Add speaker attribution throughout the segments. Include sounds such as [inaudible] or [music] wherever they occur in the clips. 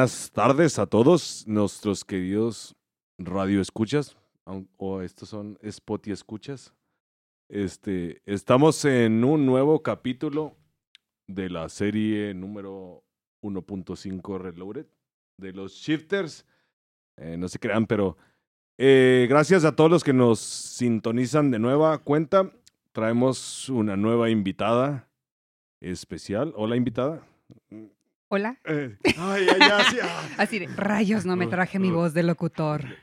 Speaker 1: Buenas tardes a todos nuestros queridos radio escuchas o estos son Spotify escuchas. Este, estamos en un nuevo capítulo de la serie número 1.5 Reloaded de los Shifters. Eh, no se crean, pero eh, gracias a todos los que nos sintonizan de nueva cuenta. Traemos una nueva invitada especial. Hola, invitada.
Speaker 2: Hola.
Speaker 1: Eh, ay, ay, sí, ah. [laughs]
Speaker 2: Así de, rayos, no me traje mi voz de locutor. [laughs]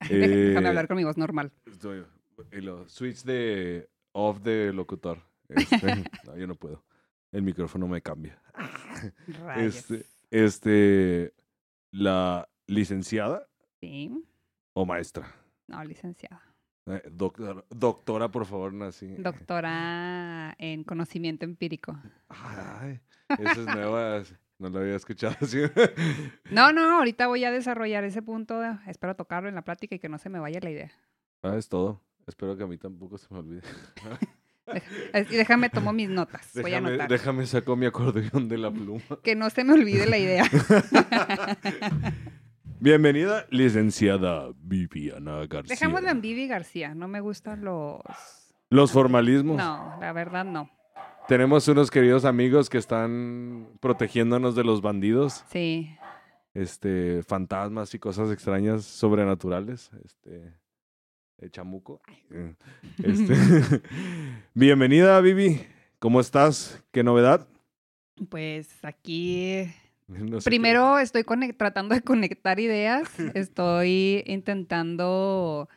Speaker 2: [laughs]
Speaker 1: Eh,
Speaker 2: Déjame hablar con mi voz normal.
Speaker 1: Switch de off de locutor. Este, no, yo no puedo. El micrófono me cambia.
Speaker 2: Rayos.
Speaker 1: Este, este, la licenciada
Speaker 2: Sí,
Speaker 1: o maestra.
Speaker 2: no, licenciada.
Speaker 1: Eh, doctora, doctora, por favor, nací.
Speaker 2: Doctora en conocimiento empírico.
Speaker 1: Ay, esa es nueva. No lo había escuchado [laughs] así.
Speaker 2: No, no, ahorita voy a desarrollar ese punto. Espero tocarlo en la plática y que no se me vaya la idea.
Speaker 1: Ah, es todo. Espero que a mí tampoco se me olvide. [laughs]
Speaker 2: Y déjame, tomo mis notas. Voy a
Speaker 1: Déjame,
Speaker 2: anotar.
Speaker 1: déjame saco mi acordeón de la pluma. [laughs]
Speaker 2: Que no se me olvide la idea.
Speaker 1: Bienvenida, licenciada Viviana García.
Speaker 2: Dejémoslo en Vivi García. No me gustan los.
Speaker 1: Los formalismos.
Speaker 2: No, la verdad no.
Speaker 1: Tenemos unos queridos amigos que están protegiéndonos de los bandidos,
Speaker 2: Sí.
Speaker 1: este, fantasmas y cosas extrañas sobrenaturales. Este, el chamuco. Eh, Este, [laughs] bienvenida, Vivi. ¿Cómo estás? ¿Qué novedad?
Speaker 2: Pues aquí [laughs]
Speaker 1: No sé qué-
Speaker 2: Primero estoy tratando de conectar ideas, [laughs] estoy intentando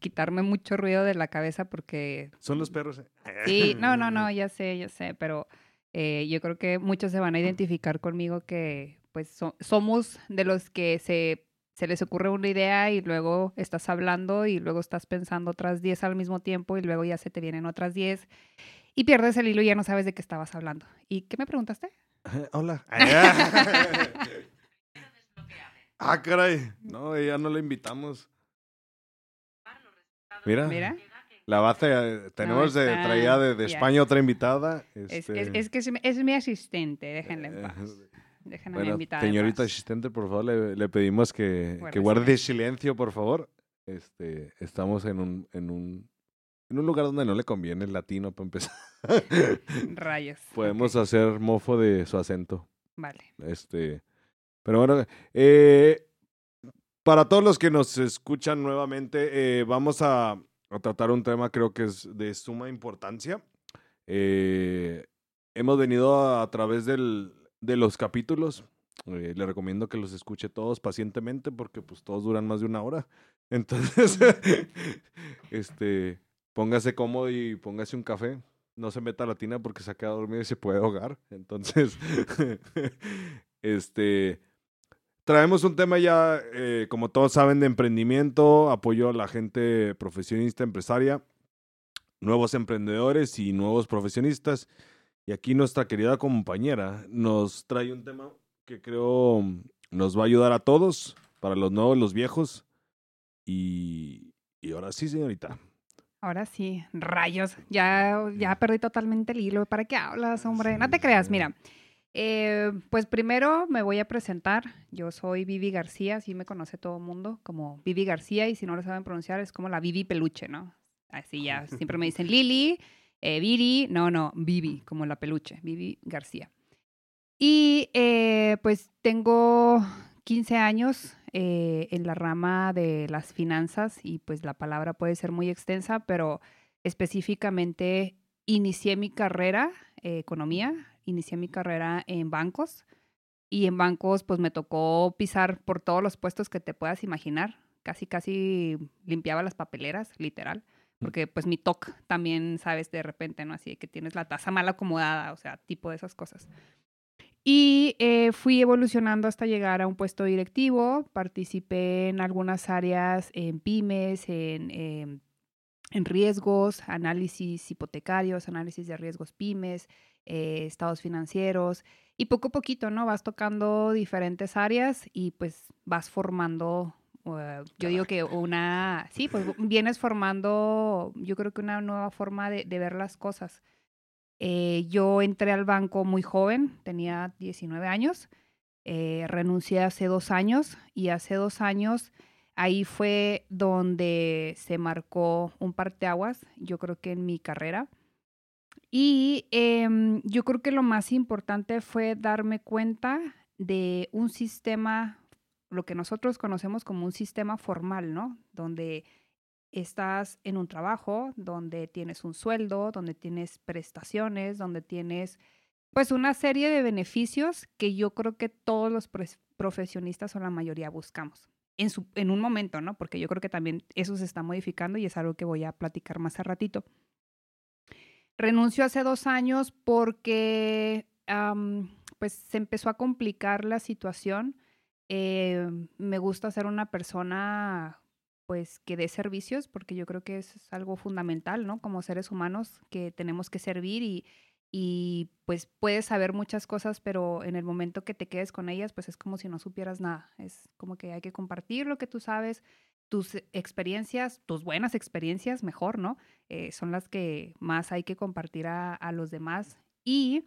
Speaker 2: quitarme mucho ruido de la cabeza porque
Speaker 1: Son los perros. eh.
Speaker 2: sí, no, no, no, [laughs] ya sé, ya sé, pero eh, yo creo que muchos se van a identificar conmigo que pues so- somos de los que se, se les ocurre una idea y luego estás hablando y luego estás pensando otras 10 al mismo tiempo y luego ya se te vienen otras 10 y pierdes el hilo y ya no sabes de qué estabas hablando. ¿Y qué me preguntaste? [laughs]
Speaker 1: Hola. [laughs] ah, caray. No, ella no la invitamos. Mira.
Speaker 2: Mira.
Speaker 1: La base, eh, tenemos de,
Speaker 2: está,
Speaker 1: traía de, de
Speaker 2: ya.
Speaker 1: España otra invitada.
Speaker 2: Es,
Speaker 1: este,
Speaker 2: es- es que es, mi- es mi asistente, déjenle en
Speaker 1: eh,
Speaker 2: paz. Déjenme a mi
Speaker 1: Bueno,
Speaker 2: invitada
Speaker 1: señorita
Speaker 2: paz.
Speaker 1: asistente, por favor, le, le pedimos que,
Speaker 2: Guarde
Speaker 1: que guarde silencio, por favor. Este, estamos en un, en un, en un lugar donde no le conviene el latino para empezar. [laughs]
Speaker 2: Rayos. [laughs]
Speaker 1: Podemos hacer mofo de su acento.
Speaker 2: Vale.
Speaker 1: Este, pero bueno, eh, para todos los que nos escuchan nuevamente, eh, vamos a, a tratar un tema creo que es de suma importancia. Eh, hemos venido a, a través del, de los capítulos. eh, le recomiendo que los escuche todos pacientemente porque pues todos duran más de una hora. [laughs] Entonces, [laughs] este, póngase cómodo y póngase un café no se meta a la tina porque se ha quedado dormido y se puede ahogar. Entonces, [laughs] este, traemos un tema ya, eh, como todos saben, de emprendimiento, apoyo a la gente profesionista, empresaria, nuevos emprendedores y nuevos profesionistas. Y aquí nuestra querida compañera nos trae un tema que creo nos va a ayudar a todos, para los nuevos, los viejos. Y, y ahora sí, señorita.
Speaker 2: Ahora sí, rayos. Ya, ya perdí totalmente el hilo. ¿Para qué hablas, hombre? No te
Speaker 1: Sí,
Speaker 2: creas,
Speaker 1: sí.
Speaker 2: mira. Eh, pues primero me voy a presentar. Yo soy Vivi García, así me conoce todo el mundo como Vivi García y si no lo saben pronunciar es como la Vivi Peluche, ¿no? Así ya, [laughs] siempre me dicen Lili, eh, Viri, no, no, Vivi, como la peluche, Vivi García. Y eh, pues tengo 15 años eh, en la rama de las finanzas y pues la palabra puede ser muy extensa, pero específicamente inicié mi carrera, economía, inicié mi carrera en bancos y en bancos pues me tocó pisar por todos los puestos que te puedas imaginar. Casi, casi limpiaba las papeleras, literal. Porque pues mi TOC también, sabes, de repente, ¿no? Así que tienes la taza mal acomodada, o sea, tipo de esas cosas. Y eh, fui evolucionando hasta llegar a un puesto directivo. Participé en algunas áreas, en pymes, en, em, en riesgos, análisis hipotecarios, análisis de riesgos pymes, eh, estados financieros. Y poco a poquito, ¿no? Vas tocando diferentes áreas y pues vas formando, uh, yo digo que una, sí, pues [laughs] vienes formando, yo creo que una nueva forma de, de ver las cosas. Eh, yo entré al banco muy joven, tenía 19 años, Eh, renuncié hace dos años y hace dos años ahí fue donde se marcó un parteaguas, yo creo que en mi carrera. Y em, yo creo que lo más importante fue darme cuenta de un sistema, lo que nosotros conocemos como un sistema formal, ¿no? Donde estás en un trabajo, donde tienes un sueldo, donde tienes prestaciones, donde tienes pues una serie de beneficios que yo creo que todos los profesionistas o la mayoría buscamos. En, su, en un momento, ¿no? Porque yo creo que también eso se está modificando y es algo que voy a platicar más a ratito. Renuncio hace dos años porque pues se empezó a complicar la situación. Eh, me gusta ser una persona pues que dé servicios porque yo creo que es algo fundamental, ¿no? Como seres humanos que tenemos que servir y, y pues puedes saber muchas cosas, pero en el momento que te quedes con ellas, pues es como si no supieras nada. Es como que hay que compartir lo que tú sabes, tus experiencias, tus buenas experiencias, mejor, ¿no? Eh, son las que más hay que compartir a, a los demás. Y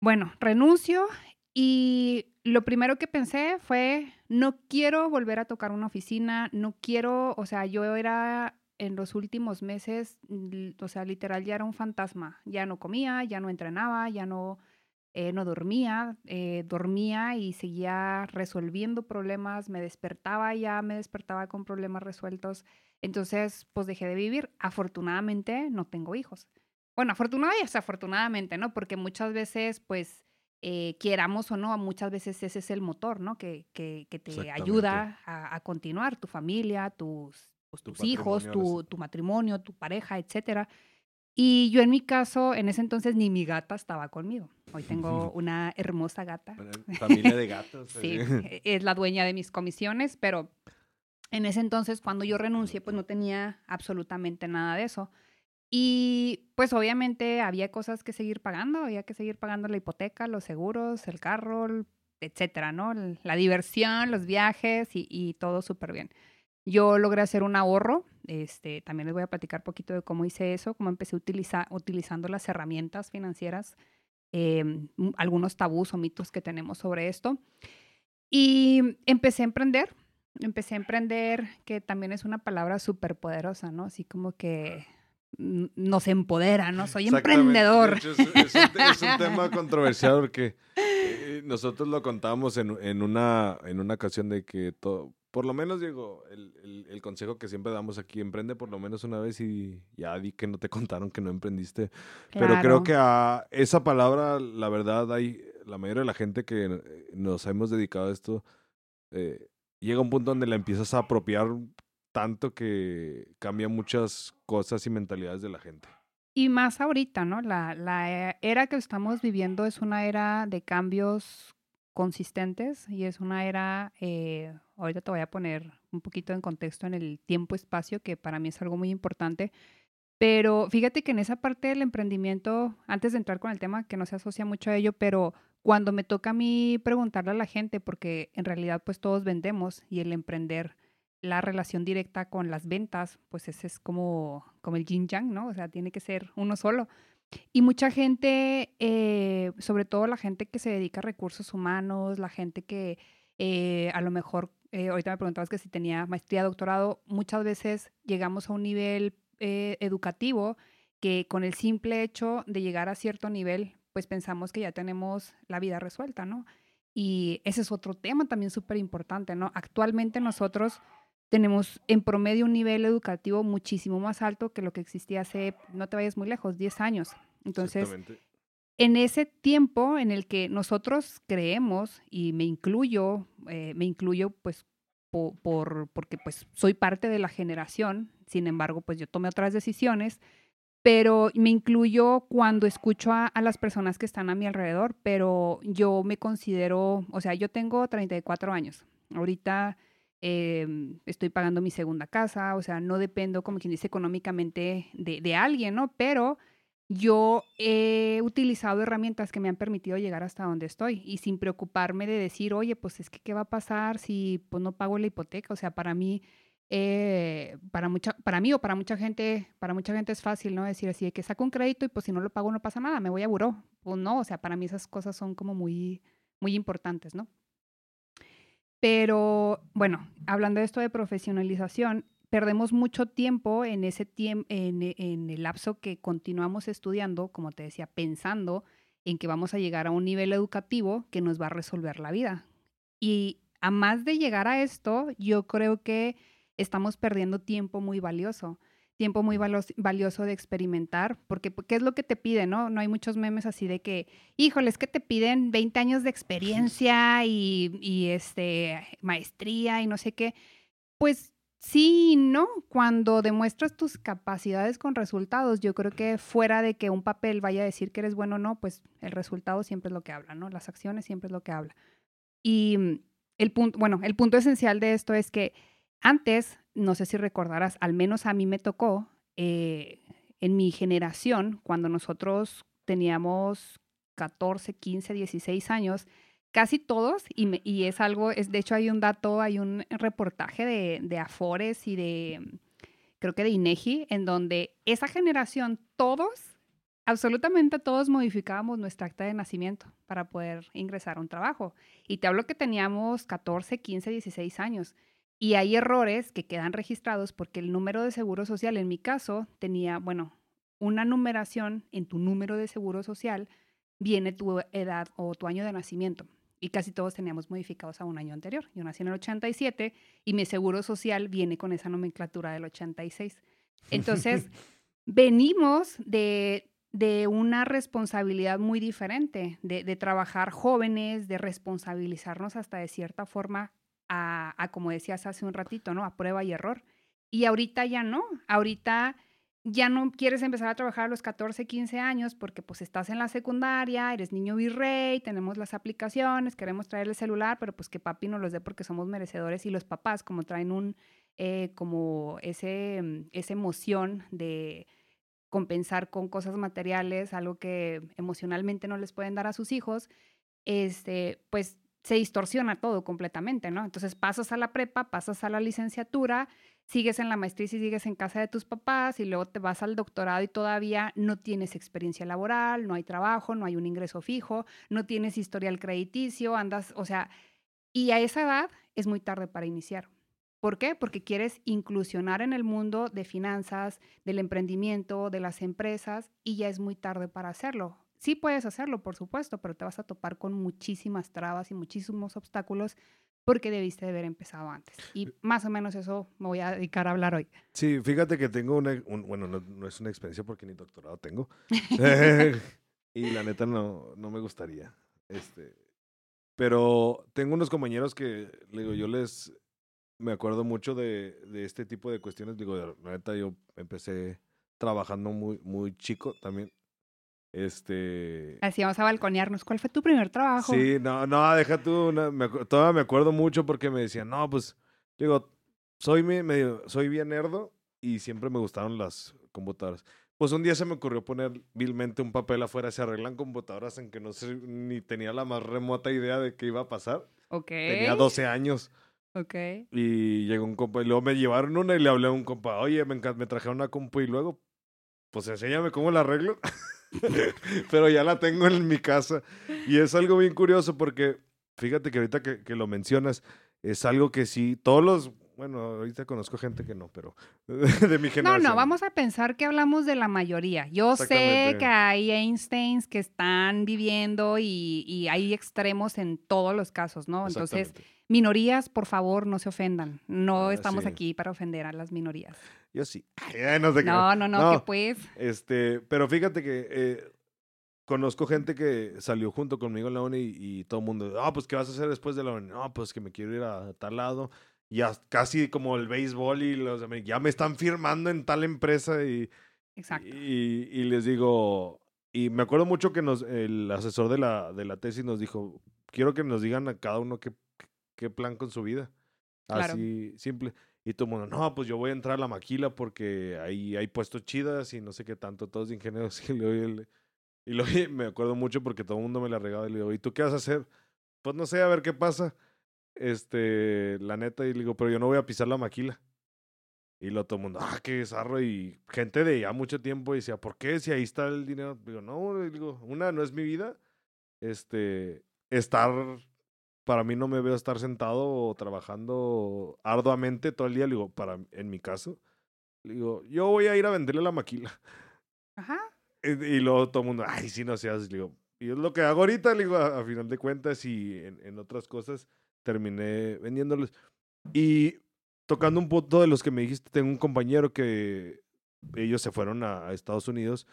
Speaker 2: bueno, renuncio y lo primero que pensé fue, no quiero volver a tocar una oficina, no quiero, o sea, yo era en los últimos meses, o sea, literal ya era un fantasma. Ya no comía, ya no entrenaba, ya no, eh, no dormía, eh, dormía y seguía resolviendo problemas, me despertaba ya, me despertaba con problemas resueltos. Entonces, pues dejé de vivir. Afortunadamente, no tengo hijos. Bueno, afortunadamente y desafortunadamente, ¿no? Porque muchas veces, pues, eh, quieramos o no, muchas veces ese es el motor, ¿no? Que, que, que te ayuda a, a, continuar, tu familia, tus, pues, tus hijos, tu, tu, matrimonio, tu pareja, etcétera. Y yo en mi caso, en ese entonces ni mi gata estaba conmigo. Hoy tengo una hermosa gata. [laughs]
Speaker 1: Familia de gatos.
Speaker 2: sí, [laughs] es la dueña de mis comisiones, pero en ese entonces cuando yo renuncié, pues no tenía absolutamente nada de eso. Y pues obviamente había cosas que seguir pagando, había que seguir pagando la hipoteca, los seguros, el carro, etcétera, ¿no? La diversión, los viajes y, y todo súper bien. Yo logré hacer un ahorro. Este, también les voy a platicar un poquito de cómo hice eso, cómo empecé a utilizar, utilizando las herramientas financieras, em, algunos tabús o mitos que tenemos sobre esto. Y empecé a emprender. Empecé a emprender, que también es una palabra súper poderosa, ¿no? Así como que nos empodera, ¿no? Soy emprendedor.
Speaker 1: es, un, tema [laughs] controversial porque eh, nosotros lo contábamos en, en, una, en una ocasión de que todo, por lo menos, Diego, el, el, consejo que siempre damos aquí, emprende por lo menos una vez y ya di que no te [laughs] contaron que no emprendiste. Pero creo que a esa palabra, la verdad, hay la mayoría de la gente que nos hemos dedicado a esto, eh, llega un punto donde la empiezas a apropiar tanto que cambia muchas cosas y mentalidades de la gente.
Speaker 2: Y más ahorita, ¿no? La, la era que estamos viviendo es una era de cambios consistentes y es una era, eh, ahorita te voy a poner un poquito en contexto en el tiempo-espacio, que para mí es algo muy importante, pero fíjate que en esa parte del emprendimiento, antes de entrar con el tema, que no se asocia mucho a ello, pero cuando me toca a mí preguntarle a la gente, porque en realidad pues todos vendemos y el emprender, la relación directa con las ventas, pues ese es como, como el yin yang, ¿no? O sea, tiene que ser uno solo. Y mucha gente, eh, sobre todo la gente que se dedica a recursos humanos, la gente que eh, a lo mejor, eh, ahorita me preguntabas que si tenía maestría, doctorado, muchas veces llegamos a un nivel educativo que con el simple hecho de llegar a cierto nivel, pues pensamos que ya tenemos la vida resuelta, ¿no? Y ese es otro tema también súper importante, ¿no? Actualmente nosotros tenemos en promedio un nivel educativo muchísimo más alto que lo que existía hace, no te vayas muy lejos, 10 años. Entonces, en ese tiempo en el que nosotros creemos, y me incluyo, eh, me incluyo pues por, porque pues soy parte de la generación, sin embargo, pues yo tomé otras decisiones, pero me incluyo cuando escucho a, a, las personas que están a mi alrededor, pero yo me considero, o sea, yo tengo 34 años. Ahorita Em, estoy pagando mi segunda casa, o sea, no dependo, como quien dice, económicamente de, de, alguien, ¿no? Pero yo he utilizado herramientas que me han permitido llegar hasta donde estoy y sin preocuparme de decir, oye, pues es que, ¿qué va a pasar si pues, no pago la hipoteca? O sea, para mí, eh, para, mucha, para mí o para mucha gente, para mucha gente es fácil, ¿no? Decir así, que saco un crédito y pues si no lo pago no pasa nada, me voy a buró. Pues no, o sea, para mí esas cosas son como muy muy importantes, ¿no? Pero bueno, hablando de esto de profesionalización, perdemos mucho tiempo en ese tiempo, en, en, el lapso que continuamos estudiando, como te decía, pensando en que vamos a llegar a un nivel educativo que nos va a resolver la vida. Y a más de llegar a esto, yo creo que estamos perdiendo tiempo muy valioso tiempo muy valioso de experimentar, porque ¿qué es lo que te piden, no? No hay muchos memes así de que, híjole, es que te piden 20 años de experiencia y, y este, maestría y no sé qué. Pues sí no. Cuando demuestras tus capacidades con resultados, yo creo que fuera de que un papel vaya a decir que eres bueno o no, pues el resultado siempre es lo que habla, ¿no? Las acciones siempre es lo que habla. Y el punto, bueno, el punto esencial de esto es que antes, no sé si recordarás, al menos a mí me tocó eh, en mi generación, cuando nosotros teníamos 14, 15, 16 años, casi todos, y, es algo, es, de hecho hay un dato, hay un reportaje de, de, Afores y de, creo que de INEGI, en donde esa generación, todos, absolutamente todos modificábamos nuestra acta de nacimiento para poder ingresar a un trabajo. Y te hablo que teníamos 14, 15, 16 años. Y hay errores que quedan registrados porque el número de seguro social, en mi caso, tenía, bueno, una numeración en tu número de seguro social viene tu edad o tu año de nacimiento. Y casi todos teníamos modificados a un año anterior. Yo nací en el 87 y mi seguro social viene con esa nomenclatura del 86. Entonces, [laughs] venimos de, de, una responsabilidad muy diferente, de, de trabajar jóvenes, de responsabilizarnos hasta de cierta forma a, como decías hace un ratito, ¿no? A prueba y error. Y ahorita ya no, ahorita ya no quieres empezar a trabajar a los 14, 15 años porque pues estás en la secundaria, eres niño virrey, tenemos las aplicaciones, queremos traer el celular, pero pues que papi nos los dé porque somos merecedores y los papás como traen un, eh, como ese, mm, esa emoción de compensar con cosas materiales, algo que emocionalmente no les pueden dar a sus hijos, este, pues se distorsiona todo completamente, ¿no? Entonces pasas a la prepa, pasas a la licenciatura, sigues en la maestría y sigues en casa de tus papás y luego te vas al doctorado y todavía no tienes experiencia laboral, no hay trabajo, no hay un ingreso fijo, no tienes historial crediticio, andas, o sea, y a esa edad es muy tarde para iniciar. ¿Por qué? Porque quieres inclusionar en el mundo de finanzas, del emprendimiento, de las empresas y ya es muy tarde para hacerlo. Sí puedes hacerlo, por supuesto, pero te vas a topar con muchísimas trabas y muchísimos obstáculos porque debiste de haber empezado antes. Y más o menos eso me voy a dedicar a hablar hoy.
Speaker 1: Sí, fíjate que tengo una, bueno, no, es una experiencia porque ni doctorado tengo. [laughs] [laughs] y la neta no, no me gustaría. Este, pero tengo unos compañeros que, digo, yo les, me acuerdo mucho de, de este tipo de cuestiones. Digo, la neta yo empecé trabajando muy, muy chico también. Este.
Speaker 2: Así vamos a balconearnos. ¿Cuál fue tu primer trabajo?
Speaker 1: Sí, no, no, deja tú. me, todavía me acuerdo mucho porque me decían, no, pues, digo, soy, medio, soy bien nerdo y siempre me gustaron las computadoras. Pues un día se me ocurrió poner vilmente un papel afuera, se arreglan computadoras en que no sé, ni tenía la más remota idea de qué iba a pasar.
Speaker 2: Ok.
Speaker 1: Tenía 12 años.
Speaker 2: Ok.
Speaker 1: Y llegó un compa y luego me llevaron una y le hablé a un compa, oye, me, me trajeron una compu y luego, pues enséñame cómo la arreglo. [laughs] [laughs] pero ya la tengo en mi casa. Y es algo bien curioso porque, fíjate que ahorita que, que lo mencionas, es algo que sí, todos los, bueno, ahorita conozco gente que no, pero [laughs] de mi generación.
Speaker 2: No, no, vamos a pensar que hablamos de la mayoría. Yo sé que hay Einsteins que están viviendo y, y hay extremos en todos los casos, ¿no? Entonces, minorías, por favor, no se ofendan. No ah, estamos aquí para ofender a las minorías.
Speaker 1: Yo sí. [laughs]
Speaker 2: no, no, no, que pues.
Speaker 1: Este, pero fíjate que eh, conozco gente que salió junto conmigo en la uni y, todo el mundo, ah, pues, ¿qué vas a hacer después de la uni? No, pues que me quiero ir a tal lado. Y casi como el béisbol y los ya me están firmando en tal empresa y,
Speaker 2: Exacto.
Speaker 1: y, y les digo, y me acuerdo mucho que nos, el asesor de la, de la tesis nos dijo, quiero que nos digan a cada uno qué, qué plan con su vida. Así simple. Y todo el mundo, no, pues yo voy a entrar a la maquila porque ahí hay puestos chidas y no sé qué tanto, todos ingenieros. [laughs] Y, lo, y me acuerdo mucho porque todo el mundo me la regaba y le digo, ¿y tú qué vas a hacer? Pues no sé, a ver qué pasa. Este, la neta, y le digo, pero yo no voy a pisar la maquila. Y lo todo el mundo, ah, qué bizarro. Y gente de ya mucho tiempo decía, ¿por qué? Si ahí está el dinero. Digo, no, digo, una, no es mi vida. Este, estar, para mí no me veo estar sentado o trabajando arduamente todo el día, le digo, para, en mi caso, le digo, yo voy a ir a venderle la maquila.
Speaker 2: Ajá.
Speaker 1: Y, y luego todo el mundo, ay, sí, no seas, le digo, y es lo que hago ahorita, le digo, a, a final de cuentas y en, en otras cosas terminé vendiéndoles. Y tocando un punto de los que me dijiste, tengo un compañero que ellos se fueron a, a Estados Unidos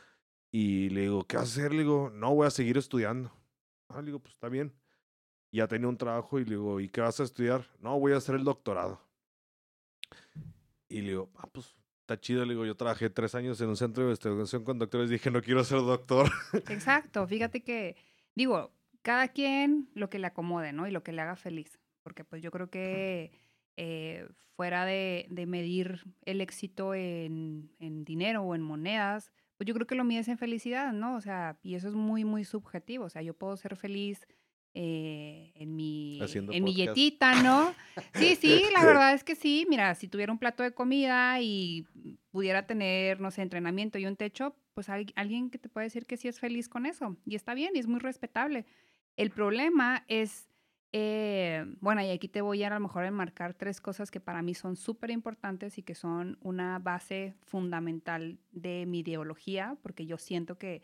Speaker 1: y le digo, ¿qué hacer? Le digo, no, voy a seguir estudiando. Ah, le digo, pues está bien. Ya tenía un trabajo y le digo, ¿y qué vas a estudiar? No, voy a hacer el doctorado. Y le digo, ah, pues está chido. Le digo, yo trabajé tres años en un centro de investigación con doctores. Dije, no quiero ser doctor.
Speaker 2: Exacto. Fíjate que, digo, cada quien lo que le acomode, ¿no? Y lo que le haga feliz. Porque pues yo creo que eh, fuera de, de medir el éxito en, en dinero o en monedas, pues yo creo que lo mides en felicidad, ¿no? O sea, y eso es muy, muy subjetivo. O sea, yo puedo ser feliz eh, en mi,
Speaker 1: Haciendo
Speaker 2: en mi
Speaker 1: podcast.
Speaker 2: yetita, ¿no? Sí, [laughs] sí, la verdad es que sí. Mira, si tuviera un plato de comida y pudiera tener, no sé, entrenamiento y un techo, pues hay alguien que te puede decir que sí es feliz con eso. Y está bien, y es muy respetable. El problema es, eh, bueno, y aquí te voy a a lo mejor enmarcar tres cosas que para mí son súper importantes y que son una base fundamental de mi ideología, porque yo siento que,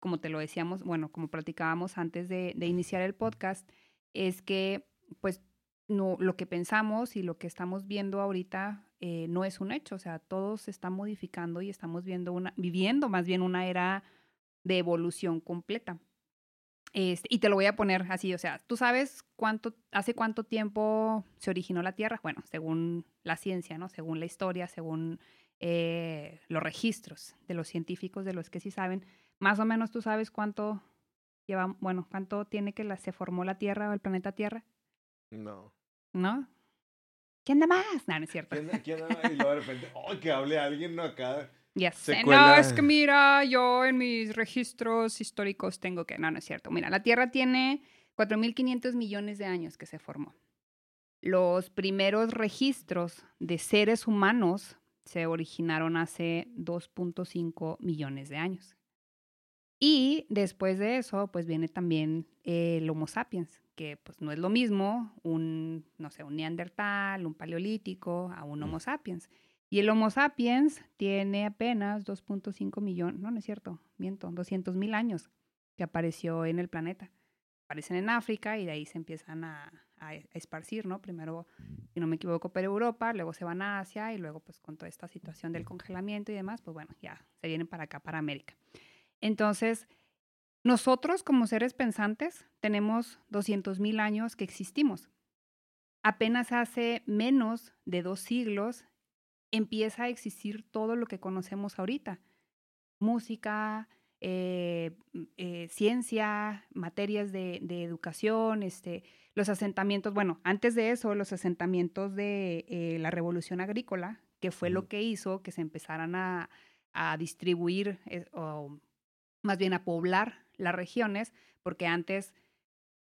Speaker 2: como te lo decíamos, bueno, como platicábamos antes de, de iniciar el podcast, es que pues no, lo que pensamos y lo que estamos viendo ahorita eh, no es un hecho, o sea, todo se está modificando y estamos viendo una, viviendo más bien una era de evolución completa. Este, y te lo voy a poner así, o sea, ¿tú sabes cuánto, hace cuánto tiempo se originó la Tierra? Bueno, según la ciencia, ¿no? Según la historia, según eh, los registros de los científicos, de los que sí saben, más o menos tú sabes cuánto lleva, bueno, cuánto tiene que la, se formó la Tierra o el planeta Tierra,
Speaker 1: No.
Speaker 2: ¿no? ¿Quién da más? No, no es cierto.
Speaker 1: ¿Quién, quién y luego de repente, [laughs] ¡ay, que hable alguien no acá!
Speaker 2: Ya sé. No, es que mira, yo en mis registros históricos tengo que. No, no es cierto. Mira, la Tierra tiene 4.500 millones de años que se formó. Los primeros registros de seres humanos se originaron hace 2.5 millones de años. Y después de eso, pues viene también eh, el Homo sapiens, que pues no es lo mismo un, no sé, un neandertal, un paleolítico, a un Homo sapiens. Y el Homo sapiens tiene apenas 2.5 millones, no, no es cierto, miento, 200 mil años que apareció en el planeta. Aparecen en África y de ahí se empiezan a, a esparcir, ¿no? Primero, si no me equivoco, por Europa, luego se van a Asia y luego pues con toda esta situación del congelamiento y demás, pues bueno, ya se vienen para acá, para América. Entonces, nosotros como seres pensantes tenemos 200 mil años que existimos. Apenas hace menos de dos siglos empieza a existir todo lo que conocemos ahorita. Música, eh, eh, ciencia, materias de, de, educación, este, los asentamientos, bueno, antes de eso, los asentamientos de eh, la revolución agrícola, que fue lo que hizo que se empezaran a, a distribuir o más bien a poblar las regiones, porque antes,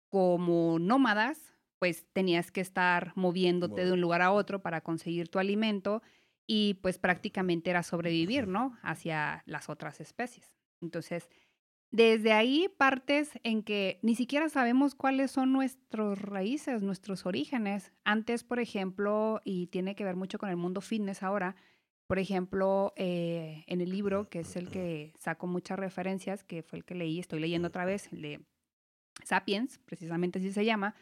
Speaker 2: como nómadas, pues tenías que estar moviéndote bueno. de un lugar a otro para conseguir tu alimento y pues prácticamente era sobrevivir, ¿no? Hacia las otras especies. Entonces, desde ahí partes en que ni siquiera sabemos cuáles son nuestros raíces, nuestros orígenes. Antes, por ejemplo, y tiene que ver mucho con el mundo fitness ahora, por ejemplo, eh, en el libro, que es el que saco muchas referencias, que fue el que leí, estoy leyendo otra vez, el de Sapiens, precisamente así se llama,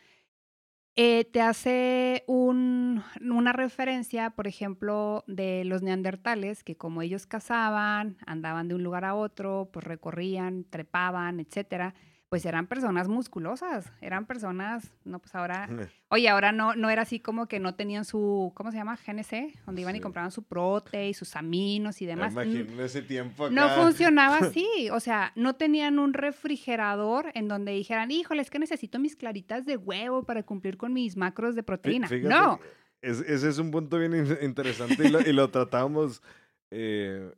Speaker 2: eh, te hace un, una referencia, por ejemplo, de los neandertales, que como ellos cazaban, andaban de un lugar a otro, pues recorrían, trepaban, etcétera, pues eran personas musculosas, eran personas, no, pues ahora, oye, ahora no, no era así como que no tenían su, ¿cómo se llama? GNC, donde iban sí. y compraban su prote y sus aminos y demás.
Speaker 1: Imagínate ese tiempo acá.
Speaker 2: No funcionaba [laughs] así, o sea, no tenían un refrigerador en donde dijeran, híjole, es que necesito mis claritas de huevo para cumplir con mis macros de proteína.
Speaker 1: Fíjate,
Speaker 2: no.
Speaker 1: Es, ese es un punto bien interesante y lo, y lo tratamos eh,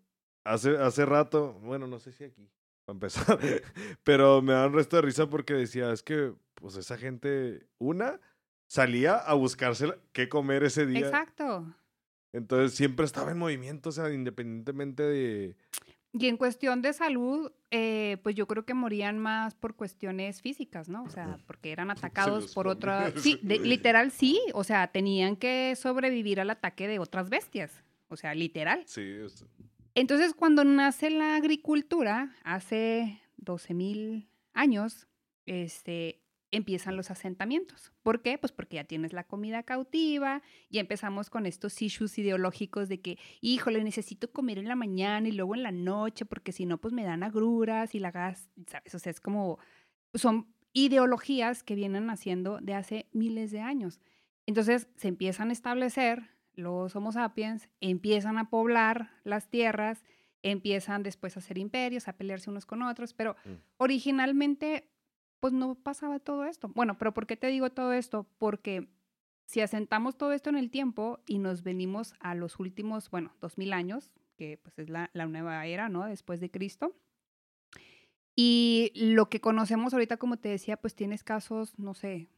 Speaker 1: hace, hace rato, bueno, no sé si aquí para empezar. [laughs] Pero me da un resto de risa porque decía, es que, pues esa gente, una, salía a buscarse qué comer ese día.
Speaker 2: Exacto.
Speaker 1: Entonces siempre estaba en movimiento, o sea, independientemente de...
Speaker 2: Y en cuestión de salud, eh, pues yo creo que morían más por cuestiones físicas, ¿no? O sea, [laughs] porque eran atacados por otra... [laughs] Sí, de- literal sí. O sea, tenían que sobrevivir al ataque de otras bestias. O sea, literal.
Speaker 1: Sí, es-
Speaker 2: Entonces, cuando nace la agricultura, hace 12.000 años, este, empiezan los asentamientos. ¿Por qué? Pues porque ya tienes la comida cautiva y empezamos con estos issues ideológicos de que, híjole, necesito comer en la mañana y luego en la noche porque si no, pues me dan agruras y la gas, ¿sabes? O sea, es como, son ideologías que vienen naciendo de hace miles de años. Entonces, se empiezan a establecer los Homo sapiens, empiezan a poblar las tierras, empiezan después a hacer imperios, a pelearse unos con otros, pero
Speaker 1: Mm.
Speaker 2: originalmente pues no pasaba todo esto. Bueno, pero ¿por qué te digo todo esto? Porque si asentamos todo esto en el tiempo y nos venimos a los últimos, bueno, dos mil años, que pues es la, la nueva era, ¿no? Después de Cristo. Y lo que conocemos ahorita, como te decía, pues tienes casos, no sé,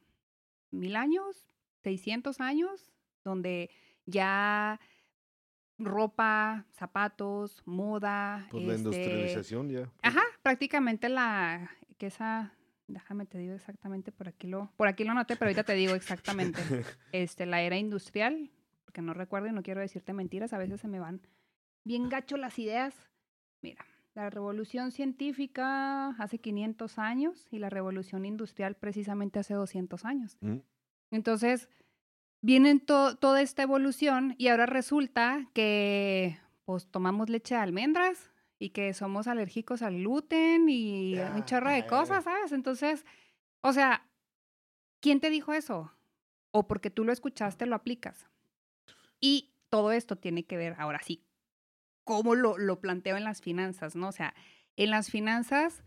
Speaker 2: mil años, 600 años, donde ya ropa, zapatos, moda.
Speaker 1: pues la
Speaker 2: este,
Speaker 1: industrialización ya.
Speaker 2: Ajá, prácticamente la que esa déjame te digo exactamente por aquí lo por aquí lo anoté, pero ahorita te digo exactamente. [laughs] Este la era industrial, porque no recuerdo y no quiero decirte mentiras, a veces se me van bien gacho las ideas. Mira, la revolución científica hace 500 años y la revolución industrial precisamente hace 200 años.
Speaker 1: Mm.
Speaker 2: Entonces, vienen to- toda esta evolución y ahora resulta que pues tomamos leche de almendras y que somos alérgicos al gluten y un chorro de cosas, ¿sabes? Entonces, o sea, ¿quién te dijo eso? O porque tú lo escuchaste, lo aplicas. Y todo esto tiene que ver, ahora sí, cómo lo, lo planteo en las finanzas, ¿no? O sea, en las finanzas,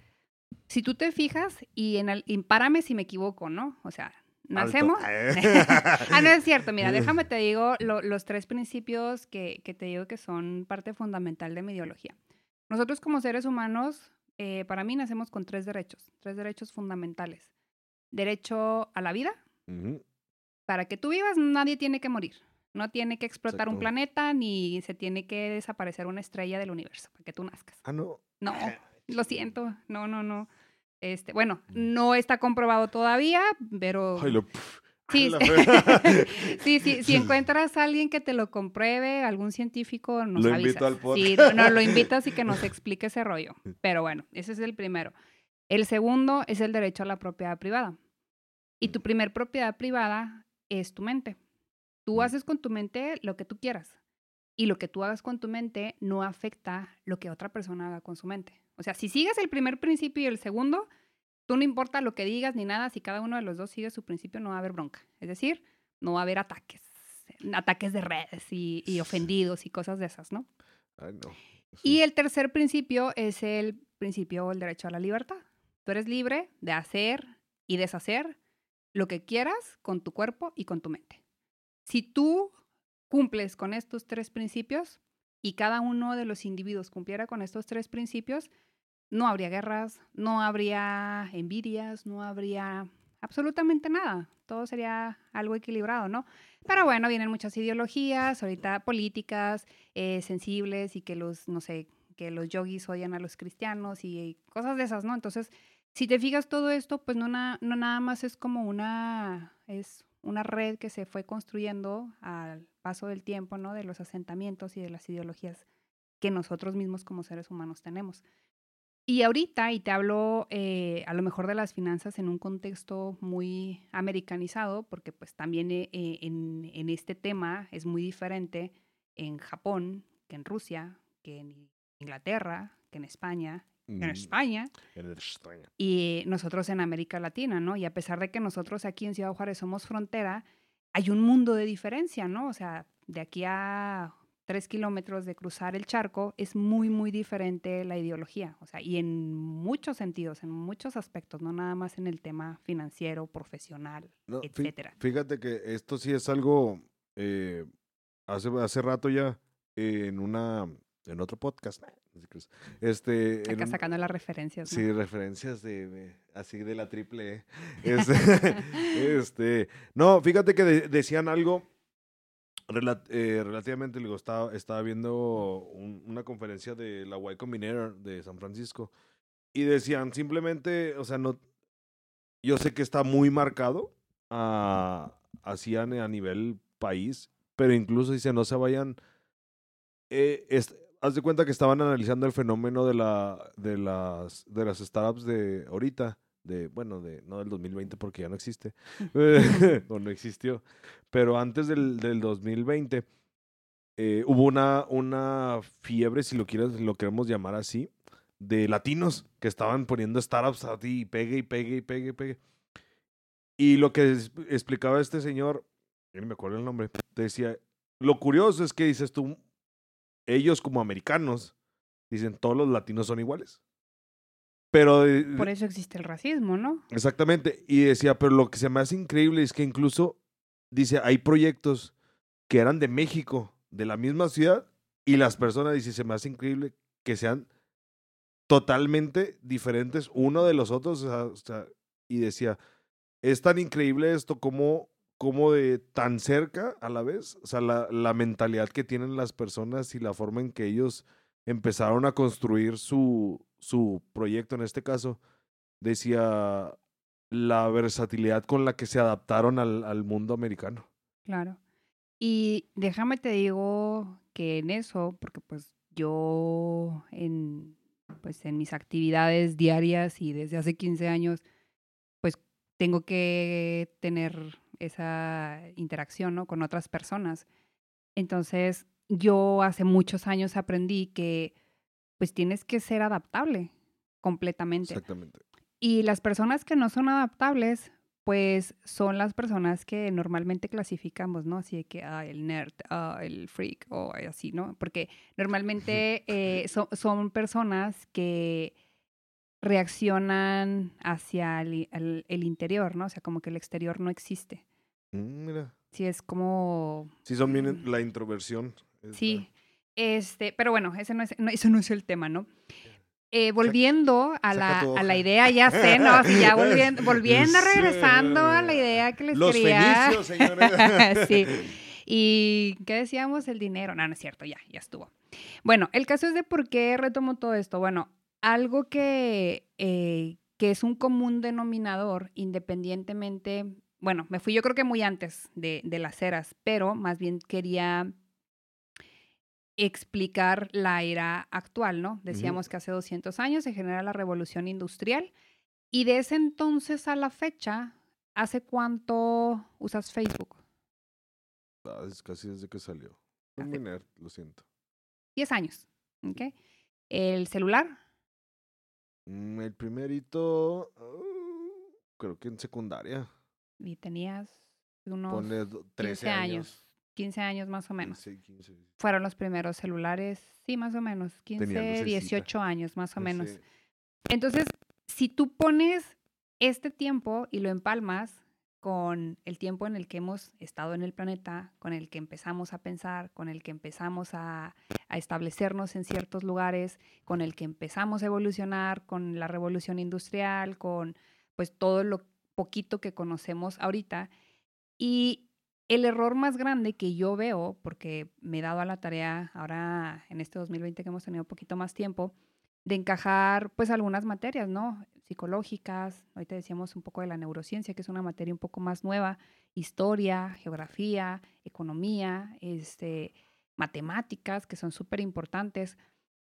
Speaker 2: si tú te fijas, y en el, y párame si me equivoco, ¿no? O sea, nacemos. [laughs] ah, no es cierto. Mira, déjame te digo lo- los tres principios que, que te digo que son parte fundamental de mi ideología. Nosotros como seres humanos, eh, para mí nacemos con tres derechos, tres derechos fundamentales. Derecho a la vida. Para que tú vivas, nadie tiene que morir. No tiene que explotar un planeta ni se tiene que desaparecer una estrella del universo para que tú nazcas.
Speaker 1: Ah, no.
Speaker 2: No, lo siento. No, no, no. Este, bueno, no está comprobado todavía, pero
Speaker 1: Ay, lo-
Speaker 2: Sí, [laughs] sí. sí, si encuentras a alguien que te lo compruebe, algún científico, nos
Speaker 1: Lo
Speaker 2: avisas.
Speaker 1: invito al podcast.
Speaker 2: Sí, no, no, lo [laughs] invitas y que nos explique ese rollo. Pero bueno, ese es el primero. El segundo es el derecho a la propiedad privada. Y tu primer propiedad privada es tu mente. Tú
Speaker 1: Mm.
Speaker 2: haces con tu mente lo que tú quieras. Y lo que tú hagas con tu mente no afecta lo que otra persona haga con su mente. O sea, si sigues el primer principio y el segundo, tú no importa lo que digas ni nada, si cada uno de los dos sigue su principio, no va a haber bronca. Es decir, no va a haber ataques, ataques de redes y, y ofendidos y cosas de esas, ¿no?
Speaker 1: Ay, no.
Speaker 2: Y el tercer principio es el principio o el derecho a la libertad. Tú eres libre de hacer y deshacer lo que quieras con tu cuerpo y con tu mente. Si tú cumples con estos tres principios y cada uno de los individuos cumpliera con estos tres principios, no habría guerras, no habría envidias, no habría absolutamente nada. Todo sería algo equilibrado, ¿no? Pero bueno, vienen muchas ideologías, ahorita políticas, eh, sensibles y que los, no sé, que los yogis odian a los cristianos y cosas de esas, ¿no? Entonces, si te fijas todo esto, pues no, na- no nada más es como una, es una red que se fue construyendo al paso del tiempo, ¿no? De los asentamientos y de las ideologías que nosotros mismos como seres humanos tenemos. Y ahorita, y te hablo eh, a lo mejor de las finanzas en un contexto muy americanizado, porque pues también eh, eh, en, este tema es muy diferente en Japón que en Rusia, que en Inglaterra, que en España, en España,
Speaker 1: en España.
Speaker 2: y nosotros en América Latina, ¿no? Y a pesar de que nosotros aquí en Ciudad Juárez somos frontera, hay un mundo de diferencia, ¿no? O sea, de aquí a tres kilómetros de cruzar el charco es muy, muy diferente la ideología, o sea, y en muchos sentidos, en muchos aspectos, no nada más en el tema financiero, profesional,
Speaker 1: No,
Speaker 2: etcétera.
Speaker 1: Fíjate que esto sí es algo, eh, hace, hace rato ya, eh, en una, en otro podcast, este, en
Speaker 2: Acá
Speaker 1: un-
Speaker 2: sacando las referencias, ¿no?
Speaker 1: sí, referencias de, de- así de la triple E. [laughs] Este, este, no, fíjate que de- decían algo Rela- eh, relativamente, digo, estaba, estaba viendo un- una conferencia de la Y Combinator de San Francisco y decían simplemente, o sea, no, yo sé que está muy marcado a, así a, a nivel país, pero incluso dice no se vayan, eh, es- haz de cuenta que estaban analizando el fenómeno de, la, de, las, de las startups de ahorita, de, bueno, de, no del 2020 porque ya no existe, [laughs] [laughs] o no existió, pero antes del, del 2020 eh, hubo una, una fiebre, si lo, quieres, lo queremos llamar así, de latinos que estaban poniendo startups a ti y pegue y pegue y pegue y pegue. Y lo que explicaba este señor, ni me acuerdo el nombre, decía, lo curioso es que dices tú, ellos como americanos, dicen todos los latinos son iguales. Pero de-
Speaker 2: Por eso existe el racismo, ¿no?
Speaker 1: Exactamente. Y decía, pero lo que se me hace increíble es que incluso, dice, hay proyectos que eran de México, de la misma ciudad, y las personas, dice, se me hace increíble que sean totalmente diferentes uno de los otros. o sea, y decía, es tan increíble esto como, como de tan cerca a la vez, o sea, la, la mentalidad que tienen las personas y la forma en que ellos empezaron a construir su, su proyecto en este caso decía la versatilidad con la que se adaptaron al, al mundo americano.
Speaker 2: Claro. Y déjame te digo que en eso, porque pues yo en, pues en mis actividades diarias y desde hace 15 años, pues tengo que tener esa interacción ¿no? con otras personas. Entonces, yo hace muchos años aprendí que pues tienes que ser adaptable completamente.
Speaker 1: Exactamente.
Speaker 2: Y las personas que no son adaptables, pues son las personas que normalmente clasificamos, ¿no? Así de que, ah, el nerd, ah, el freak, o así, ¿no? Porque [laughs] normalmente eh, so- son personas que reaccionan hacia el, el- el interior, ¿no? O sea, como que el exterior no existe.
Speaker 1: Mm, mira.
Speaker 2: Sí, es como...
Speaker 1: Sí, son bien la introversión. es
Speaker 2: Sí, este, pero bueno, ese no es, no, eso no es el tema, ¿no? Eh, volviendo a la, a la idea, ya sé, ¿no? Ya [laughs] volviendo, volviendo, regresando a la idea que les
Speaker 1: Los
Speaker 2: quería.
Speaker 1: señores. [laughs]
Speaker 2: sí. Y, ¿qué decíamos? El dinero. No, no es cierto, ya, ya estuvo. Bueno, el caso es de por qué retomo todo esto. Bueno, algo que, eh, que es un común denominador, independientemente, bueno, me fui yo creo que muy antes de, de las eras, pero más bien quería explicar la era actual, ¿no? Decíamos que hace 200 años se genera la revolución industrial y de ese entonces a la fecha, ¿hace cuánto usas Facebook?
Speaker 1: Ah, es casi desde que salió. Nerd, lo siento.
Speaker 2: 10 años, ¿ok? El celular,
Speaker 1: Mm, el primerito, ah, creo que en secundaria.
Speaker 2: y tenías unos
Speaker 1: Ponle do- 13
Speaker 2: 15
Speaker 1: años.
Speaker 2: años, 15 años más o menos.
Speaker 1: 15, 15.
Speaker 2: Fueron los primeros celulares, sí, más o menos, 15,
Speaker 1: lucecita.
Speaker 2: 18 años más o menos. Entonces, si tú pones este tiempo y lo empalmas con el tiempo en el que hemos estado en el planeta, con el que empezamos a pensar, con el que empezamos a, a establecernos en ciertos lugares, con el que empezamos a evolucionar, con la revolución industrial, con pues todo lo poquito que conocemos ahorita. Y el error más grande que yo veo, porque me he dado a la tarea ahora en este 2020 que hemos tenido un poquito más tiempo, de encajar pues algunas materias, ¿no? Psicológicas, ahorita decíamos un poco de la neurociencia, que es una materia un poco más nueva, historia, geografía, economía, este, matemáticas, que son súper importantes.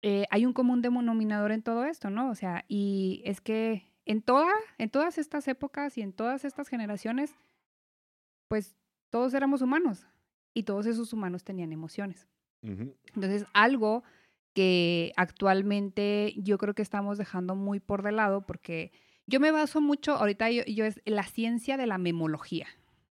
Speaker 2: Eh, hay un común denominador en todo esto, ¿no? O sea, y es que en, toda, en todas estas épocas y en todas estas generaciones, pues todos éramos humanos y todos esos humanos tenían emociones.
Speaker 1: Ujú.
Speaker 2: Entonces, algo que actualmente yo creo que estamos dejando muy por de lado porque yo me baso mucho, ahorita yo, yo es la ciencia de la memología,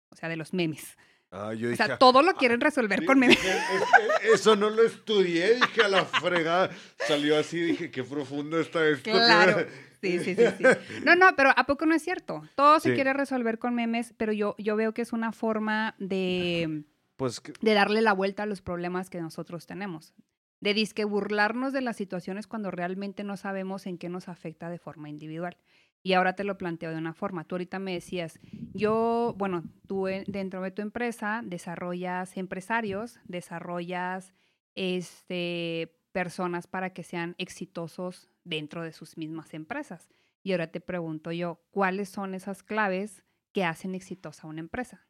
Speaker 2: o sea, de los memes.
Speaker 1: Ah, yo
Speaker 2: O
Speaker 1: dije,
Speaker 2: sea, todo lo quieren resolver con memes.
Speaker 1: Dije, "Es- es- Eso no lo estudié, dije a la fregada. Salió así, dije, qué profundo está esto.
Speaker 2: Claro. Sí, sí, sí, sí. No, no, pero ¿a poco no es cierto? Todo se
Speaker 1: Sí.
Speaker 2: quiere resolver con memes, pero yo, yo veo que es una forma de,
Speaker 1: Pues que-
Speaker 2: de darle la vuelta a los problemas que nosotros tenemos. De disque burlarnos de las situaciones cuando realmente no sabemos en qué nos afecta de forma individual. Y ahora te lo planteo de una forma. Tú ahorita me decías, yo, bueno, tú en- dentro de tu empresa desarrollas empresarios, desarrollas este, personas para que sean exitosos dentro de sus mismas empresas. Y ahora te pregunto yo, ¿cuáles son esas claves que hacen exitosa una empresa?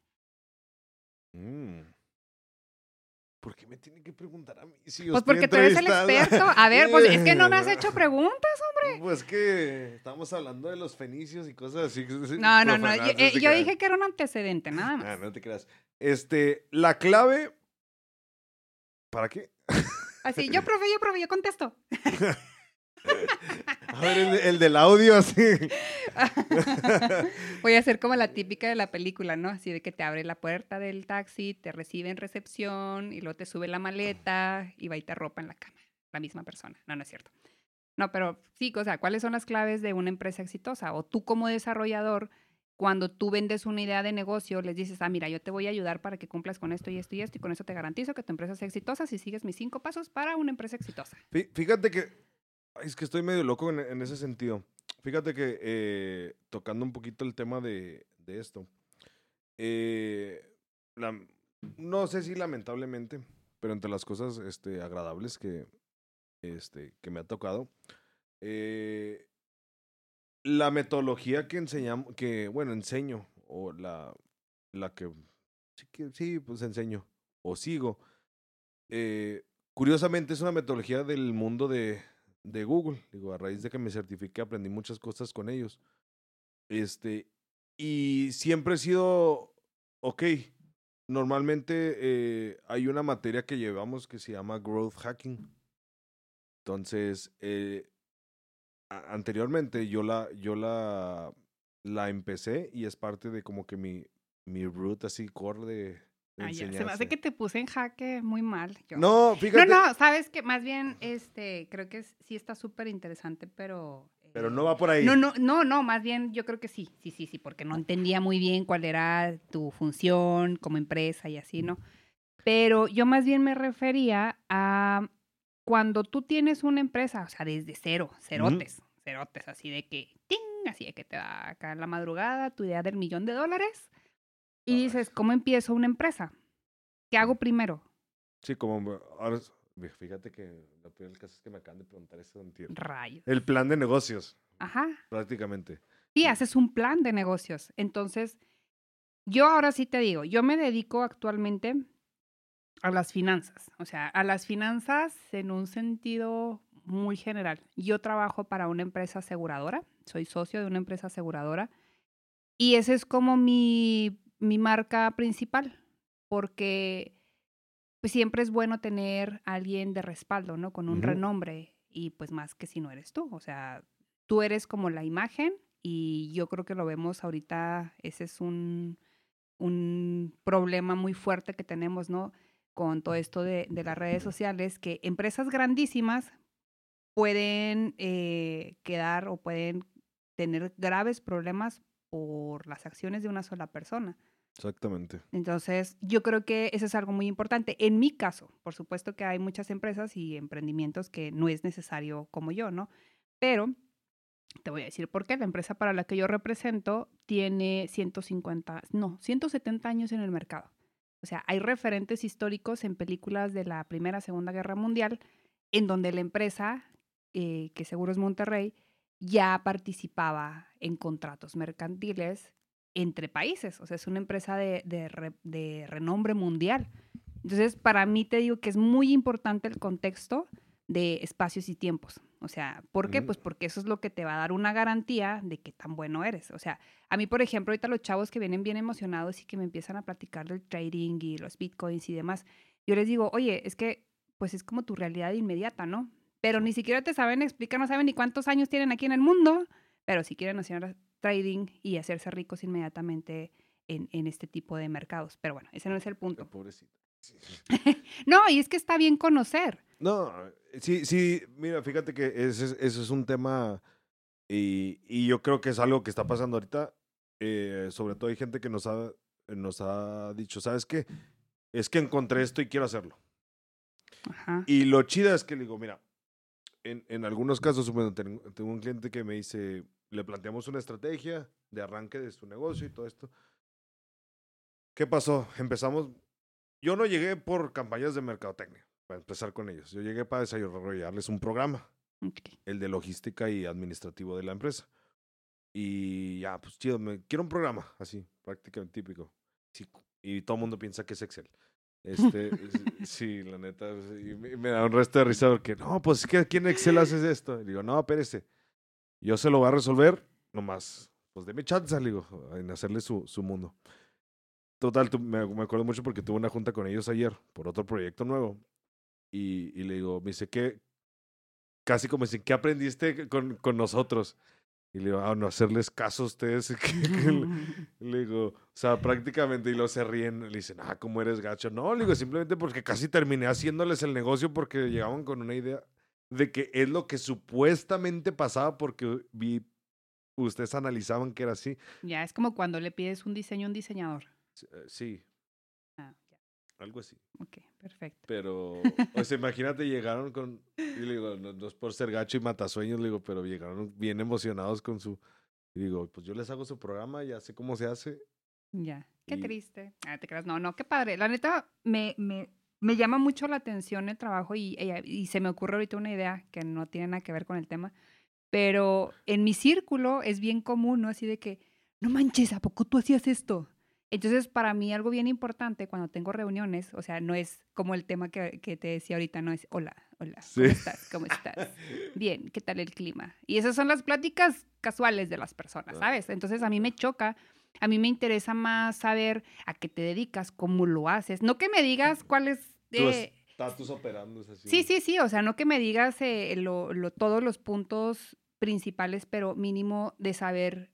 Speaker 1: Mm. ¿Por qué me tiene que preguntar a mí? Si yo
Speaker 2: Pues porque tú eres el experto. A ver, pues es que no me has [laughs] hecho preguntas.
Speaker 1: Pues que estamos hablando de los fenicios y cosas así.
Speaker 2: No, no, no. Yo, eh, yo dije que era un antecedente, nada
Speaker 1: Ah,
Speaker 2: más.
Speaker 1: no te creas. Este, la clave. ¿Para qué?
Speaker 2: Así, [laughs] yo, profe, yo, profe, yo contesto. [laughs]
Speaker 1: A ver, el, el del audio así. [laughs]
Speaker 2: Voy a hacer como la típica de la película, ¿no? Así de que te abre la puerta del taxi, te recibe en recepción y luego te sube la maleta y va y te ropa en la cama. La misma persona. No, no es cierto. No, pero sí, o sea, ¿cuáles son las claves de una empresa exitosa? O tú como desarrollador, cuando tú vendes una idea de negocio, les dices, ah, mira, yo te voy a ayudar para que cumplas con esto y esto y esto, y con eso te garantizo que tu empresa sea exitosa si sigues mis cinco pasos para una empresa exitosa.
Speaker 1: Fí- Fíjate que. Es que estoy medio loco en, ese sentido. Fíjate que eh, tocando un poquito el tema de, esto. eh, no sé si lamentablemente, pero entre las cosas este, agradables que, este, que me ha tocado. eh, la metodología que enseñamos, que, bueno, enseño, o la, la que, sí, que, sí, pues enseño, o sigo, eh, curiosamente es una metodología del mundo de, de Google. Digo, a raíz de que me certifiqué, aprendí muchas cosas con ellos. Este, y siempre he sido, ok, normalmente eh, hay una materia que llevamos que se llama Growth Hacking. Entonces, eh, anteriormente yo la, yo la, la empecé y es parte de como que mi, mi root así core de,
Speaker 2: ya, Se me hace que te puse en jaque muy mal. yo.
Speaker 1: No,
Speaker 2: No,
Speaker 1: fíjate.
Speaker 2: no, sabes que más bien, este, creo que sí está súper interesante, pero...
Speaker 1: Pero
Speaker 2: eh,
Speaker 1: no va por ahí.
Speaker 2: No, no, no, no, más bien yo creo que sí, sí, sí, sí, porque no entendía muy bien cuál era tu función como empresa y así, ¿no? Pero yo más bien me refería a cuando tú tienes una empresa, o sea, desde cero, cerotes, cerotes, así de que, ¡ting! Así de que te da acá en la madrugada tu idea del millón de dólares y dices, ¿cómo empiezo una empresa? ¿Qué hago primero?
Speaker 1: Sí, como ahora, fíjate que lo peor del caso es que me acaban de preguntar eso.
Speaker 2: Rayos.
Speaker 1: El plan de negocios,
Speaker 2: Ajá.
Speaker 1: prácticamente.
Speaker 2: Sí, haces un plan de negocios. Entonces, yo ahora sí te digo, yo me dedico actualmente a las finanzas, o sea, a las finanzas en un sentido muy general. Yo trabajo para una empresa aseguradora, soy socio de una empresa aseguradora y esa es como mi, mi marca principal, porque pues, siempre es bueno tener a alguien de respaldo, ¿no? Con un renombre y pues más que si no eres tú, o sea, tú eres como la imagen y yo creo que lo vemos ahorita, ese es un, un problema muy fuerte que tenemos, ¿no? Con todo esto de, de las redes sociales, que empresas grandísimas pueden eh, quedar o pueden tener graves problemas por las acciones de una sola persona.
Speaker 1: Exactamente.
Speaker 2: Entonces, yo creo que eso es algo muy importante. En mi caso, por supuesto que hay muchas empresas y emprendimientos que no es necesario como yo, ¿no? Pero te voy a decir por qué. La empresa para la que yo represento tiene 150, no, 170 años en el mercado. O sea, hay referentes históricos en películas de la Primera, Segunda Guerra Mundial, en donde la empresa, eh, que seguro es Monterrey, ya participaba en contratos mercantiles entre países. O sea, es una empresa de, de re- de renombre mundial. Entonces, para mí te digo que es muy importante el contexto de espacios y tiempos. O sea, ¿por qué? Pues porque eso es lo que te va a dar una garantía de qué tan bueno eres. O sea, a mí, por ejemplo, ahorita los chavos que vienen bien emocionados y que me empiezan a platicar del trading y los bitcoins y demás, yo les digo, oye, es que pues es como tu realidad inmediata, ¿no? Pero ni siquiera te saben explicar, no saben ni cuántos años tienen aquí en el mundo, pero si quieren hacer trading y hacerse ricos inmediatamente en, en este tipo de mercados. Pero bueno, ese no es el punto.
Speaker 1: Pobrecita. Sí. [laughs]
Speaker 2: No, y es que está bien conocer.
Speaker 1: No, sí, sí, mira, fíjate que ese, es- ese es un tema y, y yo creo que es algo que está pasando ahorita. eh, sobre todo hay gente que nos ha, nos ha dicho, ¿sabes qué? Es que encontré esto y quiero hacerlo.
Speaker 2: Ajá.
Speaker 1: Y lo chida es que le digo, mira, en, en algunos casos, bueno, ten- tengo un cliente que me dice, le planteamos una estrategia de arranque de su negocio y todo esto. ¿Qué pasó? Empezamos, yo no llegué por campañas de mercadotecnia, para empezar con ellos. Yo llegué para desarrollarles un programa, el de logística y administrativo de la empresa. Y ya, pues chido, me, quiero un programa, así, prácticamente típico. Sí, y todo el mundo piensa que es Excel. Este, es- [laughs] sí, la neta, y me, me da un resto de risa porque, no, pues es que aquí en Excel haces esto. Y digo, no, espérese, yo se lo voy a resolver, nomás, pues deme chance, le digo, en hacerle su, su mundo. Total, tu- me, me acuerdo mucho porque tuve una junta con ellos ayer por otro proyecto nuevo. Y, y le digo, me dice, ¿qué? Casi como dicen, ¿qué aprendiste con, con nosotros? Y le digo, ah, no hacerles caso a ustedes. [laughs] [laughs] le digo, o sea, prácticamente, y luego se ríen, le dicen, ah, ¿cómo eres gacho? No, le digo, simplemente porque casi terminé haciéndoles el negocio porque llegaban con una idea de que es lo que supuestamente pasaba porque vi, ustedes analizaban que era así.
Speaker 2: Ya, es como cuando le pides un diseño a un diseñador.
Speaker 1: Sí, eh,
Speaker 2: Ah, ya.
Speaker 1: algo así.
Speaker 2: Ok, perfecto.
Speaker 1: Pero, o sea, [laughs] imagínate, llegaron con, y le digo, no, no es por ser gacho y matasueños, le digo, pero llegaron bien emocionados con su, y digo, pues yo les hago su programa, ya sé cómo se hace.
Speaker 2: Ya, qué
Speaker 1: Y-
Speaker 2: triste. Ah, te creas. No, no, qué padre. La neta, me, me, me llama mucho la atención el trabajo y, y- y se me ocurre ahorita una idea que no tiene nada que ver con el tema. Pero en mi círculo es bien común, ¿no? Así de que, no manches, ¿a poco tú hacías esto? Entonces, para mí algo bien importante cuando tengo reuniones, o sea, no es como el tema que, que te decía ahorita, no es, hola, hola,
Speaker 1: Sí.
Speaker 2: ¿cómo estás? ¿Cómo estás? [laughs] Bien, ¿qué tal el clima? Y esas son las pláticas casuales de las personas,
Speaker 1: Ah.
Speaker 2: ¿sabes? Entonces, a mí me choca, a mí me interesa más saber a qué te dedicas, cómo lo haces. No que me digas cuál es... Eh,
Speaker 1: estatus operando es así.
Speaker 2: Sí, sí, sí, o sea, no que me digas eh, lo, lo- todos los puntos principales, pero mínimo de saber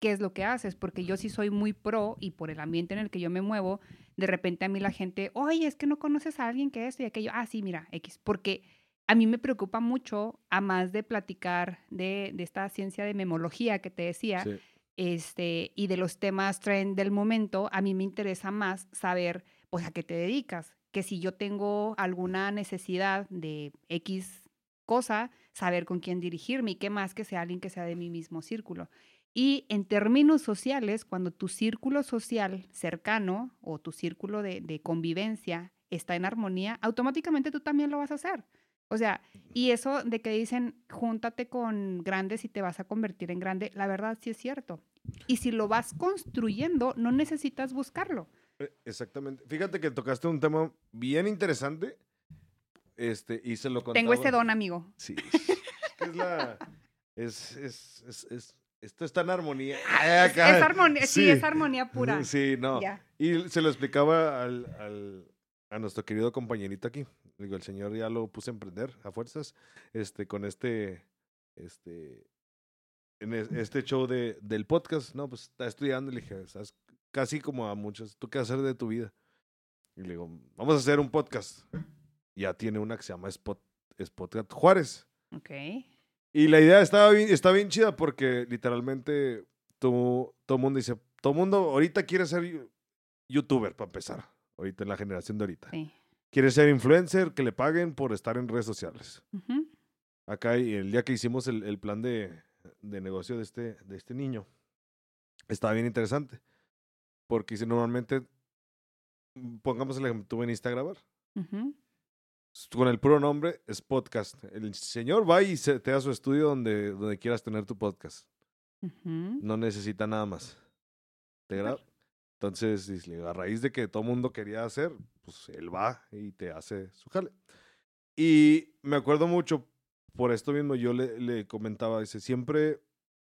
Speaker 2: qué es lo que haces, porque yo sí soy muy pro y por el ambiente en el que yo me muevo, de repente a mí la gente, oye, es que no conoces a alguien que esto y aquello, ah, sí, mira, X, porque a mí me preocupa mucho, a más de platicar de, de esta ciencia de memología que te decía,
Speaker 1: Sí.
Speaker 2: Este, y de los temas trend del momento, a mí me interesa más saber, pues, a qué te dedicas. Que si yo tengo alguna necesidad de X cosa, saber con quién dirigirme y qué más que sea alguien que sea de mi mismo círculo. Y en términos sociales, cuando tu círculo social cercano o tu círculo de, de convivencia está en armonía, automáticamente tú también lo vas a hacer. O sea, y eso de que dicen, júntate con grandes y te vas a convertir en grande, la verdad sí es cierto. Y si lo vas construyendo, no necesitas buscarlo.
Speaker 1: Eh, Exactamente. Fíjate que tocaste un tema bien interesante. Este, y se lo contaba.
Speaker 2: Tengo ese don, amigo.
Speaker 1: Sí. Es la. Es, es, es, es- esto está en armonía.
Speaker 2: Es, es armonía, sí.
Speaker 1: Sí.
Speaker 2: es armonía pura.
Speaker 1: Sí, no.
Speaker 2: Ya.
Speaker 1: Y se lo explicaba al, al- a nuestro querido compañerito aquí. Digo, el señor ya lo puse a emprender a fuerzas. Este, con este. Este. En es- este show de, del podcast, no, pues está estudiando y le dije, "Estás casi como a muchos, ¿tú qué vas a hacer de tu vida? Y le digo, vamos a hacer un podcast. Ya tiene una que se llama Spot, Spotcat Juárez.
Speaker 2: Ok.
Speaker 1: Y la idea estaba bien, está bien chida porque literalmente todo el mundo dice, todo el mundo ahorita quiere ser youtuber para empezar, ahorita en la generación de ahorita.
Speaker 2: Sí.
Speaker 1: Quiere ser influencer, que le paguen por estar en redes sociales. Acá el día que hicimos el, el plan de, de negocio de este, de este niño, estaba bien interesante. Porque si normalmente, pongamos el ejemplo, tú veniste a grabar. Con el puro nombre es podcast. El señor va y se, te da su estudio donde, donde quieras tener tu podcast. No necesita nada más. ¿Te graba? Entonces, a raíz de que todo el mundo quería hacer, pues él va y te hace su jale. Y me acuerdo mucho, por esto mismo, yo le, le comentaba, dice, siempre,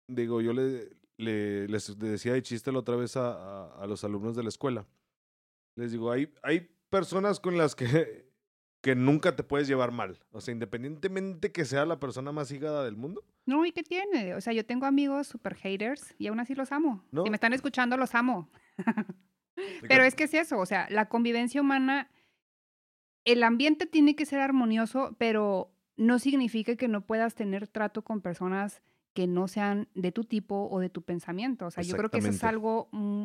Speaker 1: digo, yo le, le- les decía de chiste la otra vez a, a- a los alumnos de la escuela. Les digo, hay, hay personas con las que, que nunca te puedes llevar mal. O sea, independientemente que sea la persona más hígada del mundo.
Speaker 2: No, ¿y qué tiene? O sea, yo tengo amigos super haters y aún así los amo.
Speaker 1: No.
Speaker 2: Si me están escuchando, los amo. Pero es que es eso, o sea, la convivencia humana, el ambiente tiene que ser armonioso, pero no significa que no puedas tener trato con personas que no sean de tu tipo o de tu pensamiento. O sea, yo creo que eso es algo... mm,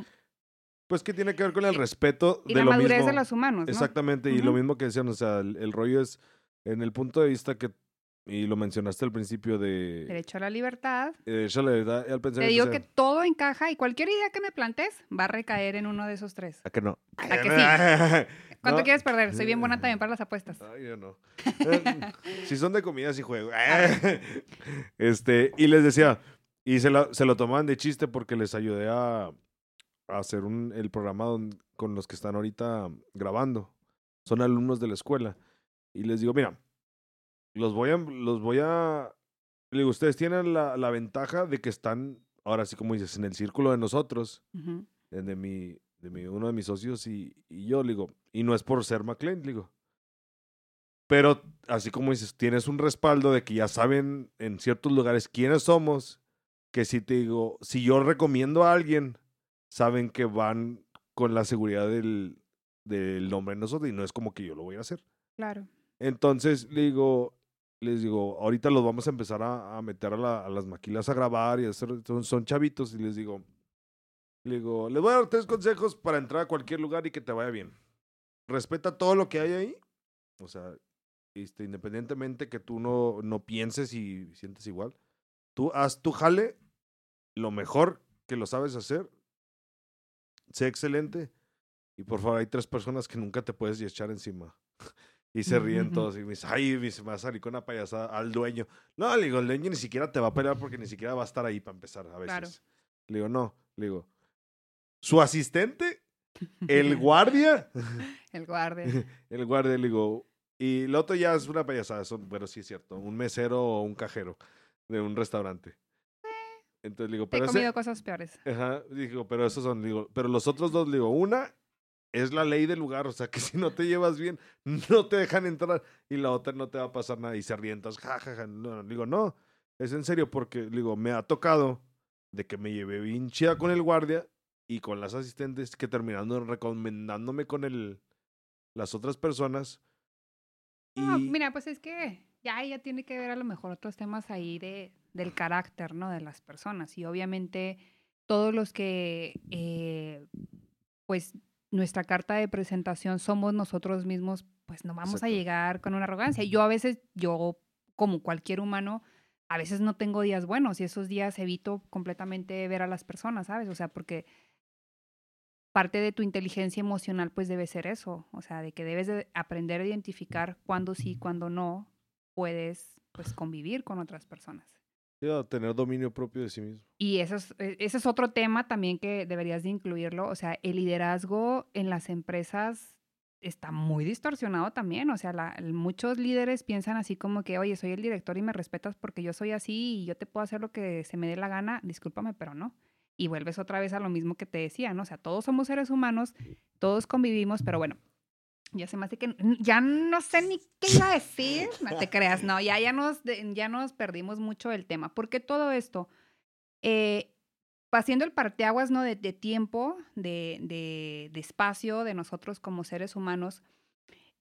Speaker 1: Pues que tiene que ver con el respeto
Speaker 2: y
Speaker 1: de
Speaker 2: la
Speaker 1: lo
Speaker 2: madurez
Speaker 1: mismo.
Speaker 2: de los humanos, ¿no?
Speaker 1: Exactamente, y lo mismo que decían, o sea, el, el rollo es en el punto de vista que y lo mencionaste al principio de...
Speaker 2: Derecho a la libertad.
Speaker 1: Derecho a la libertad. Al
Speaker 2: Te digo que todo encaja y cualquier idea que me plantes va a recaer en uno de esos tres.
Speaker 1: ¿A que no?
Speaker 2: ¿A que sí? [laughs] ¿Cuánto quieres perder? Soy bien buena también para las apuestas.
Speaker 1: Ay, yo no. si son de comida, sí juego. [laughs] [laughs] este, y les decía, y se, se lo tomaban de chiste porque les ayudé a, a hacer un, el programa con los que están ahorita grabando. Son alumnos de la escuela. Y les digo, mira, los voy a, los voy a, digo, ustedes tienen la, la ventaja de que están, ahora sí como dices, en el círculo de nosotros, de mi, de mi, uno de mis socios y, y yo, digo, y no es por ser McLean, le digo. Pero así como dices, tienes un respaldo de que ya saben en ciertos lugares quiénes somos, que si te digo, si yo recomiendo a alguien, saben que van con la seguridad del, del nombre de nosotros y no es como que yo lo voy a hacer.
Speaker 2: Claro.
Speaker 1: Entonces, le digo, les digo, ahorita los vamos a empezar a, a meter a, las maquilas a grabar y a hacer, son, chavitos y les digo, le digo, les voy a dar tres consejos para entrar a cualquier lugar y que te vaya bien. Respeta todo lo que hay ahí, o sea, este, independientemente que tú no, no pienses y sientes igual, tú haz tu jale lo mejor que lo sabes hacer, sé excelente y por favor hay tres personas que nunca te puedes echar encima. [laughs] Y se ríen todos y me dice, ay, me va a salir con una payasada al dueño. No, le digo, el dueño ni siquiera te va a pelear porque ni siquiera va a estar ahí para empezar a veces. Le digo, no, le digo, su asistente, el [laughs] guardia.
Speaker 2: el guardia. [laughs]
Speaker 1: el guardia, le digo, y el otro ya es una payasada, son, bueno, sí es cierto, un mesero o un cajero de un restaurante.
Speaker 2: Eh,
Speaker 1: Entonces le digo, pero...
Speaker 2: He comido cosas peores.
Speaker 1: Ajá, digo, pero esos son, digo, pero los otros dos, digo, una es la ley del lugar, o sea que [laughs] si no te llevas bien, no te dejan entrar y la otra no te va a pasar nada y se rientas, jajaja. No, digo, no, es en serio porque, digo, me ha tocado de que me llevé bien chida con el guardia y con las asistentes que terminando recomendándome con el, las otras personas.
Speaker 2: Y... No, mira, pues es que ya, ya tiene que ver a lo mejor otros temas ahí de, del carácter, ¿no? De las personas. Y obviamente todos los que, eh, pues, nuestra carta de presentación somos nosotros mismos, pues no vamos a llegar con una arrogancia. Yo a veces, yo como cualquier humano, a veces no tengo días buenos y esos días evito completamente ver a las personas, ¿sabes? O sea, porque parte de tu inteligencia emocional pues debe ser eso, o sea, de que debes de aprender a identificar cuándo sí, cuándo no puedes pues convivir con otras personas
Speaker 1: tener dominio propio de sí mismo.
Speaker 2: Y eso es, e, ese es otro tema también que deberías de incluirlo. O sea, el liderazgo en las empresas está muy distorsionado también. O sea, muchos líderes piensan así como que, oye, soy el director y me respetas porque yo soy así y yo te puedo hacer lo que se me dé la gana. Discúlpame, pero no. Y vuelves otra vez a lo mismo que te decía, ¿no? O sea, todos somos seres humanos, todos convivimos, pero bueno, ya se me hace que ya no sé ni qué iba a decir. No te creas, no, ya, ya, nos, ya nos perdimos mucho el tema. Porque todo esto, eh, haciendo el parteaguas ¿no? de, de tiempo, de, de, de, espacio de nosotros como seres humanos,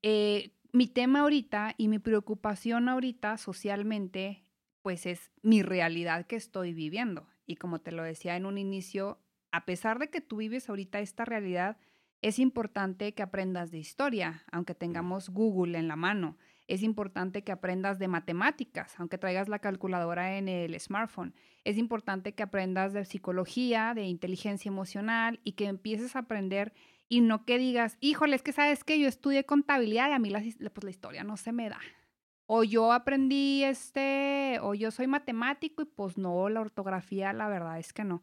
Speaker 2: eh, mi tema ahorita y mi preocupación ahorita socialmente, pues es mi realidad que estoy viviendo. Y como te lo decía en un inicio, a pesar de que tú vives ahorita esta realidad, es importante que aprendas de historia, aunque tengamos Google en la mano. Es importante que aprendas de matemáticas, aunque traigas la calculadora en el smartphone. Es importante que aprendas de psicología, de inteligencia emocional y que empieces a aprender y no que digas, híjole, es que sabes que yo estudié contabilidad y a mí la, pues, la historia no se me da. O yo aprendí este, o yo soy matemático y pues no, la ortografía, la verdad es que no.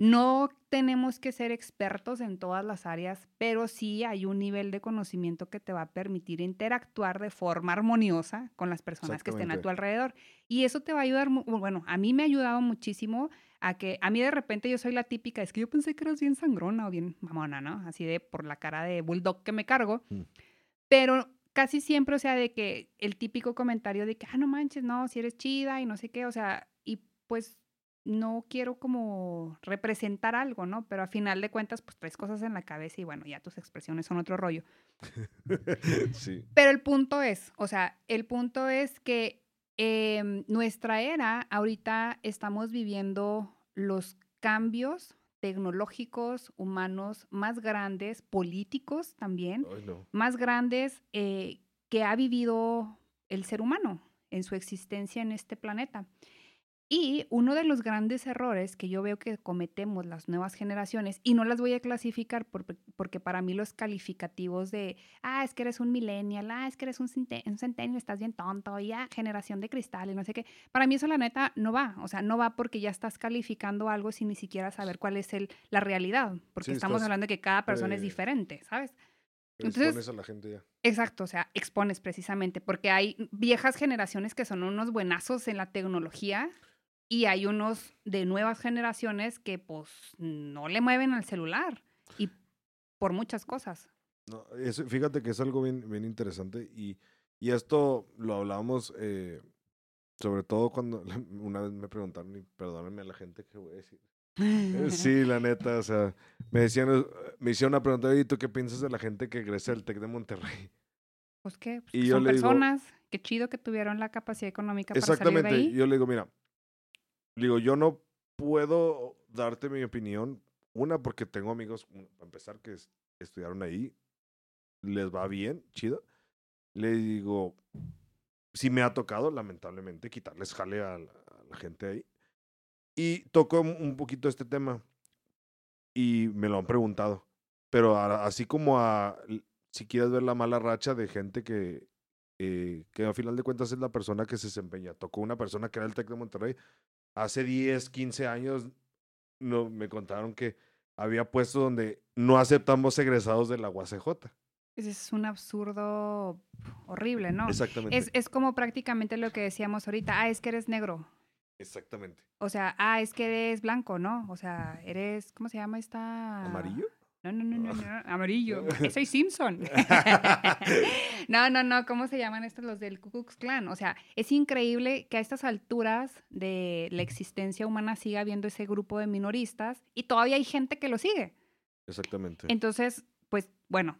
Speaker 2: No tenemos que ser expertos en todas las áreas, pero sí hay un nivel de conocimiento que te va a permitir interactuar de forma armoniosa con las personas que estén a tu alrededor. Y eso te va a ayudar, bueno, a mí me ha ayudado muchísimo a que a mí de repente yo soy la típica, es que yo pensé que eras bien sangrona o bien mamona, ¿no? Así de por la cara de bulldog que me cargo. Mm. Pero casi siempre, o sea, de que el típico comentario de que, ah, no manches, no, si eres chida y no sé qué, o sea, y pues no quiero como representar algo, ¿no? Pero a final de cuentas, pues tres cosas en la cabeza y bueno, ya tus expresiones son otro rollo. [laughs] sí. Pero el punto es, o sea, el punto es que eh, nuestra era, ahorita estamos viviendo los cambios tecnológicos, humanos más grandes, políticos también, más grandes eh, que ha vivido el ser humano en su existencia en este planeta. Y uno de los grandes errores que yo veo que cometemos las nuevas generaciones, y no las voy a clasificar porque para mí los calificativos de, ah, es que eres un millennial, ah, es que eres un, un centennial, estás bien tonto, ya, generación de cristal y no sé qué, para mí eso la neta no va, o sea, no va porque ya estás calificando algo sin ni siquiera saber cuál es el, la realidad, porque estamos hablando de que cada persona es diferente, ¿sabes?
Speaker 1: Entonces, expones a la gente ya.
Speaker 2: Exacto, o sea, expones precisamente, porque hay viejas generaciones que son unos buenazos en la tecnología y hay unos de nuevas generaciones que pues no le mueven al celular y por muchas cosas.
Speaker 1: No, fíjate que es algo bien, bien interesante y, y esto lo hablábamos eh, sobre todo cuando [laughs] una vez me preguntaron, y perdónenme a la gente que voy a decir. Eh, [laughs] sí, la neta, o sea, me decían, eh, me hicieron una pregunta, ¿y tú qué piensas de la gente que egresa del TEC de Monterrey?
Speaker 2: Pues qué, pues son personas, qué chido que tuvieron la capacidad económica para
Speaker 1: salir
Speaker 2: de ahí.
Speaker 1: yo le digo, mira, digo, yo no puedo darte mi opinión. Una, porque tengo amigos, para empezar, que estudiaron ahí. Les va bien, chido. Le digo, sí me ha tocado, lamentablemente, quitarles jale a la, gente ahí. Y toco un poquito este tema. Y me lo han preguntado. Pero así como a, si quieres ver la mala racha de gente que, eh, que a final de cuentas es la persona que se desempeña. Tocó una persona que era el TEC de Monterrey, hace 10, 15 años no, me contaron que había puestos donde no aceptamos egresados de la UACJ.
Speaker 2: Es un absurdo horrible, ¿no?
Speaker 1: Exactamente.
Speaker 2: Es, es como prácticamente lo que decíamos ahorita, ah, es que eres negro.
Speaker 1: Exactamente.
Speaker 2: O sea, ah, es que eres blanco, ¿no? O sea, eres, ¿cómo se llama esta?
Speaker 1: ¿Amarillo?
Speaker 2: No, no, no, no, no, amarillo. [laughs] Soy Simpson. [laughs] no, no, no, ¿cómo se llaman estos los del Ku Klux Klan? O sea, es increíble que a estas alturas de la existencia humana siga habiendo ese grupo de minoristas y todavía hay gente que lo sigue.
Speaker 1: Exactamente.
Speaker 2: Entonces, pues, bueno,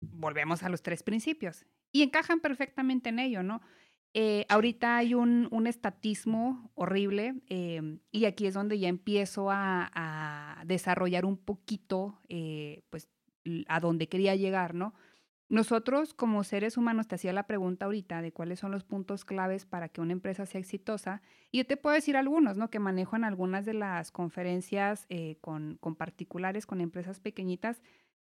Speaker 2: volvemos a los tres principios y encajan perfectamente en ello, ¿no? Eh, ahorita hay un, un estatismo horrible em, y aquí es donde ya empiezo a, a desarrollar un poquito, eh, pues, a donde quería llegar, ¿no? Nosotros como seres humanos, te hacía la pregunta ahorita de cuáles son los puntos claves para que una empresa sea exitosa. Y yo te puedo decir algunos, ¿no? Que manejo en algunas de las conferencias eh, con, con particulares, con empresas pequeñitas.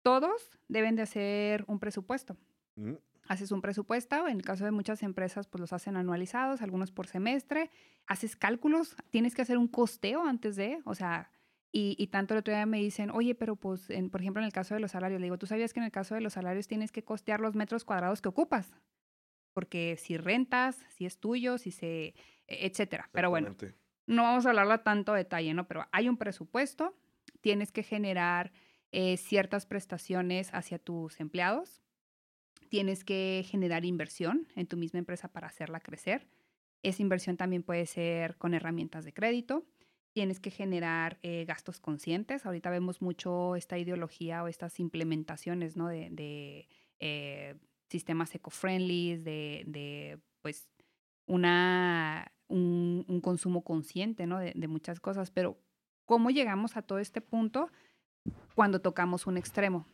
Speaker 2: Todos deben de hacer un presupuesto. Mm haces un presupuesto, en el caso de muchas empresas pues los hacen anualizados, algunos por semestre, haces cálculos, tienes que hacer un costeo antes de, o sea, y, tanto el otro día me dicen, oye, pero pues, en, por ejemplo, en el caso de los salarios, le digo, ¿tú sabías que en el caso de los salarios tienes que costear los metros cuadrados que ocupas? Porque si rentas, si es tuyo, si se, e, etcétera. Pero bueno, no vamos a hablarlo tanto detalle, ¿no? Pero hay un presupuesto, tienes que generar eh, ciertas prestaciones hacia tus empleados, tienes que generar inversión en tu misma empresa para hacerla crecer. Esa inversión también puede ser con herramientas de crédito. Tienes que generar eh, gastos conscientes. Ahorita vemos mucho esta ideología o estas implementaciones ¿no? de, eh, sistemas eco-friendly, de, de, pues una, un, consumo consciente ¿no? de, de muchas cosas. Pero ¿cómo llegamos a todo este punto cuando tocamos un extremo?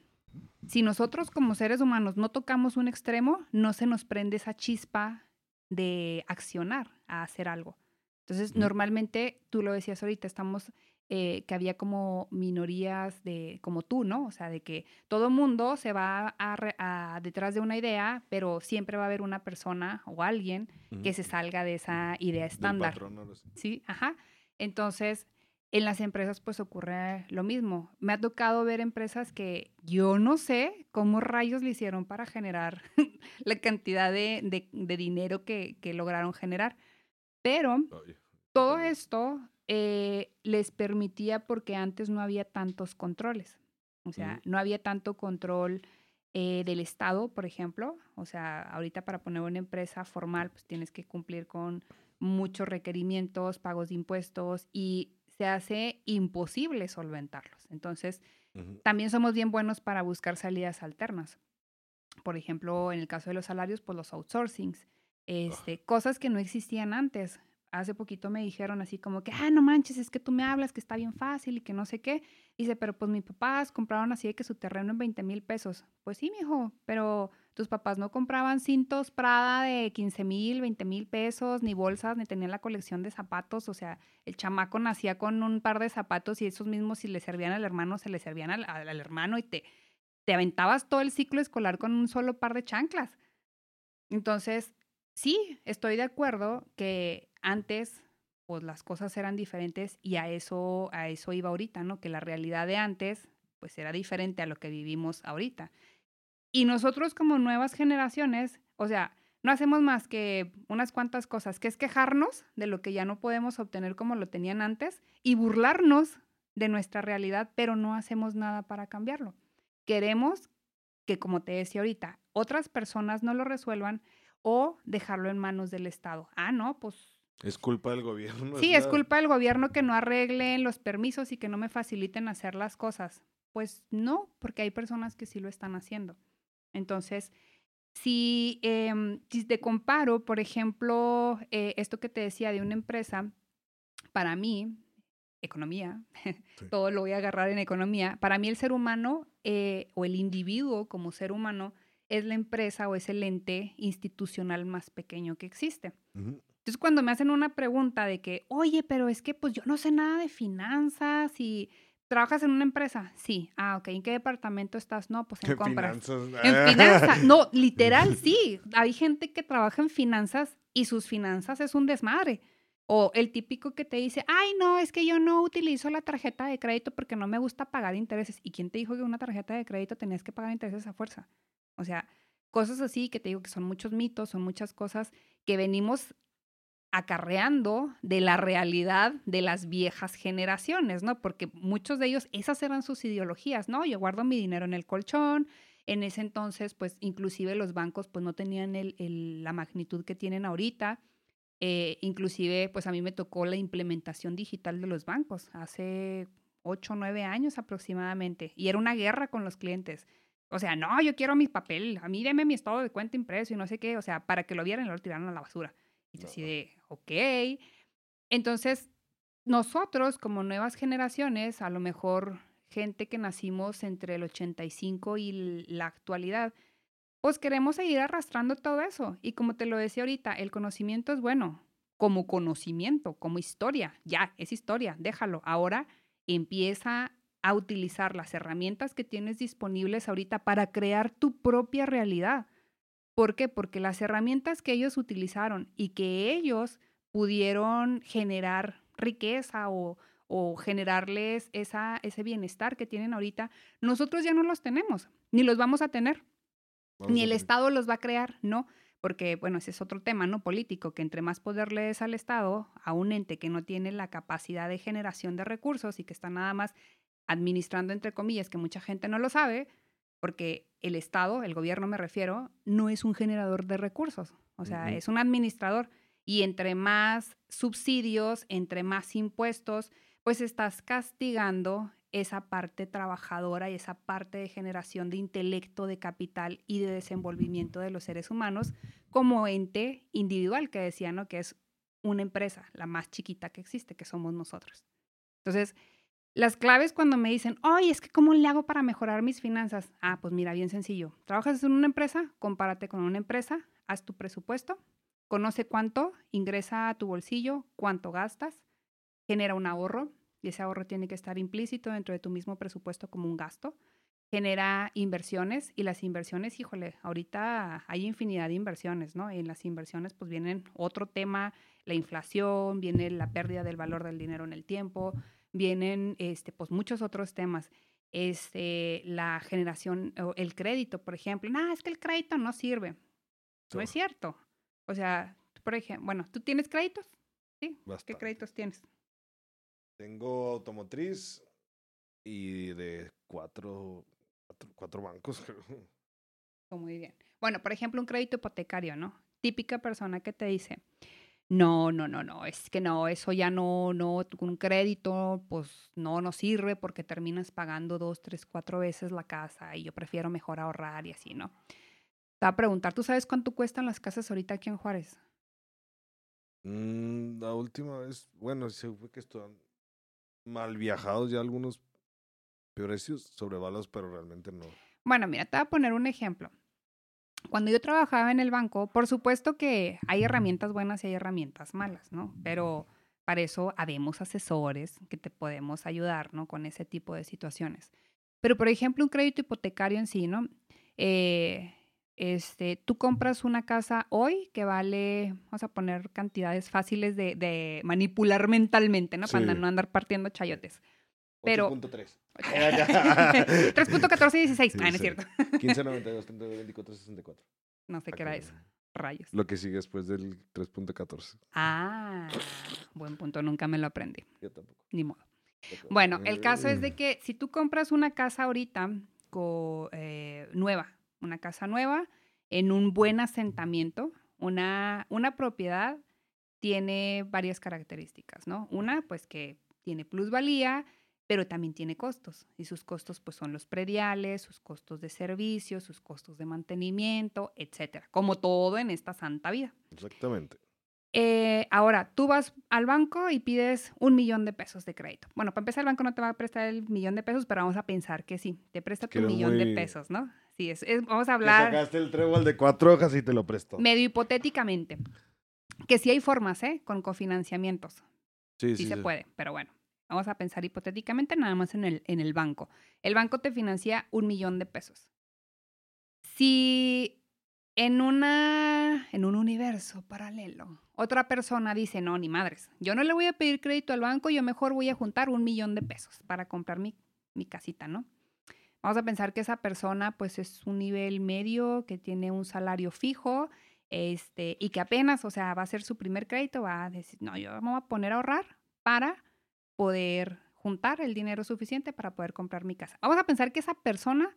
Speaker 2: Si nosotros como seres humanos no tocamos un extremo, no se nos prende esa chispa de accionar a hacer algo. Entonces, normalmente, tú lo decías ahorita, estamos, eh, que había como minorías de, como tú, ¿no? O sea, de que todo mundo se va a, detrás de una idea, pero siempre va a haber una persona o alguien que se salga de esa idea estándar. Sí, ajá. Entonces, en las empresas pues ocurre lo mismo. Me ha tocado ver empresas que yo no sé cómo rayos le hicieron para generar [laughs] la cantidad de, dinero que, lograron generar. Pero todo esto eh, les permitía porque antes no había tantos controles. O sea, no había tanto control eh, del Estado, por ejemplo. O sea, ahorita para poner una empresa formal pues tienes que cumplir con muchos requerimientos, pagos de impuestos y se hace imposible solventarlos. Entonces, también somos bien buenos para buscar salidas alternas. Por ejemplo, en el caso de los salarios, pues los outsourcings, este, cosas que no existían antes. Hace poquito me dijeron así como que, ah, no manches, es que tú me hablas que está bien fácil y que no sé qué. Dice, pero pues mis papás compraron así de que su terreno en 20 mil pesos. Pues sí, mijo, pero tus papás no compraban cintos Prada de 15 mil, 20 mil pesos, ni bolsas, ni tenían la colección de zapatos. O sea, el chamaco nacía con un par de zapatos y esos mismos si le servían al hermano, se le servían al, al hermano y te, te aventabas todo el ciclo escolar con un solo par de chanclas. Entonces, sí, estoy de acuerdo que antes pues las cosas eran diferentes y a eso a eso iba ahorita, ¿no? Que la realidad de antes pues era diferente a lo que vivimos ahorita. Y nosotros como nuevas generaciones, o sea, no hacemos más que unas cuantas cosas, que es quejarnos de lo que ya no podemos obtener como lo tenían antes y burlarnos de nuestra realidad, pero no hacemos nada para cambiarlo. Queremos que, como te decía ahorita, otras personas no lo resuelvan o dejarlo en manos del Estado. Ah, no, pues...
Speaker 1: Es culpa del gobierno.
Speaker 2: Sí, es culpa del gobierno que no arreglen los permisos y que no me faciliten hacer las cosas. Pues no, porque hay personas que sí lo están haciendo. Entonces, si, em, si te comparo, por ejemplo, eh, esto que te decía de una empresa, para mí, economía, [laughs] todo lo voy a agarrar en economía, para mí el ser humano eh, o el individuo como ser humano es la empresa o es el ente institucional más pequeño que existe. Entonces, cuando me hacen una pregunta de que, oye, pero es que pues yo no sé nada de finanzas y ¿Trabajas en una empresa? Sí. Ah, ok. ¿En qué departamento estás? No, pues en compras. Finanzas? En finanzas. No, literal, [laughs] sí. Hay gente que trabaja en finanzas y sus finanzas es un desmadre. O el típico que te dice, ay, no, es que yo no utilizo la tarjeta de crédito porque no me gusta pagar intereses. ¿Y quién te dijo que una tarjeta de crédito tenías que pagar intereses a fuerza? O sea, cosas así que te digo que son muchos mitos, son muchas cosas que venimos acarreando de la realidad de las viejas generaciones, ¿no? Porque muchos de ellos, esas eran sus ideologías, ¿no? Yo guardo mi dinero en el colchón. En ese entonces, pues inclusive los bancos pues no tenían la magnitud que tienen ahorita. Eh, inclusive, pues a mí me tocó la implementación digital de los bancos hace ocho o nueve años aproximadamente. Y era una guerra con los clientes. O sea, no, yo quiero mi papel, a mí deme mi estado de cuenta impreso y no sé qué, o sea, para que lo vieran lo tiraran a la basura. Y así de, ok. Entonces, nosotros como nuevas generaciones, a lo mejor gente que nacimos entre el 85 y la actualidad, pues queremos seguir arrastrando todo eso. Y como te lo decía ahorita, el conocimiento es bueno, como conocimiento, como historia, ya, es historia, déjalo. Ahora empieza a utilizar las herramientas que tienes disponibles ahorita para crear tu propia realidad. ¿Por qué? Porque las herramientas que ellos utilizaron y que ellos pudieron generar riqueza o, generarles esa, ese bienestar que tienen ahorita, nosotros ya no los tenemos, ni los vamos a tener, ni el Estado los va a crear, ¿no? Porque, bueno, ese es otro tema, ¿no? Político, que entre más poder le des al Estado, a un ente que no tiene la capacidad de generación de recursos y que está nada más administrando, entre comillas, que mucha gente no lo sabe, porque el Estado, el gobierno me refiero, no es un generador de recursos, o sea, es un administrador. Y entre más subsidios, entre más impuestos, pues estás castigando esa parte trabajadora y esa parte de generación de intelecto, de capital y de desenvolvimiento de los seres humanos como ente individual, que decía, ¿no? Que es una empresa, la más chiquita que existe, que somos nosotros. Entonces, las claves cuando me dicen, oye, es que ¿cómo le hago para mejorar mis finanzas? Ah, pues mira, bien sencillo. ¿Trabajas en una empresa? Compárate con una empresa, haz tu presupuesto, conoce cuánto ingresa a tu bolsillo, cuánto gastas, genera un ahorro, y ese ahorro tiene que estar implícito dentro de tu mismo presupuesto como un gasto. Genera inversiones y las inversiones, híjole, ahorita hay infinidad de inversiones, ¿no? En las inversiones pues vienen otro tema, la inflación, viene la pérdida del valor del dinero en el tiempo, vienen este, pues muchos otros temas. Este, la generación, el crédito, por ejemplo. No, es que el crédito no sirve. No es cierto. O sea, por ejemplo, bueno, ¿tú tienes créditos? ¿Sí? ¿Qué créditos tienes?
Speaker 1: Tengo automotriz y de cuatro, cuatro, bancos. [laughs]
Speaker 2: Oh, muy bien. Bueno, por ejemplo, un crédito hipotecario, ¿no? Típica persona que te dice, no, no, no, no, es que no, eso ya no, no, un crédito, pues no nos sirve porque terminas pagando dos, tres, cuatro veces la casa y yo prefiero mejor ahorrar y así, ¿no? Te voy a preguntar, ¿tú sabes cuánto cuestan las casas ahorita aquí en Juárez?
Speaker 1: Mm, la última vez, bueno, se fue que están mal viajados ya algunos precios sobrevalos, pero realmente no.
Speaker 2: Bueno, mira, te voy a poner un ejemplo. Cuando yo trabajaba en el banco, por supuesto que hay herramientas buenas y hay herramientas malas, ¿no? Pero para eso habemos asesores que te podemos ayudar, ¿no? Con ese tipo de situaciones. Pero, por ejemplo, un crédito hipotecario en sí, ¿no? Eh, este, tú compras una casa hoy que vale, vamos a poner cantidades fáciles de, manipular mentalmente, ¿no? Para no andar partiendo chayotes. Pero...
Speaker 1: 8.3.
Speaker 2: 3.1416. [laughs] ah, no es cierto.
Speaker 1: 1592, 24, 64.
Speaker 2: No sé qué era eso. Rayos.
Speaker 1: Lo que sigue después del 3.14.
Speaker 2: Ah, buen punto. Nunca me lo aprendí.
Speaker 1: Yo tampoco.
Speaker 2: Ni modo. Bueno, el caso es de que si tú compras una casa ahorita eh, nueva, una casa nueva, en un buen asentamiento, una, una propiedad tiene varias características, ¿no? Una, pues que tiene plusvalía, pero también tiene costos. Y sus costos, pues, son los prediales, sus costos de servicio, sus costos de mantenimiento, etcétera. Como todo en esta santa vida.
Speaker 1: Exactamente.
Speaker 2: Eh, ahora, tú vas al banco y pides un millón de pesos de crédito. Bueno, para empezar, el banco no te va a prestar el millón de pesos, pero vamos a pensar que sí, te presta tu millón de pesos, ¿no? Sí, es, vamos a hablar.
Speaker 1: Te sacaste el trébol de cuatro hojas y te lo prestó.
Speaker 2: Medio hipotéticamente. Que sí hay formas, ¿eh? Con cofinanciamientos. Sí, sí, sí se puede, pero bueno. Vamos a pensar hipotéticamente nada más en el, en el banco. El banco te financia un millón de pesos. Si en, una, en un universo paralelo otra persona dice, no, ni madres, yo no le voy a pedir crédito al banco, yo mejor voy a juntar un millón de pesos para comprar mi, mi casita, ¿no? Vamos a pensar que esa persona pues es un nivel medio, que tiene un salario fijo, este, y que apenas, o sea, va a ser su primer crédito, va a decir, no, yo me voy a poner a ahorrar para poder juntar el dinero suficiente para poder comprar mi casa. Vamos a pensar que esa persona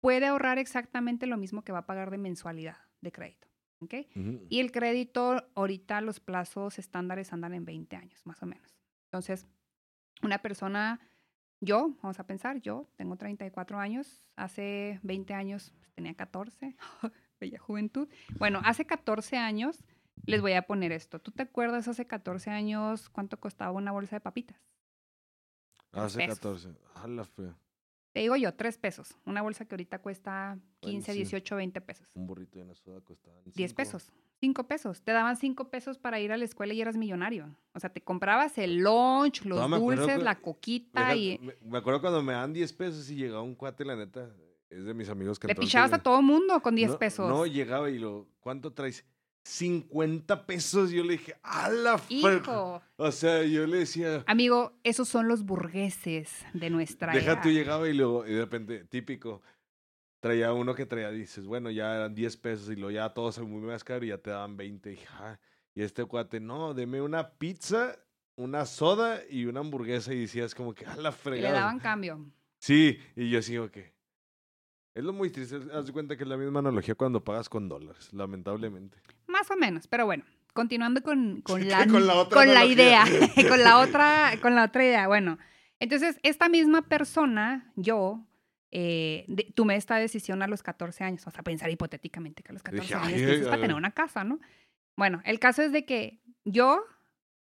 Speaker 2: puede ahorrar exactamente lo mismo que va a pagar de mensualidad de crédito. ¿okay? Y el crédito, ahorita los plazos estándares andan en 20 años, más o menos. Entonces, una persona, yo, vamos a pensar, yo tengo 34 años, hace 20 años pues, tenía 14, bella [laughs] juventud. Bueno, hace 14 años les voy a poner esto. ¿Tú te acuerdas hace 14 años cuánto costaba una bolsa de papitas?
Speaker 1: Hace 14. A la fe.
Speaker 2: Te digo yo, tres pesos. Una bolsa que ahorita cuesta 15, 18, 20 pesos.
Speaker 1: Un burrito de una soda costaba
Speaker 2: 10 pesos. 5 pesos. Te daban 5 pesos para ir a la escuela y eras millonario. O sea, te comprabas el lunch, los dulces, la coquita y...
Speaker 1: Me, acuerdo cuando me dan 10 pesos y llegaba un cuate, la neta, es de mis amigos que...
Speaker 2: Le pichabas a todo mundo con 10 pesos.
Speaker 1: No, llegaba y lo... ¿Cuánto traes? 50 pesos. Yo le dije, ¡a la
Speaker 2: Hijo.
Speaker 1: O sea, yo le decía.
Speaker 2: Amigo, esos son los burgueses de nuestra
Speaker 1: Deja tú llegaba y luego, y de repente, típico, traía uno que traía, dices, bueno, ya eran 10 pesos y luego ya todos muy más caro y ya te daban 20. Y, ah", y este cuate, no, deme una pizza, una soda y una hamburguesa. Y decías, como que, a la fregada.
Speaker 2: le daban cambio.
Speaker 1: Sí, y yo sigo que. Es lo muy triste. Haz de cuenta que es la misma analogía cuando pagas con dólares, lamentablemente.
Speaker 2: Más o menos, pero bueno, continuando con, con la, con la, otra con la idea, [laughs] [laughs] con la otra, con la otra idea. Bueno, entonces esta misma persona, yo, eh, tomé esta decisión a los 14 años, o sea, pensar hipotéticamente que a los 14 años es para tener una casa, ¿no? Bueno, el caso es de que yo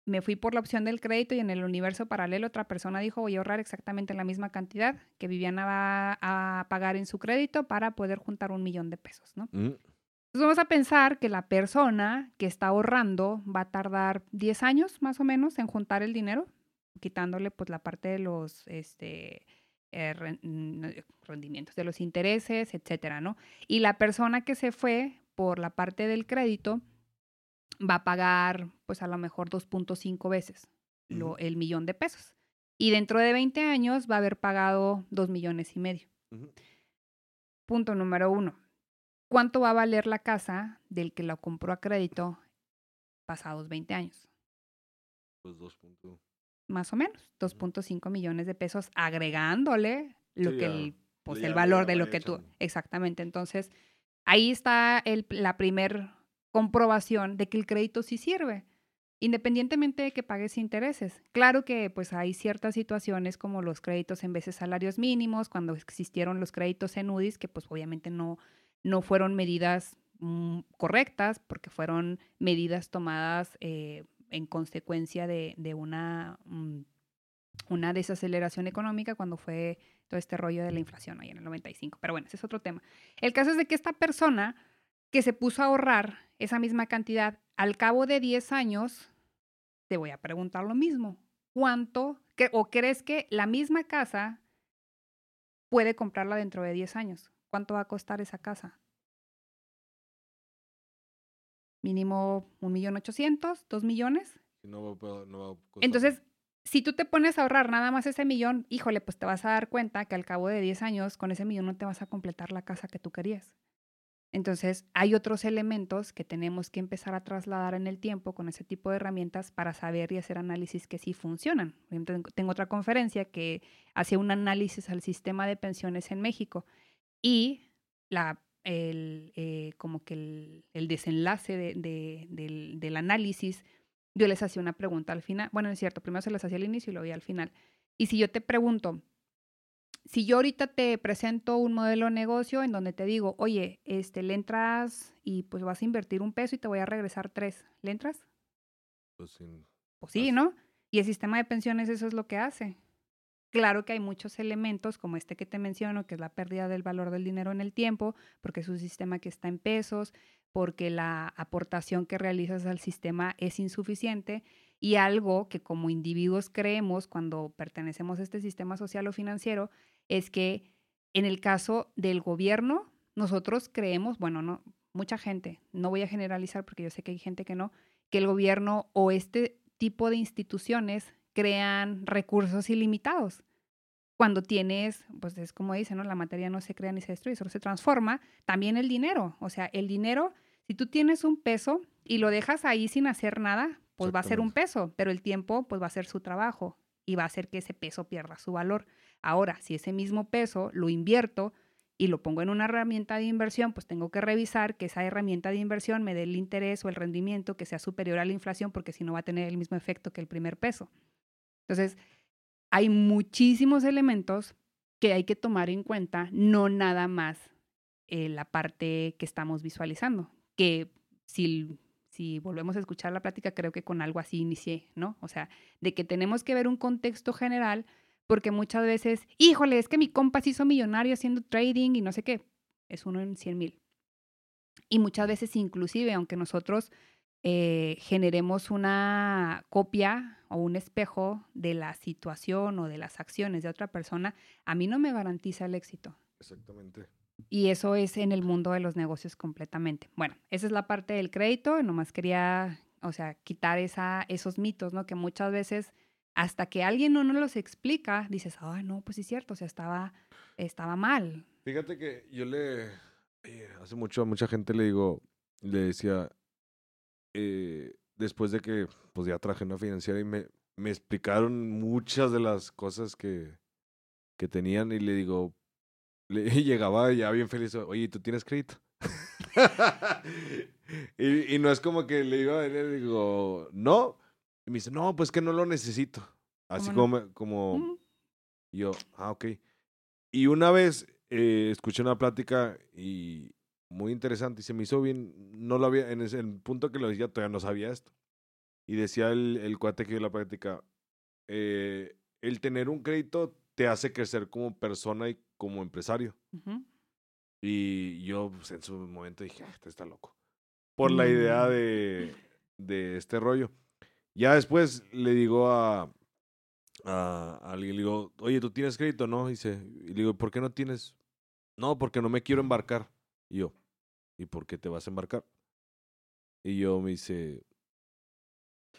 Speaker 2: me fui por la opción del crédito y en el universo paralelo otra persona dijo voy a ahorrar exactamente la misma cantidad que Viviana va a pagar en su crédito para poder juntar un millón de pesos, ¿no? Mm. Entonces vamos a pensar que la persona que está ahorrando va a tardar 10 años más o menos en juntar el dinero, quitándole pues la parte de los este, eh, mm, rendimientos, de los intereses, etcétera, ¿no? Y la persona que se fue por la parte del crédito, va a pagar pues a lo mejor 2.5 veces lo, el millón de pesos. Y dentro de 20 años va a haber pagado 2 millones y medio. Punto número uno. ¿Cuánto va a valer la casa del que la compró a crédito pasados 20 años?
Speaker 1: Pues 2.
Speaker 2: Más o menos, 2.5 millones de pesos agregándole lo que el, pues, el valor de lo que tú... Exactamente, entonces ahí está el, la primer comprobación de que el crédito sí sirve, independientemente de que pagues intereses. Claro que pues hay ciertas situaciones como los créditos en veces salarios mínimos, cuando existieron los créditos en UDIs, que pues obviamente no, no fueron medidas mm, correctas porque fueron medidas tomadas eh, en consecuencia de, de una, mm, una desaceleración económica cuando fue todo este rollo de la inflación ahí en el 95. Pero bueno, ese es otro tema. El caso es de que esta persona que se puso a ahorrar esa misma cantidad, al cabo de 10 años, te voy a preguntar lo mismo. ¿Cuánto o crees que la misma casa puede comprarla dentro de 10 años? ¿Cuánto va a costar esa casa? Mínimo un millón ochocientos, dos millones.
Speaker 1: No va, no va a costar.
Speaker 2: Entonces, si tú te pones a ahorrar nada más ese millón, híjole, pues te vas a dar cuenta que al cabo de 10 años con ese millón no te vas a completar la casa que tú querías. Entonces, hay otros elementos que tenemos que empezar a trasladar en el tiempo con ese tipo de herramientas para saber y hacer análisis que sí funcionan. Tengo otra conferencia que hace un análisis al sistema de pensiones en México y la, el, eh, como que el, desenlace del, del análisis, yo les hacía una pregunta al final. Bueno, es cierto, primero se les hacía al inicio y luego al final. Y si yo te pregunto, si yo ahorita te presento un modelo de negocio en donde te digo, oye, este, le entras y pues vas a invertir un peso y te voy a regresar tres, ¿le entras?
Speaker 1: Pues sí.
Speaker 2: Pues sí, ¿no? Y el sistema de pensiones eso es lo que hace. Claro que hay muchos elementos como este que te menciono, que es la pérdida del valor del dinero en el tiempo, porque es un sistema que está en pesos, porque la aportación que realizas al sistema es insuficiente y algo que como individuos creemos cuando pertenecemos a este sistema social o financiero es que en el caso del gobierno, nosotros creemos, bueno, no, mucha gente, no voy a generalizar porque yo sé que hay gente que no, que el gobierno o este tipo de instituciones crean recursos ilimitados. Cuando tienes, pues es como dicen, ¿no? La materia no se crea ni se destruye, solo se transforma. También el dinero. O sea, el dinero, si tú tienes un peso y lo dejas ahí sin hacer nada, pues va a ser un peso, pero el tiempo, pues va a ser su trabajo y va a hacer que ese peso pierda su valor. Ahora, si ese mismo peso lo invierto y lo pongo en una herramienta de inversión, pues tengo que revisar que esa herramienta de inversión me dé el interés o el rendimiento que sea superior a la inflación, porque si no va a tener el mismo efecto que el primer peso. Entonces, hay muchísimos elementos que hay que tomar en cuenta, no nada más eh, la parte que estamos visualizando, que si, si volvemos a escuchar la plática, creo que con algo así inicié, ¿no? O sea, de que tenemos que ver un contexto general porque muchas veces, híjole, es que mi compa se hizo millonario haciendo trading y no sé qué, es uno en 100 mil. Y muchas veces inclusive, aunque nosotros eh, generemos una copia o un espejo de la situación o de las acciones de otra persona, a mí no me garantiza el éxito.
Speaker 1: Exactamente.
Speaker 2: Y eso es en el mundo de los negocios completamente. Bueno, esa es la parte del crédito. Nomás quería, o sea, quitar esa, esos mitos, ¿no? Que muchas veces hasta que alguien no nos los explica, dices, ah, no, pues sí es cierto, o sea, estaba, estaba mal.
Speaker 1: Fíjate que yo le, eh, hace mucho a mucha gente le digo, le decía, eh, después de que pues ya traje una financiera y me, me explicaron muchas de las cosas que, que tenían y le digo, le [laughs] llegaba ya bien feliz, oye, ¿tú tienes crédito? [laughs] y, y, no es como que le iba a le digo, no, y me dice, no, pues que no lo necesito. Así como, como yo, ah, ok. Y una vez eh, escuché una plática y muy interesante y se me hizo bien, no lo había, en el punto que lo decía todavía no sabía esto. Y decía el, el cuate que dio la práctica, eh, el tener un crédito te hace crecer como persona y como empresario. Y yo pues, en su momento dije, ah, este está loco. Por la idea mm. de, de este rollo. Ya después le digo a, a, alguien, le digo, oye, ¿tú tienes crédito? No, dice, y le digo, ¿por qué no tienes? No, porque no me quiero embarcar. Y yo, ¿y por qué te vas a embarcar? Y yo me dice,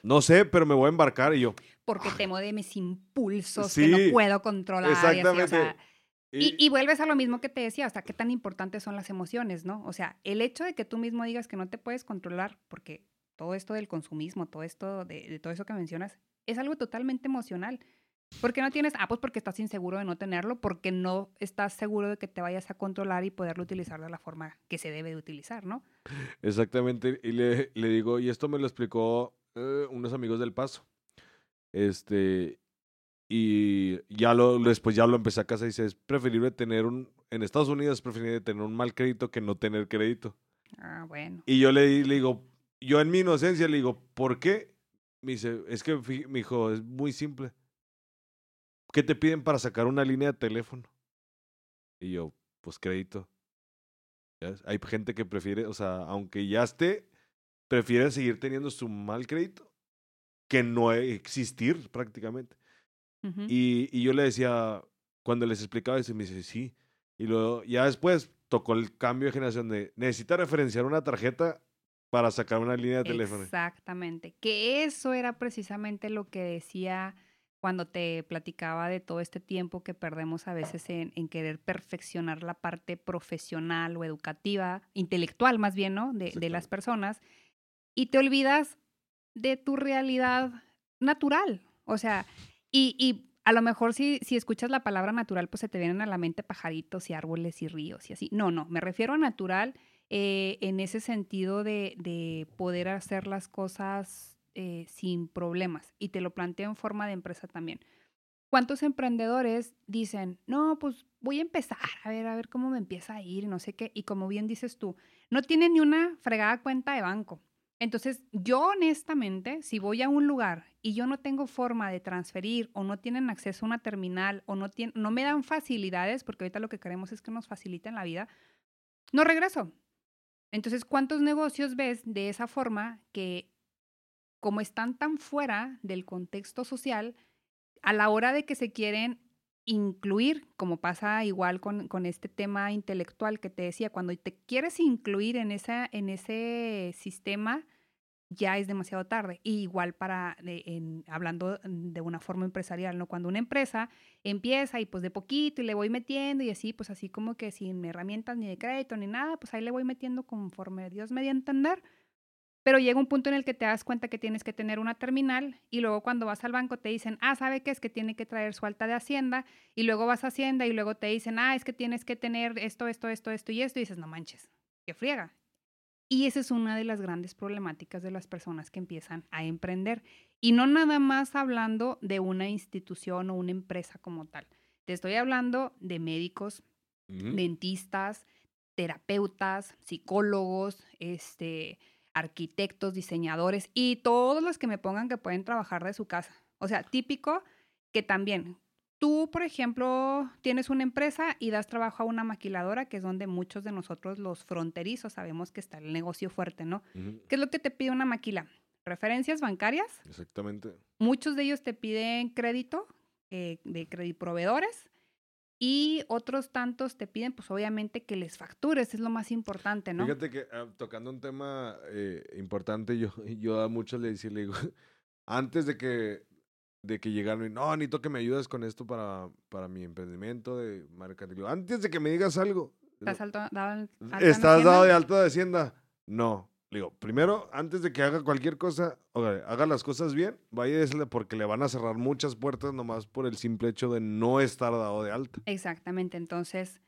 Speaker 1: no sé, pero me voy a embarcar. Y yo,
Speaker 2: porque temo de mis impulsos que no puedo controlar. Exactamente. Y, y, vuelves a lo mismo que te decía, hasta qué tan importantes son las emociones, ¿no? O sea, el hecho de que tú mismo digas que no te puedes controlar, porque todo esto del consumismo, todo esto de, todo eso que mencionas, es algo totalmente emocional. ¿Por qué no tienes? Ah, pues porque estás inseguro de no tenerlo, porque no estás seguro de que te vayas a controlar y poderlo utilizar de la forma que se debe de utilizar, ¿no?
Speaker 1: Exactamente. Y le, le digo, y esto me lo explicó eh, unos amigos del Paso. Este, y ya lo, después ya lo empecé a casa y dice, es preferible tener un, en Estados Unidos es preferible tener un mal crédito que no tener crédito.
Speaker 2: Ah, bueno.
Speaker 1: Y yo le digo, yo en mi inocencia le digo, ¿por qué? Me dice, es que, mi hijo, es muy simple. ¿Qué te piden para sacar una línea de teléfono? Y yo, pues crédito. Hay gente que prefiere, o sea, aunque ya esté, prefiere seguir teniendo su mal crédito que no existir prácticamente. Y, y yo le decía, cuando les explicaba eso, me dice, sí. Y luego, ya después tocó el cambio de generación de, necesita referenciar una tarjeta para sacar una línea de teléfono.
Speaker 2: Exactamente. Que eso era precisamente lo que decía cuando te platicaba de todo este tiempo que perdemos a veces en, en querer perfeccionar la parte profesional o educativa, intelectual más bien, ¿no? De, de las personas. Y te olvidas de tu realidad natural. O sea, y, y a lo mejor si, si escuchas la palabra natural, pues se te vienen a la mente pajaritos y árboles y ríos y así. No, no, me refiero a natural eh, en ese sentido de, de poder hacer las cosas eh, sin problemas. Y te lo planteo en forma de empresa también. ¿Cuántos emprendedores dicen, no, pues voy a empezar, a ver, a ver cómo me empieza a ir, no sé qué? Y como bien dices tú, no tienen ni una fregada cuenta de banco. Entonces, yo honestamente, si voy a un lugar y yo no tengo forma de transferir o no tienen acceso a una terminal o no, tien- no me dan facilidades, porque ahorita lo que queremos es que nos faciliten la vida, no regreso. Entonces, ¿cuántos negocios ves de esa forma que, como están tan fuera del contexto social, a la hora de que se quieren incluir, como pasa igual con, con este tema intelectual que te decía, cuando te quieres incluir en, esa, en ese sistema, ya es demasiado tarde. Y igual para, en- hablando de una forma empresarial, ¿no? Cuando una empresa empieza y pues de poquito y le voy metiendo y así, pues así como que sin herramientas ni de crédito ni nada, pues ahí le voy metiendo conforme Dios me dio a entender. Pero llega un punto en el que te das cuenta que tienes que tener una terminal y luego cuando vas al banco te dicen, ah, ¿sabe qué? Es que tiene que traer su alta de Hacienda y luego vas a Hacienda y luego te dicen, ah, es que tienes que tener esto, esto, esto, esto y esto y dices, no manches, qué friega. Y esa es una de las grandes problemáticas de las personas que empiezan a emprender. Y no nada más hablando de una institución o una empresa como tal. Te estoy hablando de médicos, dentistas, terapeutas, psicólogos, este, arquitectos, diseñadores y todos los que me pongan que pueden trabajar de su casa. O sea, típico que también tú, por ejemplo, tienes una empresa y das trabajo a una maquiladora, que es donde muchos de nosotros los fronterizos sabemos que está el negocio fuerte, ¿no? ¿Qué es lo que te pide una maquila? Referencias bancarias,
Speaker 1: Exactamente.
Speaker 2: Muchos de ellos te piden crédito eh, de crédito proveedores y otros tantos te piden, pues obviamente que les factures, es lo más importante, ¿no?
Speaker 1: Fíjate que ah, tocando un tema eh, importante, yo, [laughs] yo a muchos le decía, le digo, [laughs] antes de que, de que llegaran, y, no, necesito que me ayudes con esto para, para mi emprendimiento de mercantil. Antes de que me digas algo,
Speaker 2: ¿Estás alto- dado
Speaker 1: ¿estás dado de alta de Hacienda? No. Le digo, primero, antes de que haga cualquier cosa, oiga, haga las cosas bien, vaya porque le van a cerrar muchas puertas nomás por el simple hecho de no estar dado de alta.
Speaker 2: Exactamente, entonces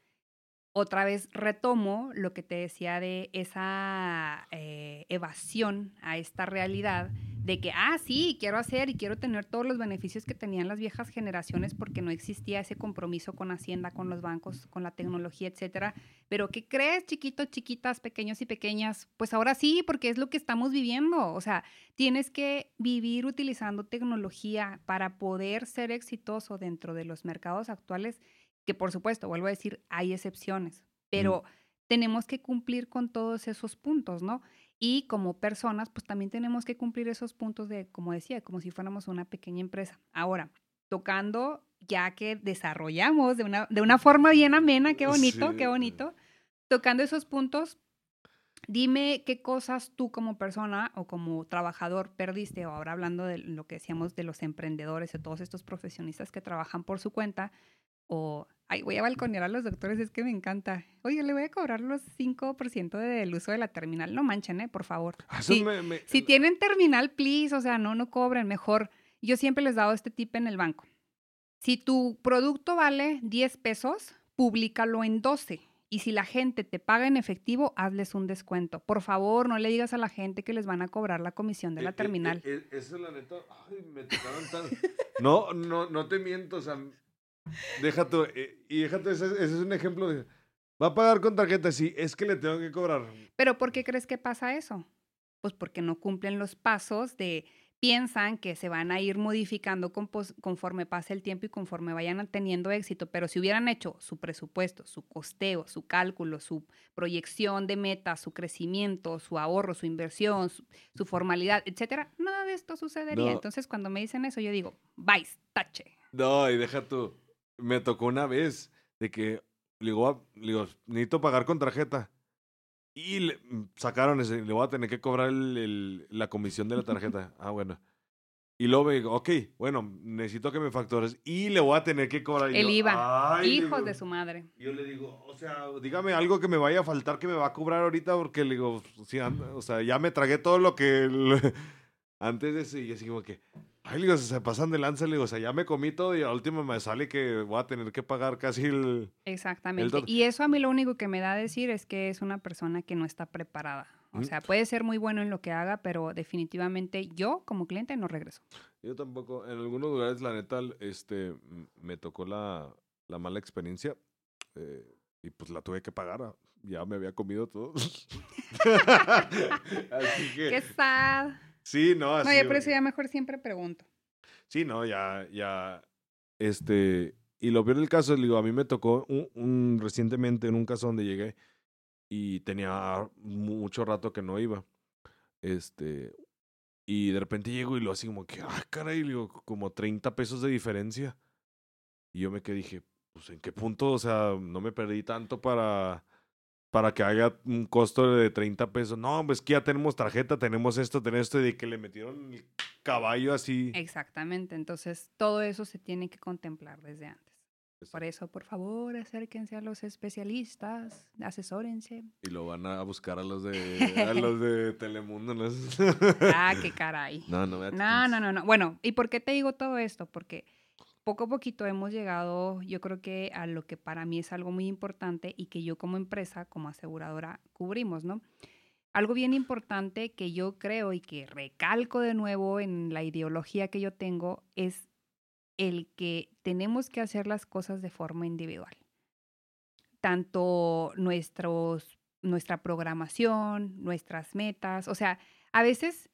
Speaker 2: otra vez retomo lo que te decía de esa eh, evasión a esta realidad de que, ah, sí, quiero hacer y quiero tener todos los beneficios que tenían las viejas generaciones porque no existía ese compromiso con Hacienda, con los bancos, con la tecnología, etcétera. Pero ¿qué crees, chiquitos, chiquitas, pequeños y pequeñas? Pues ahora sí, porque es lo que estamos viviendo. O sea, tienes que vivir utilizando tecnología para poder ser exitoso dentro de los mercados actuales que por supuesto, vuelvo a decir, hay excepciones, pero tenemos que cumplir con todos esos puntos, ¿no? Y como personas, pues también tenemos que cumplir esos puntos de, como decía, como si fuéramos una pequeña empresa. Ahora, tocando, ya que desarrollamos de una, de una forma bien amena, qué bonito,
Speaker 1: Sí.
Speaker 2: qué bonito, tocando esos puntos, dime qué cosas tú como persona o como trabajador perdiste, o ahora hablando de lo que decíamos de los emprendedores, de todos estos profesionistas que trabajan por su cuenta, o, ay, voy a balconear a los doctores, es que me encanta. Oye, le voy a cobrar los 5% del uso de la terminal. No manchen, ¿eh? Por favor.
Speaker 1: Ah, Eso
Speaker 2: Sí,
Speaker 1: me- me-
Speaker 2: Si tienen terminal, please, o sea, no, no cobren, mejor. Yo siempre les he dado este tip en el banco. Si tu producto vale 10 pesos, públicalo en 12. Y si la gente te paga en efectivo, hazles un descuento. Por favor, no le digas a la gente que les van a cobrar la comisión de
Speaker 1: Eh,
Speaker 2: la
Speaker 1: eh,
Speaker 2: terminal.
Speaker 1: eh, eh, eso la neta, ay, me tocaron tan... No, no, no te miento, o sea, deja tú, eh, y déjate, ese, ese es un ejemplo de, Va a pagar con tarjeta, sí, es que le tengo que cobrar.
Speaker 2: Pero ¿por qué crees que pasa eso? Pues porque no cumplen los pasos de piensan que se van a ir modificando conforme pase el tiempo y conforme vayan teniendo éxito, pero si hubieran hecho su presupuesto, su costeo, su cálculo, su proyección de metas, su crecimiento, su ahorro, su inversión, su, formalidad, etcétera, nada de esto sucedería. Entonces, cuando me dicen eso, yo digo, vais, tache.
Speaker 1: No, y deja tú. Me tocó una vez de que, le digo, necesito pagar con tarjeta. Y le, mm, sacaron ese, le voy a tener que cobrar el, la comisión de la [laughs] tarjeta. ah, bueno. Y luego me digo, ok, bueno, necesito que me factores y le voy a tener que cobrar.
Speaker 2: El IVA. Hijos de su madre.
Speaker 1: Yo le digo, o sea, dígame algo que me vaya a faltar que me va a cobrar ahorita porque le digo, sí, o sea, ya me tragué todo lo que [laughs] antes de eso y así como que, Ay, digo, se pasan de lanza, le digo, o sea, ya me comí todo y al último me sale que voy a tener que pagar casi el...
Speaker 2: Exactamente. y eso a mí lo único que me da a decir es que es una persona que no está preparada. O sea, puede ser muy bueno en lo que haga, pero definitivamente yo como cliente no regreso.
Speaker 1: Yo tampoco. En algunos lugares, la neta, este, me tocó la, la mala experiencia eh, y pues la tuve que pagar. Ah, ya me había comido todo. [laughs] [laughs]
Speaker 2: Así que... Qué sad.
Speaker 1: Sí, no,
Speaker 2: así. No, yo por eso ya mejor siempre pregunto.
Speaker 1: Sí, no, ya, ya, este, y lo peor del caso, digo, a mí me tocó un, recientemente en un caso donde llegué y tenía mucho rato que no iba, este, y de repente llego y lo así como que, ah, caray, digo, como 30 pesos de diferencia. Y yo me quedé, dije, pues, ¿en qué punto? O sea, no me perdí tanto para para que haga un costo de 30 pesos. No, pues que ya tenemos tarjeta, tenemos esto, tenemos esto, y de que le metieron el caballo así.
Speaker 2: Exactamente, entonces todo eso se tiene que contemplar desde antes. Por eso, por favor, acérquense a los especialistas, asesórense.
Speaker 1: Y lo van a buscar a los de, [laughs] a los de Telemundo. ¿no?
Speaker 2: ah, qué [laughs] caray.
Speaker 1: No, no,
Speaker 2: no, no, no, no. Bueno, ¿y por qué te digo todo esto? Porque poco a poquito hemos llegado, yo creo que a lo que para mí es algo muy importante y que yo como empresa, como aseguradora, cubrimos, ¿no? Algo bien importante que yo creo y que recalco de nuevo en la ideología que yo tengo es el que tenemos que hacer las cosas de forma individual. Tanto nuestros, nuestra programación, nuestras metas, o sea, a veces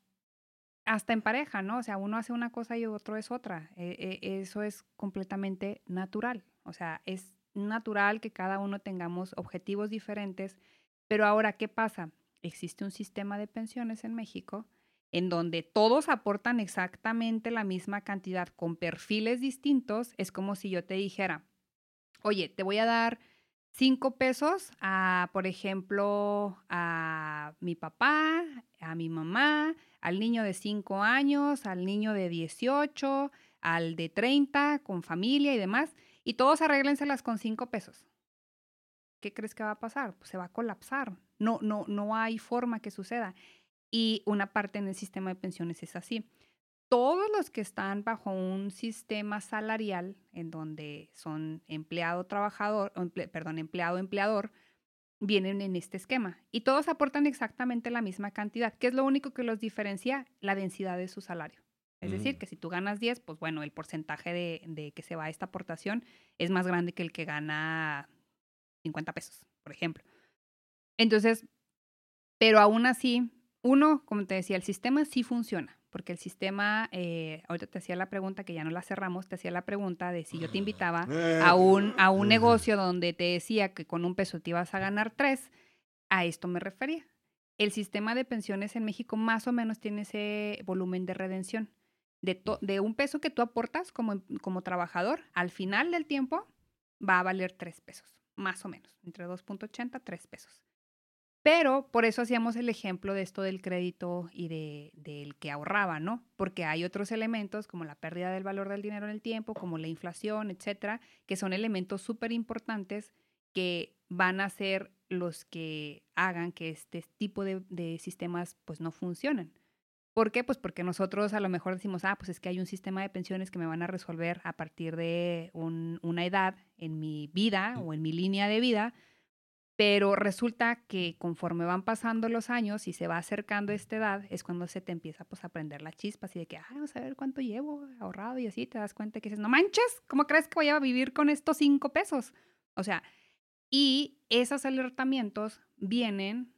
Speaker 2: hasta en pareja, ¿no? O sea, uno hace una cosa y otro es otra. E, e, eso es completamente natural. O sea, es natural que cada uno tengamos objetivos diferentes. Pero ahora, ¿qué pasa? Existe un sistema de pensiones en México en donde todos aportan exactamente la misma cantidad con perfiles distintos. Es como si yo te dijera, oye, te voy a dar cinco pesos a, por ejemplo, a mi papá, a mi mamá, al niño de 5 años, al niño de 18, al de 30, con familia y demás, y todos arréglenselas con 5 pesos. ¿Qué crees que va a pasar? Pues se va a colapsar. No, no, no hay forma que suceda. Y una parte en el sistema de pensiones es así. Todos los que están bajo un sistema salarial en donde son empleado trabajador, perdón, empleado empleador, vienen en este esquema y todos aportan exactamente la misma cantidad, que es lo único que los diferencia la densidad de su salario. Es decir, mm. que si tú ganas 10, pues bueno, el porcentaje de, de, que se va a esta aportación es más grande que el que gana 50 pesos, por ejemplo. Entonces, pero aún así, uno, como te decía, el sistema sí funciona porque el sistema, eh, ahorita te hacía la pregunta, que ya no la cerramos, te hacía la pregunta de si yo te invitaba eh, a un, a un negocio donde te decía que con un peso te ibas a ganar tres, a esto me refería. El sistema de pensiones en México más o menos tiene ese volumen de redención. De, de un peso que tú aportas como, como trabajador, al final del tiempo va a valer tres pesos, más o menos, entre 2.80 3 pesos. Pero por eso hacíamos el ejemplo de esto del crédito y de, del que ahorraba, ¿no? Porque hay otros elementos como la pérdida del valor del dinero en el tiempo, como la inflación, etcétera, que son elementos súper importantes que van a ser los que hagan que este tipo de, sistemas pues no funcionen. ¿Por qué? Pues porque nosotros a lo mejor decimos, ah, pues es que hay un sistema de pensiones que me van a resolver a partir de una edad en mi vida o en mi línea de vida, pero resulta que conforme van pasando los años y se va acercando esta edad, es cuando se te empieza pues, a prender la chispa, así de que, ah, vamos a ver cuánto llevo ahorrado y así te das cuenta que dices, no manches, ¿cómo crees que voy a vivir con estos cinco pesos? O sea, Y esos alertamientos vienen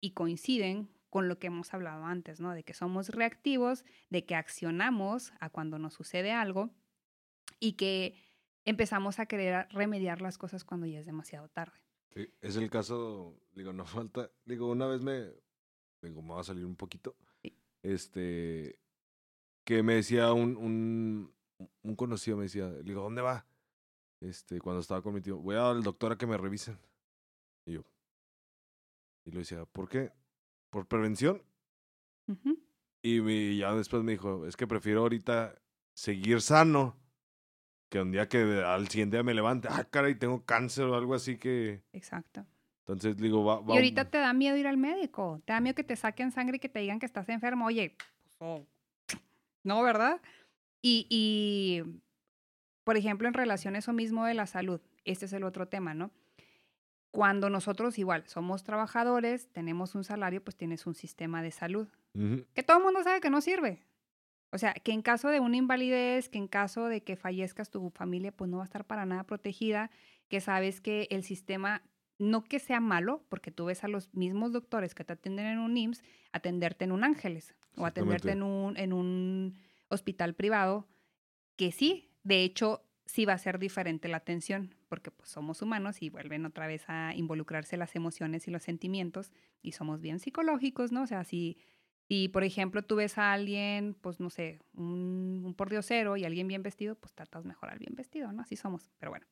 Speaker 2: y coinciden con lo que hemos hablado antes, ¿no? De que somos reactivos, de que accionamos a cuando nos sucede algo y que empezamos a querer remediar las cosas cuando ya es demasiado tarde.
Speaker 1: Es el caso, digo, no [laughs] falta, digo, una vez me, digo, me va a salir un poquito, este, que me decía un, un, un conocido, me decía, le digo, ¿dónde va? Este, cuando estaba con mi tío, voy al doctor a que me revisen. Y yo, y le decía, ¿por qué? ¿Por prevención? Y ya después me dijo, es que prefiero ahorita seguir sano que un día que al siguiente día me levante, ah, caray, tengo cáncer o algo así que...
Speaker 2: Exacto.
Speaker 1: Entonces digo, va,
Speaker 2: Y ahorita te da miedo ir al médico, te da miedo que te saquen sangre y que te digan que estás enfermo. Oye, oh, no, ¿verdad? Y, y, por ejemplo, en relación a eso mismo de la salud, este es el otro tema, ¿no? Cuando nosotros igual somos trabajadores, tenemos un salario, pues tienes un sistema de salud. Que todo el mundo sabe que no sirve. O sea, que en caso de una invalidez, que en caso de que fallezcas tu familia, pues no va a estar para nada protegida, que sabes que el sistema, no que sea malo, porque tú ves a los mismos doctores que te atienden en un IMSS, atenderte en un Ángeles o atenderte en un, en un hospital privado, que sí, de hecho, sí va a ser diferente la atención, porque pues somos humanos y vuelven otra vez a involucrarse las emociones y los sentimientos y somos bien psicológicos, ¿no? O sea, si y, por ejemplo, tú ves a alguien, pues no sé, un, un pordiosero y alguien bien vestido, pues tratas mejor al bien vestido, ¿no? Así somos, pero bueno.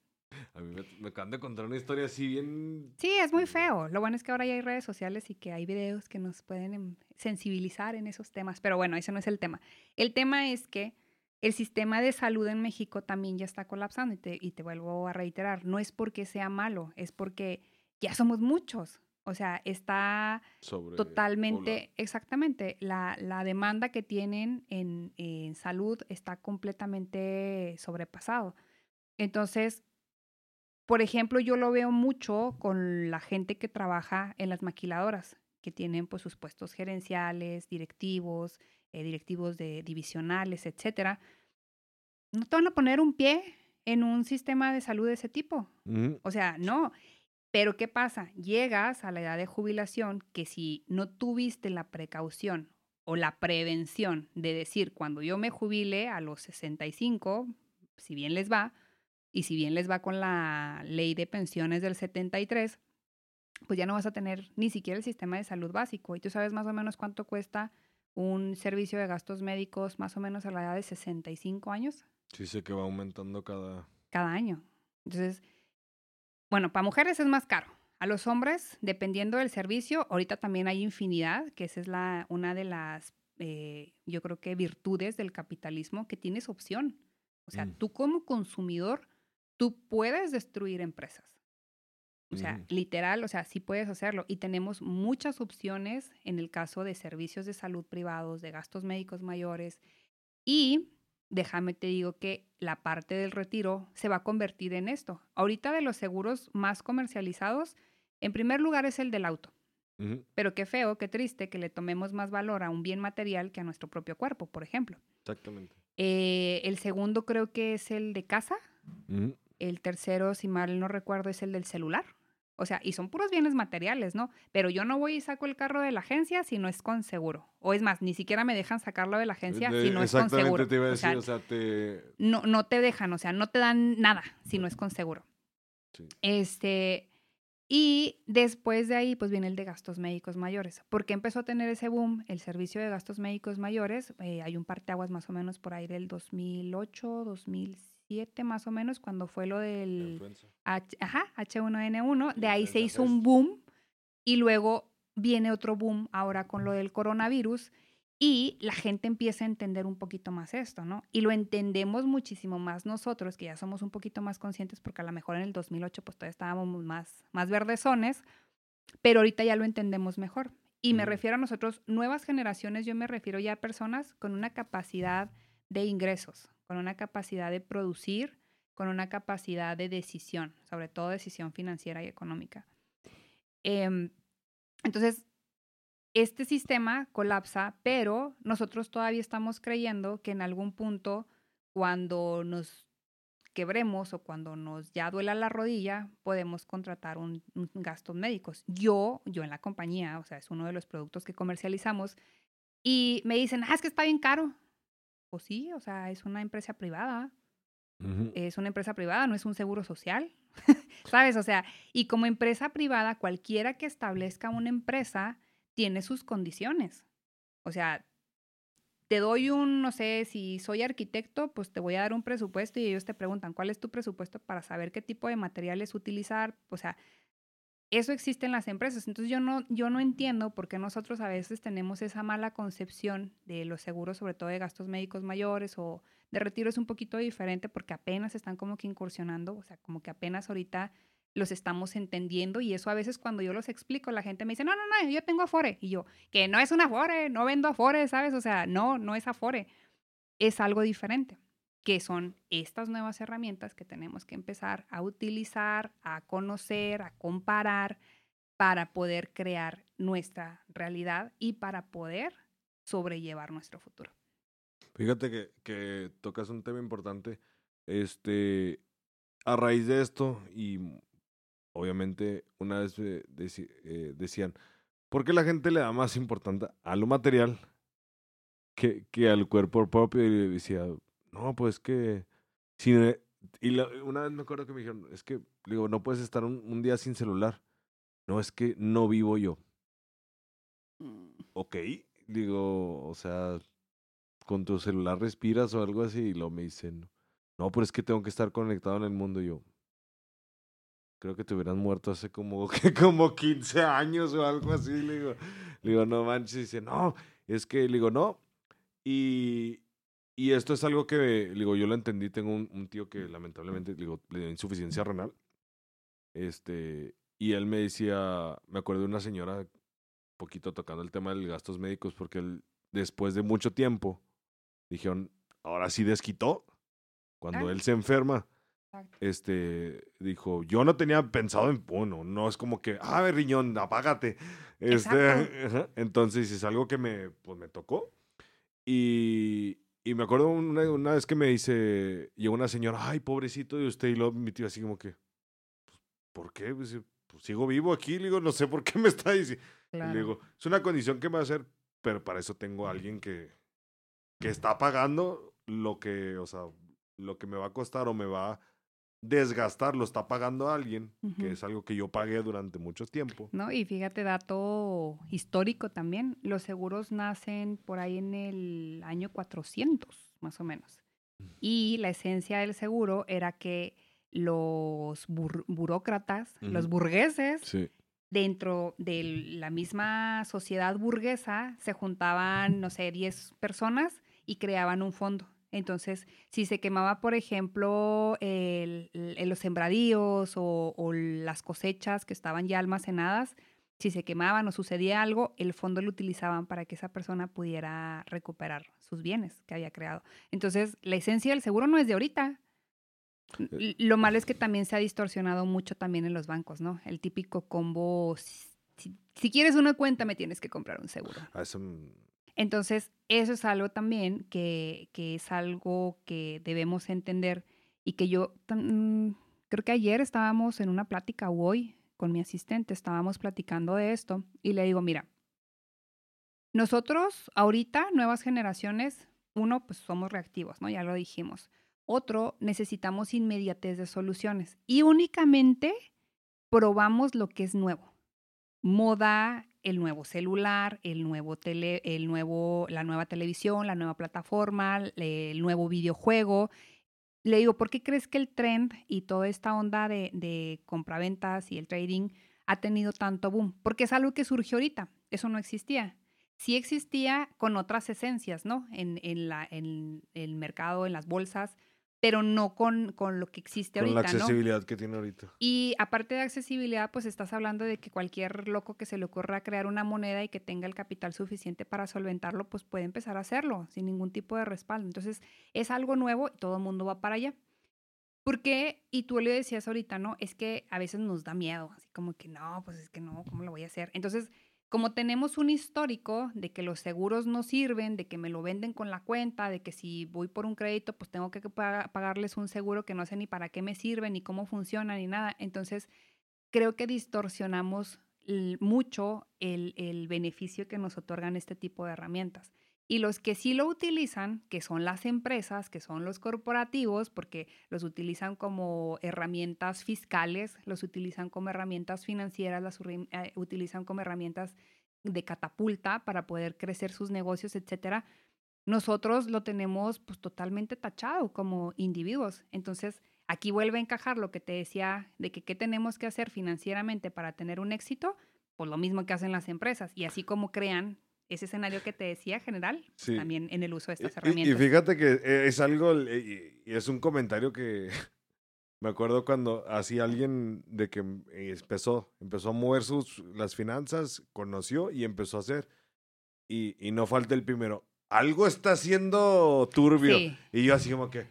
Speaker 1: A mí me, me acaban de contar una historia así bien...
Speaker 2: Sí, es muy feo. Lo bueno es que ahora ya hay redes sociales y que hay videos que nos pueden em, sensibilizar en esos temas. Pero bueno, ese no es el tema. El tema es que el sistema de salud en México también ya está colapsando y te, y te vuelvo a reiterar, no es porque sea malo, es porque ya somos muchos. O sea, está totalmente, exactamente, la, la, demanda que tienen en, en, salud está completamente sobrepasado. Entonces, por ejemplo, yo lo veo mucho con la gente que trabaja en las maquiladoras, que tienen pues sus puestos gerenciales, directivos, eh, directivos de divisionales, etcétera. No te van a poner un pie en un sistema de salud de ese tipo. O sea, no. Pero ¿qué pasa? Llegas a la edad de jubilación que si no tuviste la precaución o la prevención de decir, cuando yo me jubile a los 65, si bien les va, y si bien les va con la ley de pensiones del 73, pues ya no vas a tener ni siquiera el sistema de salud básico. Y tú sabes más o menos cuánto cuesta un servicio de gastos médicos más o menos a la edad de 65 años.
Speaker 1: Sí, sé que va aumentando cada...
Speaker 2: Cada año. Entonces, bueno, para mujeres es más caro. A los hombres, dependiendo del servicio, ahorita también hay infinidad, que esa es la, una de las, eh, yo creo que virtudes del capitalismo, que tienes opción. O sea, mm. tú como consumidor, tú puedes destruir empresas. O sea, literal, o sea, sí puedes hacerlo. Y tenemos muchas opciones en el caso de servicios de salud privados, de gastos médicos mayores. Y déjame te digo que la parte del retiro se va a convertir en esto. Ahorita de los seguros más comercializados, en primer lugar es el del auto. Pero qué feo, qué triste que le tomemos más valor a un bien material que a nuestro propio cuerpo, por ejemplo.
Speaker 1: Exactamente.
Speaker 2: Eh, el segundo creo que es el de casa. El tercero, si mal no recuerdo, es el del celular. O sea, y son puros bienes materiales, ¿no? Pero yo no voy y saco el carro de la agencia si no es con seguro. O es más, ni siquiera me dejan sacarlo de la agencia si no es con seguro.
Speaker 1: Te iba a decir, o sea, te...
Speaker 2: No, no te dejan, o sea, no te dan nada si no es con seguro. Sí. Este, y después de ahí, pues viene el de gastos médicos mayores. ¿Por qué empezó a tener ese boom el servicio de gastos médicos mayores? Eh, hay un parteaguas más o menos por ahí del 2008, 2007 más o menos, cuando fue lo del H, ajá, H1N1. De ahí se hizo un boom y luego viene otro boom ahora con lo del coronavirus y la gente empieza a entender un poquito más esto, ¿no? Y lo entendemos muchísimo más nosotros, que ya somos un poquito más conscientes, porque a lo mejor en el 2008 pues todavía estábamos más, más verdezones, pero ahorita ya lo entendemos mejor. Y me refiero a nosotros, nuevas generaciones, yo me refiero ya a personas con una capacidad de ingresos, con una capacidad de producir, con una capacidad de decisión, sobre todo decisión financiera y económica. Em, entonces, este sistema colapsa, pero nosotros todavía estamos creyendo que en algún punto, cuando nos quebremos o cuando nos ya duela la rodilla, podemos contratar un, gastos médicos. Yo, yo en la compañía, o sea, es uno de los productos que comercializamos, y me dicen, ah, es que está bien caro. Pues sí, o sea, es una empresa privada. Es una empresa privada, no es un seguro social. [laughs] ¿Sabes? O sea, y como empresa privada, cualquiera que establezca una empresa tiene sus condiciones. O sea, te doy un, no sé, si soy arquitecto, pues te voy a dar un presupuesto y ellos te preguntan cuál es tu presupuesto para saber qué tipo de materiales utilizar. O sea, eso existe en las empresas. Entonces yo no, yo no entiendo por qué nosotros a veces tenemos esa mala concepción de los seguros, sobre todo de gastos médicos mayores o de retiro es un poquito diferente porque apenas están como que incursionando, o sea, como que apenas ahorita los estamos entendiendo y eso a veces cuando yo los explico, la gente me dice, no, no, no, yo tengo Afore. Y yo, que no es un Afore, no vendo Afore, ¿sabes? O sea, no, no es Afore, es algo diferente, que son estas nuevas herramientas que tenemos que empezar a utilizar, a conocer, a comparar para poder crear nuestra realidad y para poder sobrellevar nuestro futuro.
Speaker 1: Fíjate que, tocas un tema importante. Este, a raíz de esto, y obviamente una vez eh, decían, ¿por qué la gente le da más importancia a lo material que, que al cuerpo propio? Y decía, no, pues que... Si, y una vez me acuerdo que me dijeron, es que, digo, no puedes estar un, un día sin celular. No, es que no vivo yo. Mm. Ok, digo, o sea, con tu celular respiras o algo así, y luego me dicen, no, pero es que tengo que estar conectado en el mundo. Y yo, creo que te hubieran muerto hace como, [laughs] como 15 años o algo así. Le digo, le digo no manches. Dice, no, es que, le digo, no. Y, y esto es algo que, digo, yo lo entendí. Tengo un, un tío que lamentablemente, le digo, le dio insuficiencia renal. Este, y él me decía, me acuerdo de una señora, poquito tocando el tema de gastos médicos, porque él, después de mucho tiempo, dijeron, ahora sí desquitó. Cuando ah. él se enferma, este, dijo, yo no tenía pensado en, bueno, no es como que, ah, riñón, apágate. Este, entonces es algo que me, pues, me tocó. Y, y me acuerdo una, una, vez que me dice, llegó una señora, ay, pobrecito de usted, y luego mi tío así como que, pues, ¿por qué? Pues, pues, sigo vivo aquí, le digo, no sé por qué me está diciendo. Le digo, es una condición que me va a hacer, pero para eso tengo a alguien que, que está pagando lo que, o sea, lo que me va a costar o me va a desgastar lo está pagando alguien, que es algo que yo pagué durante mucho tiempo.
Speaker 2: No, y fíjate, dato histórico también, los seguros nacen por ahí en el año 400, más o menos. Y la esencia del seguro era que los burócratas, los burgueses, dentro de la misma sociedad burguesa, se juntaban, no sé, 10 personas y creaban un fondo. Entonces, si se quemaba, por ejemplo, el, los sembradíos o, las cosechas que estaban ya almacenadas, si se quemaban o sucedía algo, el fondo lo utilizaban para que esa persona pudiera recuperar sus bienes que había creado. Entonces, la esencia del seguro no es de ahorita. Eh. Lo malo es que también se ha distorsionado mucho también en los bancos, ¿no? El típico combo, si, quieres una cuenta, me tienes que comprar un seguro.
Speaker 1: Ah,
Speaker 2: entonces, eso es algo también que, que es algo que debemos entender y que yo mm, creo que ayer estábamos en una plática hoy con mi asistente, estábamos platicando de esto y le digo, mira, nosotros ahorita, nuevas generaciones, uno, pues somos reactivos, ¿no? Ya lo dijimos. Otro, necesitamos inmediatez de soluciones y únicamente probamos lo que es nuevo. Moda, el nuevo celular, el nuevo tele, el nuevo, la nueva televisión, la nueva plataforma, el nuevo videojuego. Le digo, ¿por qué crees que el trend y toda esta onda de, compraventas y el trading ha tenido tanto boom? Porque es algo que surgió ahorita. Eso no existía. Sí existía con otras esencias, ¿no? En el mercado, en las bolsas, pero no con, con lo que existe ahorita.
Speaker 1: Con la accesibilidad que tiene ahorita.
Speaker 2: Y aparte de accesibilidad, pues estás hablando de que cualquier loco que se le ocurra crear una moneda y que tenga el capital suficiente para solventarlo, pues puede empezar a hacerlo sin ningún tipo de respaldo. Entonces, es algo nuevo y todo el mundo va para allá. Porque, y tú le decías ahorita, ¿no? Es que a veces nos da miedo, así como que no, pues es que no, ¿cómo lo voy a hacer? Entonces, como tenemos un histórico de que los seguros no sirven, de que me lo venden con la cuenta, de que si voy por un crédito, pues tengo que pagarles un seguro que no sé ni para qué me sirve, ni cómo funciona, ni nada. Entonces, creo que distorsionamos mucho el, el beneficio que nos otorgan este tipo de herramientas. Y los que sí lo utilizan, que son las empresas, que son los corporativos, porque los utilizan como herramientas fiscales, los utilizan como herramientas financieras, las eh, utilizan como herramientas de catapulta para poder crecer sus negocios, etcétera. Nosotros lo tenemos pues totalmente tachado como individuos. Entonces, aquí vuelve a encajar lo que te decía de que qué tenemos que hacer financieramente para tener un éxito, pues lo mismo que hacen las empresas. Y así como crean ese escenario que te decía general, también en el uso de estas herramientas.
Speaker 1: Y, fíjate que eh, es algo, y es un comentario que [laughs] me acuerdo cuando así alguien de que empezó, empezó a mover sus, las finanzas, conoció y empezó a hacer. Y, y no falta el primero, algo está haciendo turbio. Y yo así como que,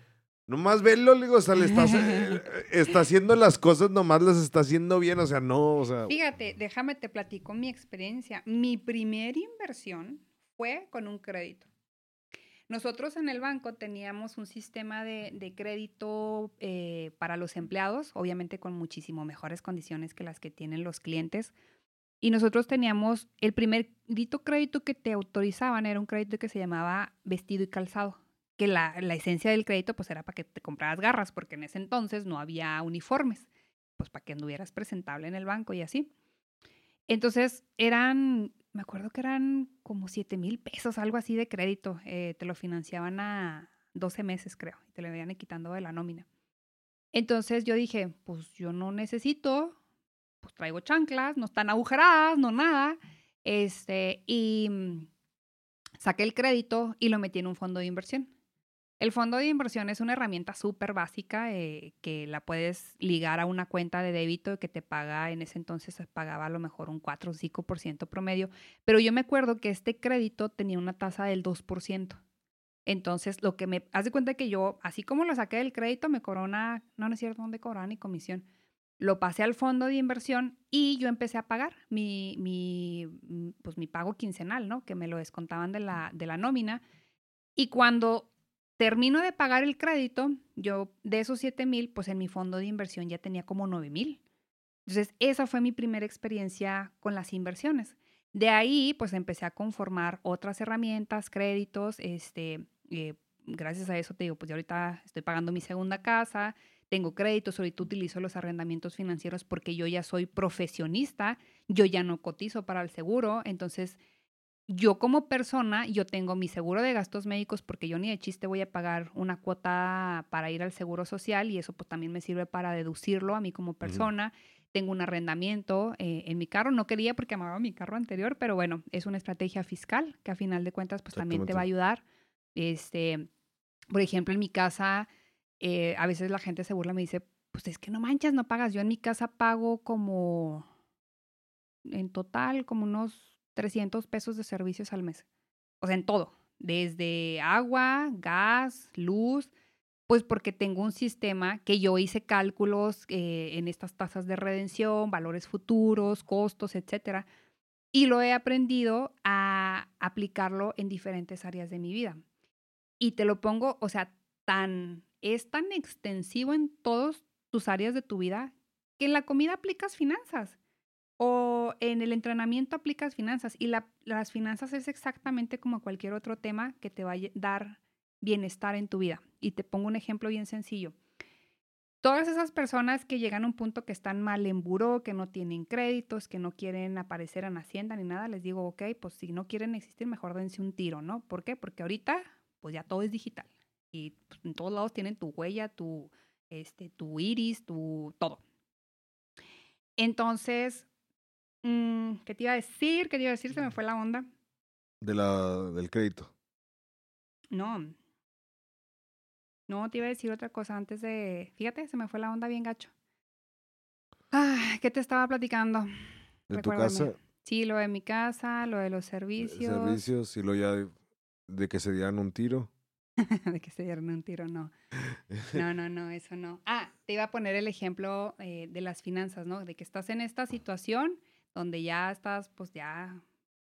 Speaker 1: Nomás velo, digo, o sea, le estás, [laughs] eh, está haciendo las cosas, nomás las está haciendo bien, o sea, no, o sea.
Speaker 2: Fíjate, déjame te platico mi experiencia. Mi primera inversión fue con un crédito. Nosotros en el banco teníamos un sistema de, crédito eh, para los empleados, obviamente con muchísimo mejores condiciones que las que tienen los clientes. Y nosotros teníamos el primer crédito que te autorizaban, era un crédito que se llamaba vestido y calzado que la, esencia del crédito pues era para que te compraras garras, porque en ese entonces no había uniformes, pues para que anduvieras presentable en el banco y así. Entonces eran, me acuerdo que eran como 7 mil pesos, algo así de crédito. Eh, te lo financiaban a 12 meses, creo, y te lo iban quitando de la nómina. Entonces yo dije, pues yo no necesito, pues traigo chanclas, no están agujeradas, no nada. Este, y mm, saqué el crédito y lo metí en un fondo de inversión. El fondo de inversión es una herramienta súper básica eh, que la puedes ligar a una cuenta de débito que te paga, en ese entonces se pagaba a lo mejor un 4 o 5% promedio, pero yo me acuerdo que este crédito tenía una tasa del 2%. Entonces, lo que me hace cuenta que yo, así como lo saqué del crédito, me corona, no, no es cierto, dónde cobraba ni comisión. Lo pasé al fondo de inversión y yo empecé a pagar mi, mi, mm, pues mi pago quincenal, ¿no? Que me lo descontaban de la, de la nómina. Y cuando termino de pagar el crédito, yo de esos 7 mil, pues en mi fondo de inversión ya tenía como 9 mil. Entonces, esa fue mi primera experiencia con las inversiones. De ahí, pues empecé a conformar otras herramientas, créditos, este, eh, gracias a eso te digo, pues yo ahorita estoy pagando mi segunda casa, tengo créditos, ahorita utilizo los arrendamientos financieros porque yo ya soy profesionista, yo ya no cotizo para el seguro, entonces yo como persona, yo tengo mi seguro de gastos médicos porque yo ni de chiste voy a pagar una cuota para ir al seguro social y eso pues también me sirve para deducirlo a mí como persona. Tengo un arrendamiento eh, en mi carro, no quería porque amaba mi carro anterior, pero bueno, es una estrategia fiscal que a final de cuentas pues también te va a ayudar. Este, por ejemplo, en mi casa, eh, a veces la gente se burla, me dice, pues es que no manchas, no pagas. Yo en mi casa pago como, en total, como unos 300 pesos de servicios al mes. O sea, en todo, desde agua, gas, luz, pues porque tengo un sistema que yo hice cálculos eh, en estas tasas de redención, valores futuros, costos, etcétera, y lo he aprendido a aplicarlo en diferentes áreas de mi vida. Y te lo pongo, o sea, tan es tan extensivo en todas tus áreas de tu vida que en la comida aplicas finanzas. O en el entrenamiento aplicas finanzas y las finanzas es exactamente como cualquier otro tema que te va a dar bienestar en tu vida. Y te pongo un ejemplo bien sencillo. Todas esas personas que llegan a un punto que están mal en buró, que no tienen créditos, que no quieren aparecer en Hacienda ni nada, les digo, ok, pues si no quieren existir, mejor dense un tiro, ¿no? ¿Por qué? Porque ahorita, pues ya todo es digital. Y pues, en todos lados tienen tu huella, tu, este, tu iris, tu todo. Entonces, Mm, ¿Qué te iba a decir? ¿Qué te iba a decir? Se me fue la onda.
Speaker 1: De la, del crédito.
Speaker 2: No. No, te iba a decir otra cosa antes de... Fíjate, se me fue la onda bien gacho. Ah, ¿Qué te estaba platicando?
Speaker 1: ¿De tu casa?
Speaker 2: Sí, lo de mi casa, lo de los servicios.
Speaker 1: Servicios y lo ya de, que se dieran un tiro. [laughs]
Speaker 2: de que se dieran un tiro, no. No, no, no, eso no. Ah, te iba a poner el ejemplo eh, de las finanzas, ¿no? De que estás en esta [laughs] situación donde ya estás, pues ya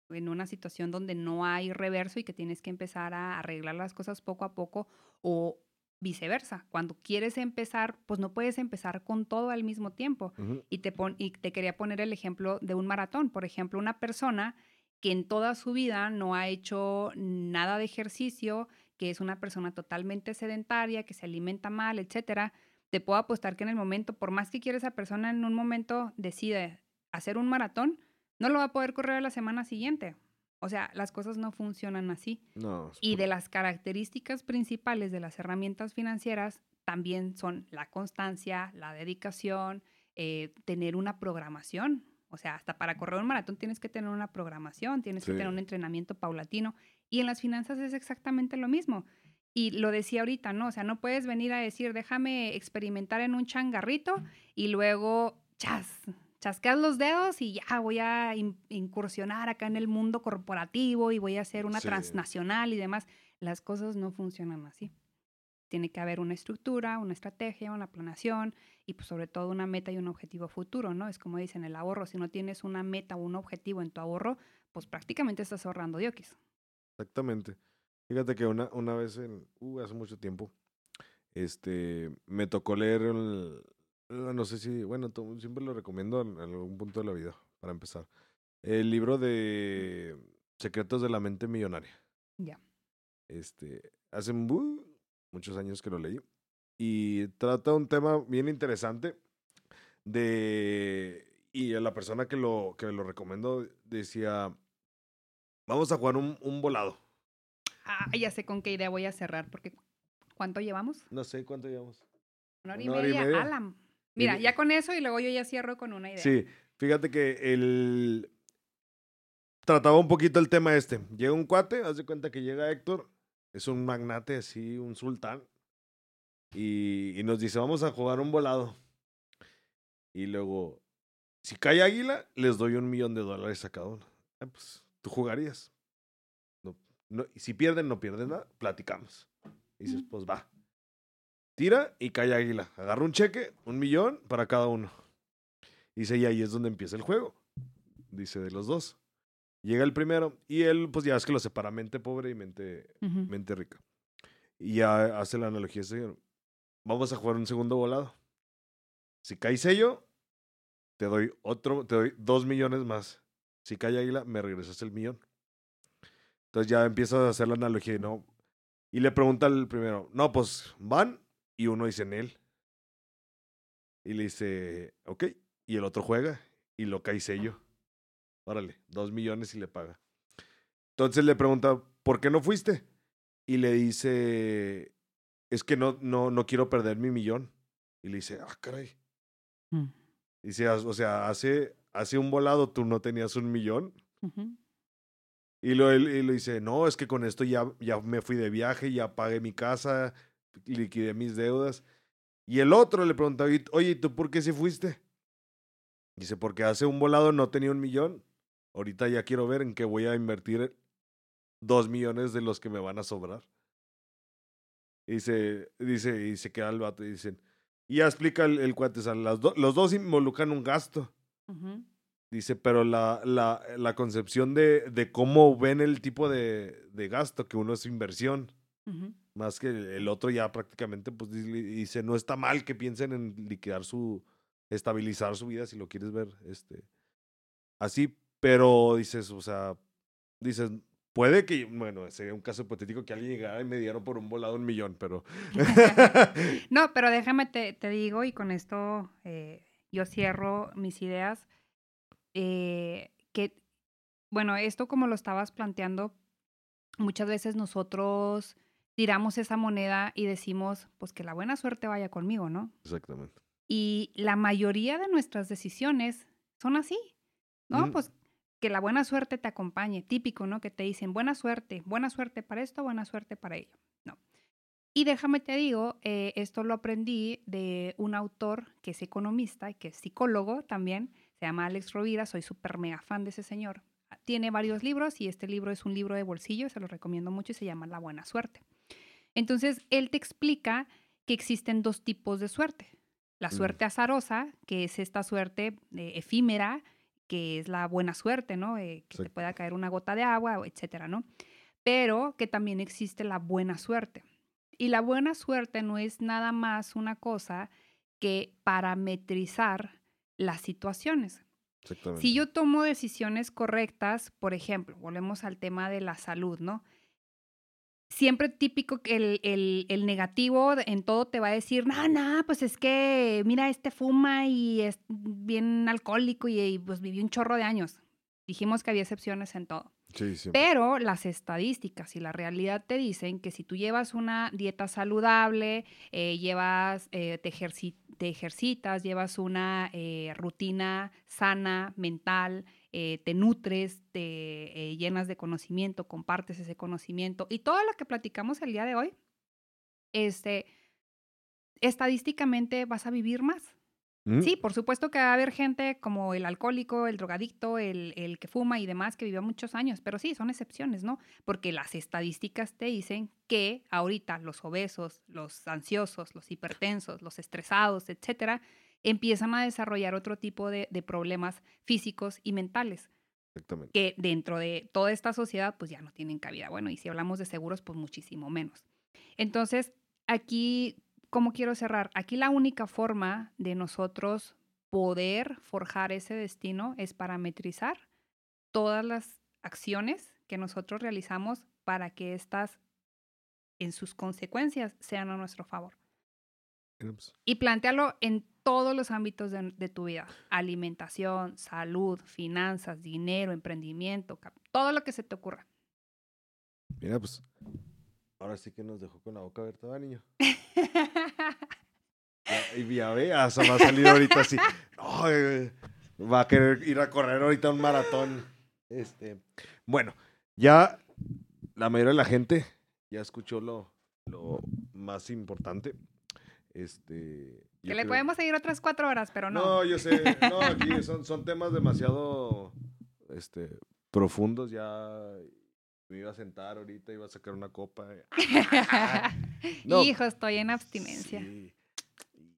Speaker 2: en una situación donde no hay reverso y que tienes que empezar a arreglar las cosas poco a poco o viceversa. Cuando quieres empezar, pues no puedes empezar con todo al mismo tiempo. y, te y te quería poner el ejemplo de un maratón. Por ejemplo, una persona que en toda su vida no ha hecho nada de ejercicio, que es una persona totalmente sedentaria, que se alimenta mal, etcétera, te puedo apostar que en el momento, por más que quiera esa persona en un momento decide hacer un maratón, no lo va a poder correr la semana siguiente. O sea, las cosas no funcionan así.
Speaker 1: No,
Speaker 2: y de las características principales de las herramientas financieras también son la constancia, la dedicación, eh, tener una programación. O sea, hasta para correr un maratón tienes que tener una programación, tienes que tener un entrenamiento paulatino. Y en las finanzas es exactamente lo mismo. Y lo decía ahorita, ¿no? O sea, no puedes venir a decir, déjame experimentar en un changarrito y luego, chas, chasqueas los dedos y ya voy a incursionar acá en el mundo corporativo y voy a hacer una transnacional y demás. Las cosas no funcionan así. Tiene que haber una estructura, una estrategia, una planeación y pues sobre todo una meta y un objetivo futuro, ¿no? Es como dicen el ahorro, si no tienes una meta o un objetivo en tu ahorro, pues prácticamente estás ahorrando diokis.
Speaker 1: Exactamente. Fíjate que una, una vez, en, uh, hace mucho tiempo, este, me tocó leer el, no sé si, bueno, siempre lo recomiendo en algún punto de la vida, para empezar. El libro de Secretos de la Mente Millonaria.
Speaker 2: Ya.
Speaker 1: Este, hace muchos años que lo leí. Y trata un tema bien interesante de... Y la persona que lo, que lo recomendó decía, vamos a jugar un, un volado.
Speaker 2: Ah, ya sé con qué idea voy a cerrar, porque ¿cuánto llevamos?
Speaker 1: No sé cuánto llevamos.
Speaker 2: Una hora y, media. Alan. Mira, ya con eso y luego yo ya cierro con una idea.
Speaker 1: Sí, fíjate que el... Trataba un poquito el tema este. Llega un cuate, haz de cuenta que llega Héctor, es un magnate así, un sultán, y, nos dice, vamos a jugar un volado. Y luego, si cae águila, les doy un millón de dólares a cada uno. Ah, pues, tú jugarías. No, no, y si pierden, no pierden nada, platicamos. Y dices, pues va. Tira y cae águila. Agarra un cheque, un millón para cada uno. Dice, y ahí es donde empieza el juego. Dice, de los dos. Llega el primero y él, pues ya es que lo separa mente pobre y mente, mente rica. Y ya hace la analogía, señor. Vamos a jugar un segundo volado. Si cae sello, te doy otro, te doy dos millones más. Si cae águila, me regresas el millón. Entonces ya empieza a hacer la analogía, ¿no? Y le pregunta al primero, no, pues van y uno dice en él. Y le dice, ok. Y el otro juega y lo cae sello. Órale, dos millones y le paga. Entonces le pregunta, ¿por qué no fuiste? Y le dice, es que no, no, no quiero perder mi millón. Y le dice, ah, caray. Mm. Dice, o sea, hace, hace un volado tú no tenías un millón. Y lo, y lo dice, no, es que con esto ya, ya me fui de viaje, ya pagué mi casa, liquidé mis deudas. Y el otro le preguntó, oye, ¿y tú por qué se fuiste? Dice, porque hace un volado no tenía un millón. Ahorita ya quiero ver en qué voy a invertir dos millones de los que me van a sobrar. Y dice, dice, y se queda el vato y dicen, y ya explica el, cuate, las los dos involucran un gasto. Dice, pero la, la, la concepción de, de, cómo ven el tipo de, de gasto, que uno es inversión. Más que el otro ya prácticamente, pues dice, no está mal que piensen en liquidar su, estabilizar su vida si lo quieres ver, este, así, pero dices, o sea, dices, puede que, bueno, sería un caso hipotético que alguien llegara y me diera por un volado un millón, pero... [laughs] [laughs]
Speaker 2: no, pero déjame, te, te digo, y con esto eh, yo cierro mis ideas, eh, que, bueno, esto como lo estabas planteando, muchas veces nosotros tiramos esa moneda y decimos, pues que la buena suerte vaya conmigo, ¿no?
Speaker 1: Exactamente.
Speaker 2: Y la mayoría de nuestras decisiones son así, ¿no? Pues que la buena suerte te acompañe, típico, ¿no? Que te dicen buena suerte, buena suerte para esto, buena suerte para ello, ¿no? Y déjame te digo, eh, esto lo aprendí de un autor que es economista y que es psicólogo también, se llama Alex Rovira, soy súper mega fan de ese señor. Tiene varios libros y este libro es un libro de bolsillo, se lo recomiendo mucho y se llama La Buena Suerte. Entonces, él te explica que existen dos tipos de suerte. La mm. suerte azarosa, que es esta suerte eh, efímera, que es la buena suerte, ¿no? Eh, que te
Speaker 1: Exacto.
Speaker 2: pueda caer una gota de agua, etcétera, ¿no? Pero que también existe la buena suerte. Y la buena suerte no es nada más una cosa que parametrizar las situaciones.
Speaker 1: Exactamente.
Speaker 2: Si yo tomo decisiones correctas, por ejemplo, volvemos al tema de la salud, ¿no? Siempre típico que el, el- el negativo en todo te va a decir, no, no, pues es que, mira, este fuma y es bien alcohólico y, y, pues vivió un chorro de años. Dijimos que había excepciones en todo.
Speaker 1: Sí, siempre.
Speaker 2: Pero las estadísticas y la realidad te dicen que si tú llevas una dieta saludable, eh, llevas, eh, te, ejerci- te ejercitas, llevas una eh, rutina sana, mental, eh, te nutres, te eh, llenas de conocimiento, compartes ese conocimiento y todo lo que platicamos el día de hoy, este, estadísticamente vas a vivir más.
Speaker 1: ¿Mm?
Speaker 2: Sí, por supuesto que va a haber gente como el alcohólico, el drogadicto, el, el que fuma y demás que vivió muchos años, pero sí, son excepciones, ¿no? Porque las estadísticas te dicen que ahorita los obesos, los ansiosos, los hipertensos, los estresados, etcétera, empiezan a desarrollar otro tipo de, de problemas físicos y mentales
Speaker 1: Exactamente.
Speaker 2: que dentro de toda esta sociedad pues ya no tienen cabida. Bueno, y si hablamos de seguros, pues muchísimo menos. Entonces, aquí, ¿cómo quiero cerrar? Aquí la única forma de nosotros poder forjar ese destino es parametrizar todas las acciones que nosotros realizamos para que éstas, en sus consecuencias, sean a nuestro favor.
Speaker 1: Pues,
Speaker 2: Y plantearlo en todos los ámbitos de, de tu vida. Alimentación, salud, finanzas, dinero, emprendimiento, todo lo que se te ocurra.
Speaker 1: Mira, pues. Ahora sí que nos dejó con la boca abierta, ¿va, niño. [laughs] Ya, y ya veas, va a salir ahorita así. No, eh, va a querer ir a correr ahorita un maratón. Este, bueno, ya la mayoría de la gente ya escuchó lo, lo más importante. Este,
Speaker 2: que le
Speaker 1: creo-
Speaker 2: podemos seguir otras cuatro horas, pero no.
Speaker 1: No, yo sé. [laughs] No, aquí son, son temas demasiado este, profundos. Ya me iba a sentar ahorita, iba a sacar una copa. [laughs] [laughs] No,
Speaker 2: Hijo, estoy en abstinencia.
Speaker 1: Sí.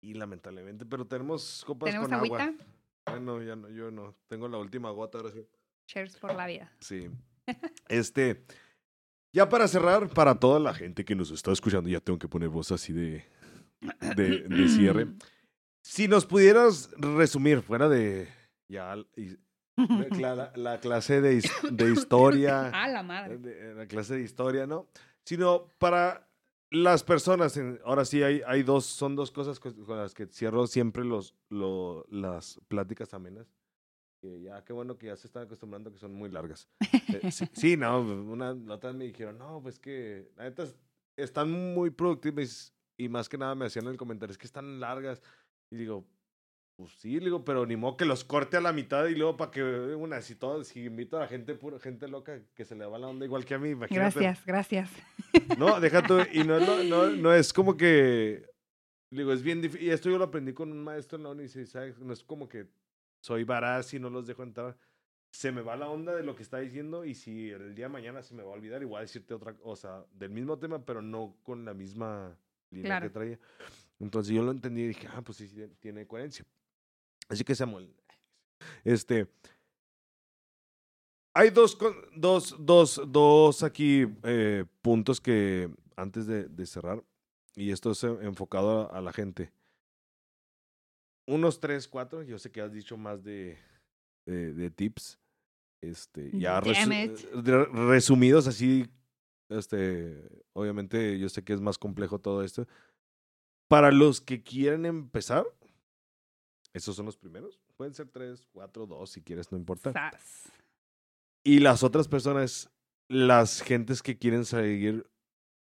Speaker 1: Y lamentablemente, pero tenemos copas
Speaker 2: ¿Tenemos
Speaker 1: con agua.
Speaker 2: agüita?
Speaker 1: Bueno, ya no, yo no. Tengo la última gota ahora sí.
Speaker 2: Cheers por la vida.
Speaker 1: Sí. Este. Ya para cerrar, para toda la gente que nos está escuchando, ya tengo que poner voz así de, de, de cierre. [clears throat] Si nos pudieras resumir, fuera de ya y- la, [laughs] la- la clase de, his- de [laughs] historia,
Speaker 2: Ah, la madre.
Speaker 1: de- la clase de historia, ¿no? Sino para las personas, en- ahora sí hay, hay dos, son dos cosas con con las que cierro siempre los, lo- las pláticas amenas. Ya, qué bueno que ya se están acostumbrando que son muy largas. Eh, sí, sí, no, una, la otra me dijeron, no, pues que, la neta, es- están muy productivas y más que nada me hacían el comentario, es que están largas. Y digo, pues sí, digo, pero ni modo que los corte a la mitad y luego para que una, si todo, si invito a la gente, pura gente loca que se le va la onda igual que a mí, imagínate.
Speaker 2: Gracias, gracias.
Speaker 1: No, deja tú, y no es, lo- no, [laughs] no es como que, digo, es bien difícil, y esto yo lo aprendí con un maestro en la universidad, ¿sabes? No es como que soy varaz y no los dejo entrar. Se me va la onda de lo que está diciendo y si el día de mañana se me va a olvidar, igual decirte otra cosa del mismo tema, pero no con la misma línea
Speaker 2: Claro.
Speaker 1: que traía. Entonces yo lo entendí y dije, ah, pues sí, sí, tiene coherencia. Así que Samuel, este, hay dos, dos, dos, dos aquí eh, puntos que antes de, de cerrar, y esto es enfocado a, a la gente. Unos tres, cuatro, yo sé que has dicho más de, de, de tips, este, ya resu-
Speaker 2: it.
Speaker 1: resumidos así, este, obviamente yo sé que es más complejo todo esto. Para los que quieren empezar, esos son los primeros. Pueden ser tres, cuatro, dos, si quieres, no importa.
Speaker 2: Sas.
Speaker 1: Y las otras personas, las gentes que quieren seguir,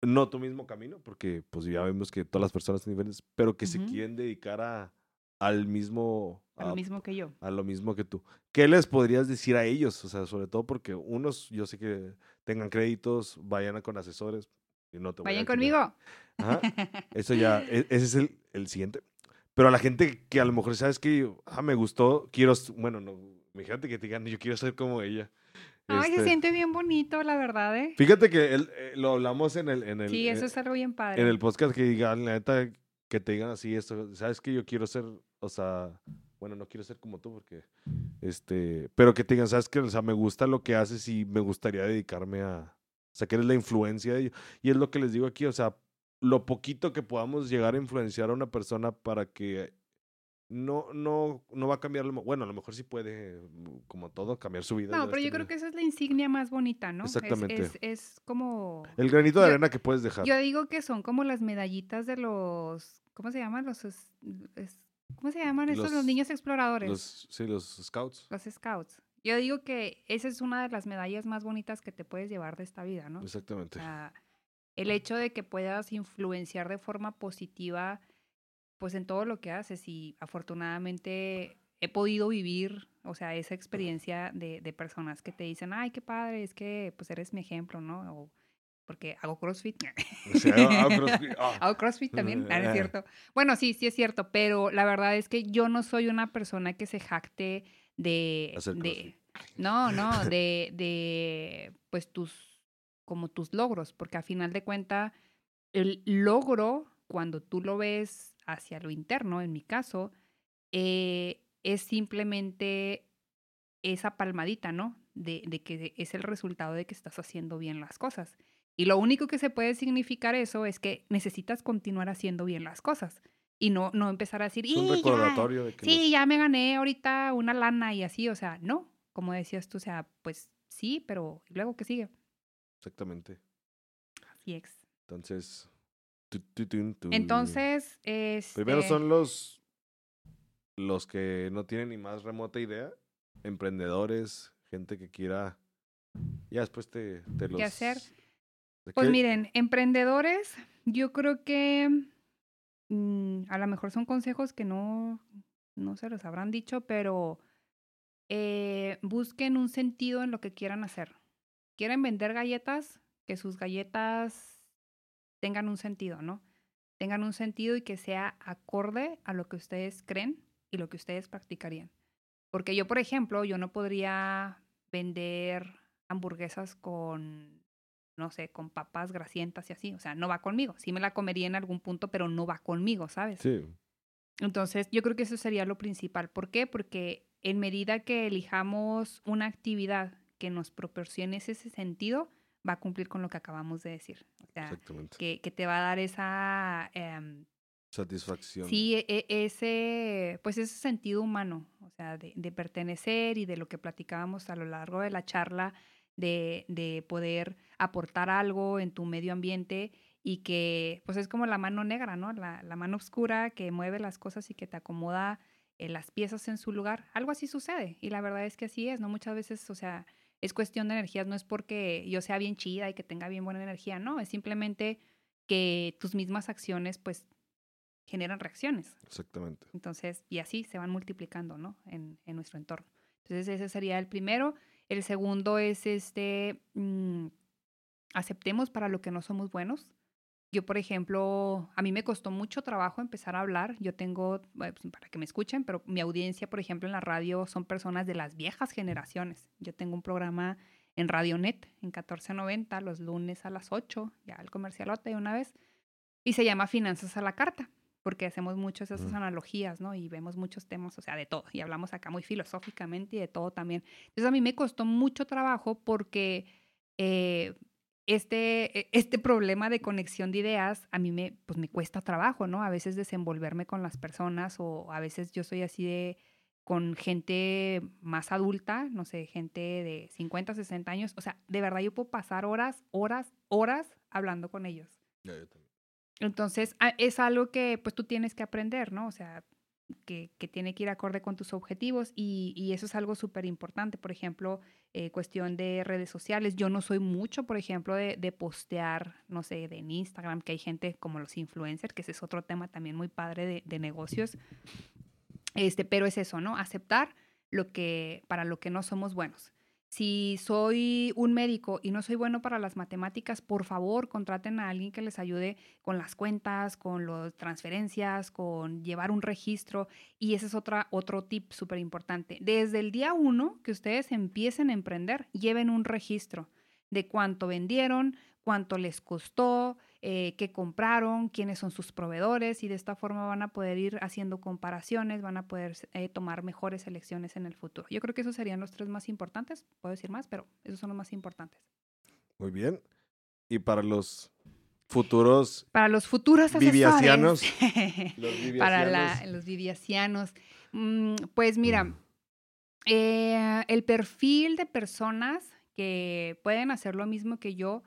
Speaker 1: no tu mismo camino, porque pues ya vemos que todas las personas son diferentes, pero que se quieren dedicar a, al mismo,
Speaker 2: A lo mismo que yo.
Speaker 1: a lo mismo que tú. ¿Qué les podrías decir a ellos? O sea, sobre todo porque unos, yo sé que tengan créditos, vayan con asesores. Y no te voy a
Speaker 2: Vayan conmigo.
Speaker 1: Ajá. [laughs] Eso ya, e- ese es el, el siguiente. Pero a la gente que a lo mejor sabes que ah, me gustó, quiero, bueno, no, imagínate que te digan, yo quiero ser como ella.
Speaker 2: Ay, se
Speaker 1: Este,
Speaker 2: siente bien bonito, la verdad, ¿eh?
Speaker 1: Fíjate que el- eh, lo hablamos en el, en el,
Speaker 2: Sí, eso
Speaker 1: eh,
Speaker 2: es algo bien padre.
Speaker 1: en el podcast que digan, la neta, que te digan así esto, sabes que yo quiero ser, o sea, bueno, no quiero ser como tú porque, este, pero que te digan, sabes que, o sea, me gusta lo que haces y me gustaría dedicarme a, o sea, que eres la influencia de ello. Y es lo que les digo aquí, o sea, lo poquito que podamos llegar a influenciar a una persona para que no, no, no va a cambiar, bueno, a lo mejor sí puede, como todo, cambiar su vida.
Speaker 2: No, pero yo creo que esa es la insignia más bonita, ¿no?
Speaker 1: Exactamente.
Speaker 2: Es, es, como...
Speaker 1: El granito de arena que puedes dejar.
Speaker 2: Yo digo que son como las medallitas de los, ¿cómo se llaman? Los, ¿cómo se llaman estos? Los, niños exploradores.
Speaker 1: Los, sí, los scouts.
Speaker 2: Los scouts. Yo digo que esa es una de las medallas más bonitas que te puedes llevar de esta vida, ¿no?
Speaker 1: Exactamente.
Speaker 2: el hecho de que puedas influenciar de forma positiva pues en todo lo que haces y afortunadamente he podido vivir, o sea, esa experiencia de, de, personas que te dicen, ay, qué padre, es que pues eres mi ejemplo, ¿no? O, porque hago CrossFit.
Speaker 1: hago [laughs] CrossFit.
Speaker 2: Ah. Hago CrossFit también, ah, es cierto. Bueno, sí, sí es cierto, pero la verdad es que yo no soy una persona que se jacte de... de no, no, [laughs] de, de, pues tus, como tus logros, porque a final de cuenta, el logro, cuando tú lo ves hacia lo interno, en mi caso, eh, es simplemente esa palmadita, ¿no? De, de, que es el resultado de que estás haciendo bien las cosas. Y lo único que se puede significar eso es que necesitas continuar haciendo bien las cosas y no, no empezar a decir,
Speaker 1: es un recordatorio de que
Speaker 2: sí, ya me gané ahorita una lana y así, o sea, no, como decías tú, o sea, pues sí, pero luego qué sigue?
Speaker 1: Exactamente.
Speaker 2: Así es.
Speaker 1: Entonces,
Speaker 2: entonces,
Speaker 1: Primero son este los, los que no tienen ni más remota idea, emprendedores, gente que quiera... Ya después te, te los...
Speaker 2: ¿Qué hacer? Pues miren, emprendedores, yo creo que mm, a lo mejor son consejos que no, no se los habrán dicho, pero eh, busquen un sentido en lo que quieran hacer. ¿Quieren vender galletas? Que sus galletas tengan un sentido, ¿no? Tengan un sentido y que sea acorde a lo que ustedes creen y lo que ustedes practicarían. Porque yo, por ejemplo, yo no podría vender hamburguesas con, no sé, con papas grasientas y así. O sea, no va conmigo. Sí me la comería en algún punto, pero no va conmigo, ¿sabes?
Speaker 1: Sí.
Speaker 2: Entonces, yo creo que eso sería lo principal. ¿Por qué? Porque en medida que elijamos una actividad que nos proporcione ese sentido, va a cumplir con lo que acabamos de decir. O sea, que, que, te va a dar esa... Em,
Speaker 1: Satisfacción.
Speaker 2: Sí, e, e, ese, pues ese sentido humano, o sea, de, de, pertenecer y de lo que platicábamos a lo largo de la charla, de, de poder aportar algo en tu medio ambiente y que pues es como la mano negra, ¿no? La, la mano oscura que mueve las cosas y que te acomoda eh, las piezas en su lugar. Algo así sucede y la verdad es que así es, ¿no? Muchas veces, o sea, es cuestión de energías, no es porque yo sea bien chida y que tenga bien buena energía, no, es simplemente que tus mismas acciones pues generan reacciones.
Speaker 1: Exactamente.
Speaker 2: Entonces, y así se van multiplicando, ¿no? En, en nuestro entorno. Entonces, ese sería el primero. El segundo es este, mm, aceptemos para lo que no somos buenos. Yo, por ejemplo, a mí me costó mucho trabajo empezar a hablar. Yo tengo, pues, para que me escuchen, pero mi audiencia, por ejemplo, en la radio son personas de las viejas generaciones. Yo tengo un programa en Radionet, en 1490, los lunes a las 8, ya el comercialote de una vez, y se llama Finanzas a la Carta, porque hacemos muchas esas analogías, ¿no? Y vemos muchos temas, o sea, de todo, y hablamos acá muy filosóficamente y de todo también. Entonces a mí me costó mucho trabajo porque... Eh, este, e, este problema de conexión de ideas a mí me, pues me cuesta trabajo, ¿no? A veces desenvolverme con las personas o a veces yo soy así de con gente más adulta, no sé, gente de 50, 60 años. O sea, de verdad yo puedo pasar horas, horas, horas hablando con ellos. Entonces, es algo que pues tú tienes que aprender, ¿no? O sea, que, tiene que ir acorde con tus objetivos y, eso es algo súper importante. Por ejemplo, eh, cuestión de redes sociales. Yo no soy mucho, por ejemplo, de, de, postear, no sé, de en Instagram, que hay gente como los influencers, que ese es otro tema también muy padre de, de negocios. Este, pero es eso, ¿no? Aceptar lo que, para lo que no somos buenos. Si soy un médico y no soy bueno para las matemáticas, por favor, contraten a alguien que les ayude con las cuentas, con las transferencias, con llevar un registro. Y ese es otro tip súper importante. Desde el día uno que ustedes empiecen a emprender, lleven un registro de cuánto vendieron, cuánto les costó, eh, qué compraron, quiénes son sus proveedores y de esta forma van a poder ir haciendo comparaciones, van a poder eh, tomar mejores elecciones en el futuro. Yo creo que esos serían los tres más importantes, puedo decir más, pero esos son los más importantes.
Speaker 1: Muy bien. Y para los futuros...
Speaker 2: Para los futuros
Speaker 1: viviacianos.
Speaker 2: los [laughs] viviacianos. Para los viviacianos. Mm, pues mira, mm. eh, el perfil de personas que pueden hacer lo mismo que yo,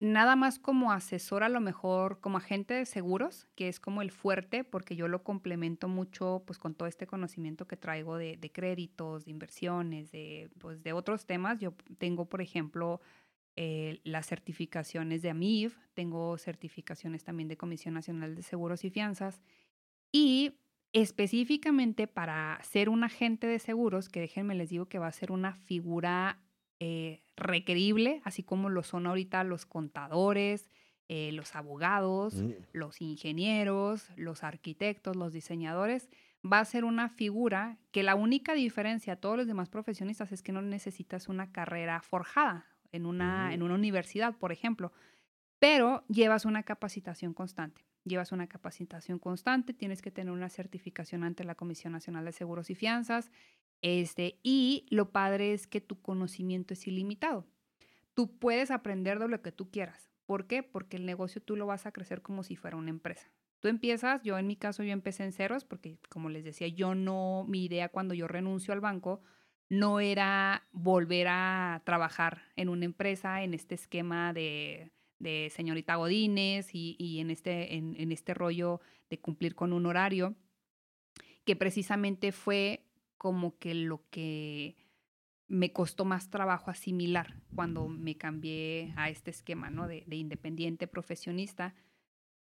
Speaker 2: nada más como asesor a lo mejor como agente de seguros, que es como el fuerte, porque yo lo complemento mucho pues con todo este conocimiento que traigo de, créditos, de inversiones, de, pues, de otros temas. Yo tengo, por ejemplo, eh, las certificaciones de AMIV, tengo certificaciones también de Comisión Nacional de Seguros y Fianzas. Y específicamente para ser un agente de seguros, que déjenme les digo que va a ser una figura eh, requerible, así como lo son ahorita los contadores, eh, los abogados, mm. los ingenieros, los arquitectos, los diseñadores, va a ser una figura que la única diferencia a todos los demás profesionistas es que no necesitas una carrera forjada en una, en una universidad, por ejemplo, pero llevas una capacitación constante. Llevas una capacitación constante, tienes que tener una certificación ante la Comisión Nacional de Seguros y Fianzas, este, y lo padre es que tu conocimiento es ilimitado. Tú puedes aprender de lo que tú quieras. ¿Por qué? Porque el negocio tú lo vas a crecer como si fuera una empresa. Tú empiezas, yo en mi caso yo empecé en ceros porque como les decía, yo no, mi idea cuando yo renuncio al banco no era volver a trabajar en una empresa en este esquema de, señorita Godínez y, en, este, en este rollo de cumplir con un horario, que precisamente fue como que lo que me costó más trabajo asimilar cuando me cambié a este esquema, ¿no? De, de, independiente profesionista.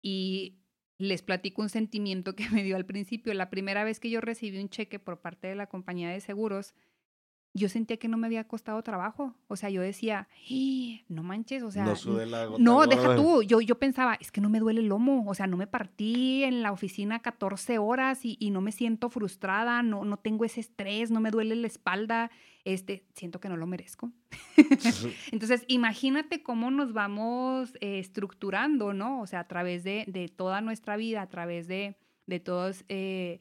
Speaker 2: Y les platico un sentimiento [laughs] que me dio al principio. La primera vez que yo recibí un cheque por parte de la compañía de seguros, yo sentía que no me había costado trabajo. O sea, yo decía, no manches, o sea, no, no deja tú. Yo, yo pensaba, es que no me duele el lomo, o sea, no me partí en la oficina 14 horas y, y, no me siento frustrada, no, no tengo ese estrés, no me duele la espalda, este, siento que no lo merezco. [laughs] [laughs] Entonces, imagínate cómo nos vamos eh, estructurando, ¿no? O sea, a través de, de, toda nuestra vida, a través de, de todos, eh,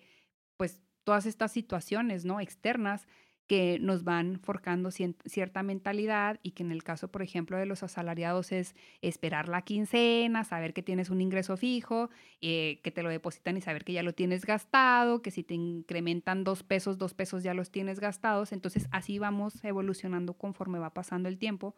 Speaker 2: pues, todas estas situaciones, ¿no? Externas que nos van forjando cierta mentalidad y que en el caso, por ejemplo, de los asalariados es esperar la quincena, saber que tienes un ingreso fijo, eh, que te lo depositan y saber que ya lo tienes gastado, que si te incrementan dos pesos, dos pesos ya los tienes gastados. Entonces así vamos evolucionando conforme va pasando el tiempo.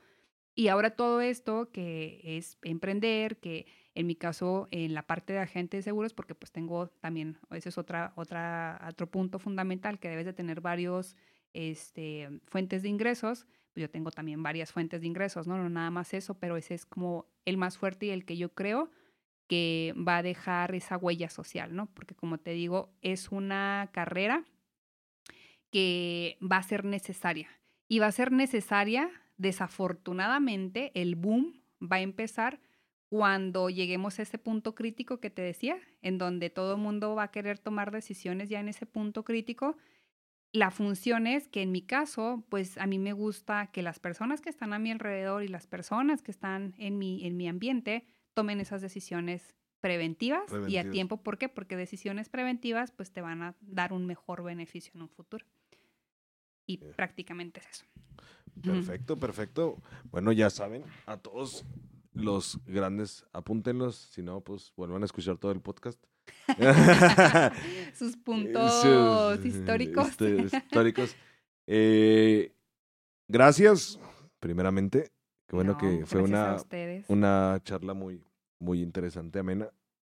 Speaker 2: Y ahora todo esto que es emprender, que en mi caso en la parte de agente de seguros, porque pues tengo también, ese es otra, otra, otro punto fundamental, que debes de tener varios este, fuentes de ingresos, pues yo tengo también varias fuentes de ingresos, ¿no? No nada más eso, pero ese es como el más fuerte y el que yo creo que va a dejar esa huella social, ¿no? Porque como te digo, es una carrera que va a ser necesaria. Y va a ser necesaria, desafortunadamente, el boom va a empezar cuando lleguemos a ese punto crítico que te decía, en donde todo el mundo va a querer tomar decisiones ya en ese punto crítico la función es que en mi caso, pues a mí me gusta que las personas que están a mi alrededor y las personas que están en mi, en mi ambiente tomen esas decisiones preventivas, y a tiempo. ¿Por qué? Porque decisiones preventivas pues te van a dar un mejor beneficio en un futuro. Y prácticamente es eso.
Speaker 1: Perfecto, perfecto. Bueno, ya saben, a todos los grandes, apúntenlos, si no, pues vuelvan a escuchar todo el podcast. [laughs]
Speaker 2: Sus puntos históricos.
Speaker 1: Este, [laughs] históricos. Eh, gracias, primeramente. Qué bueno que fue una, una charla muy, muy interesante, amena.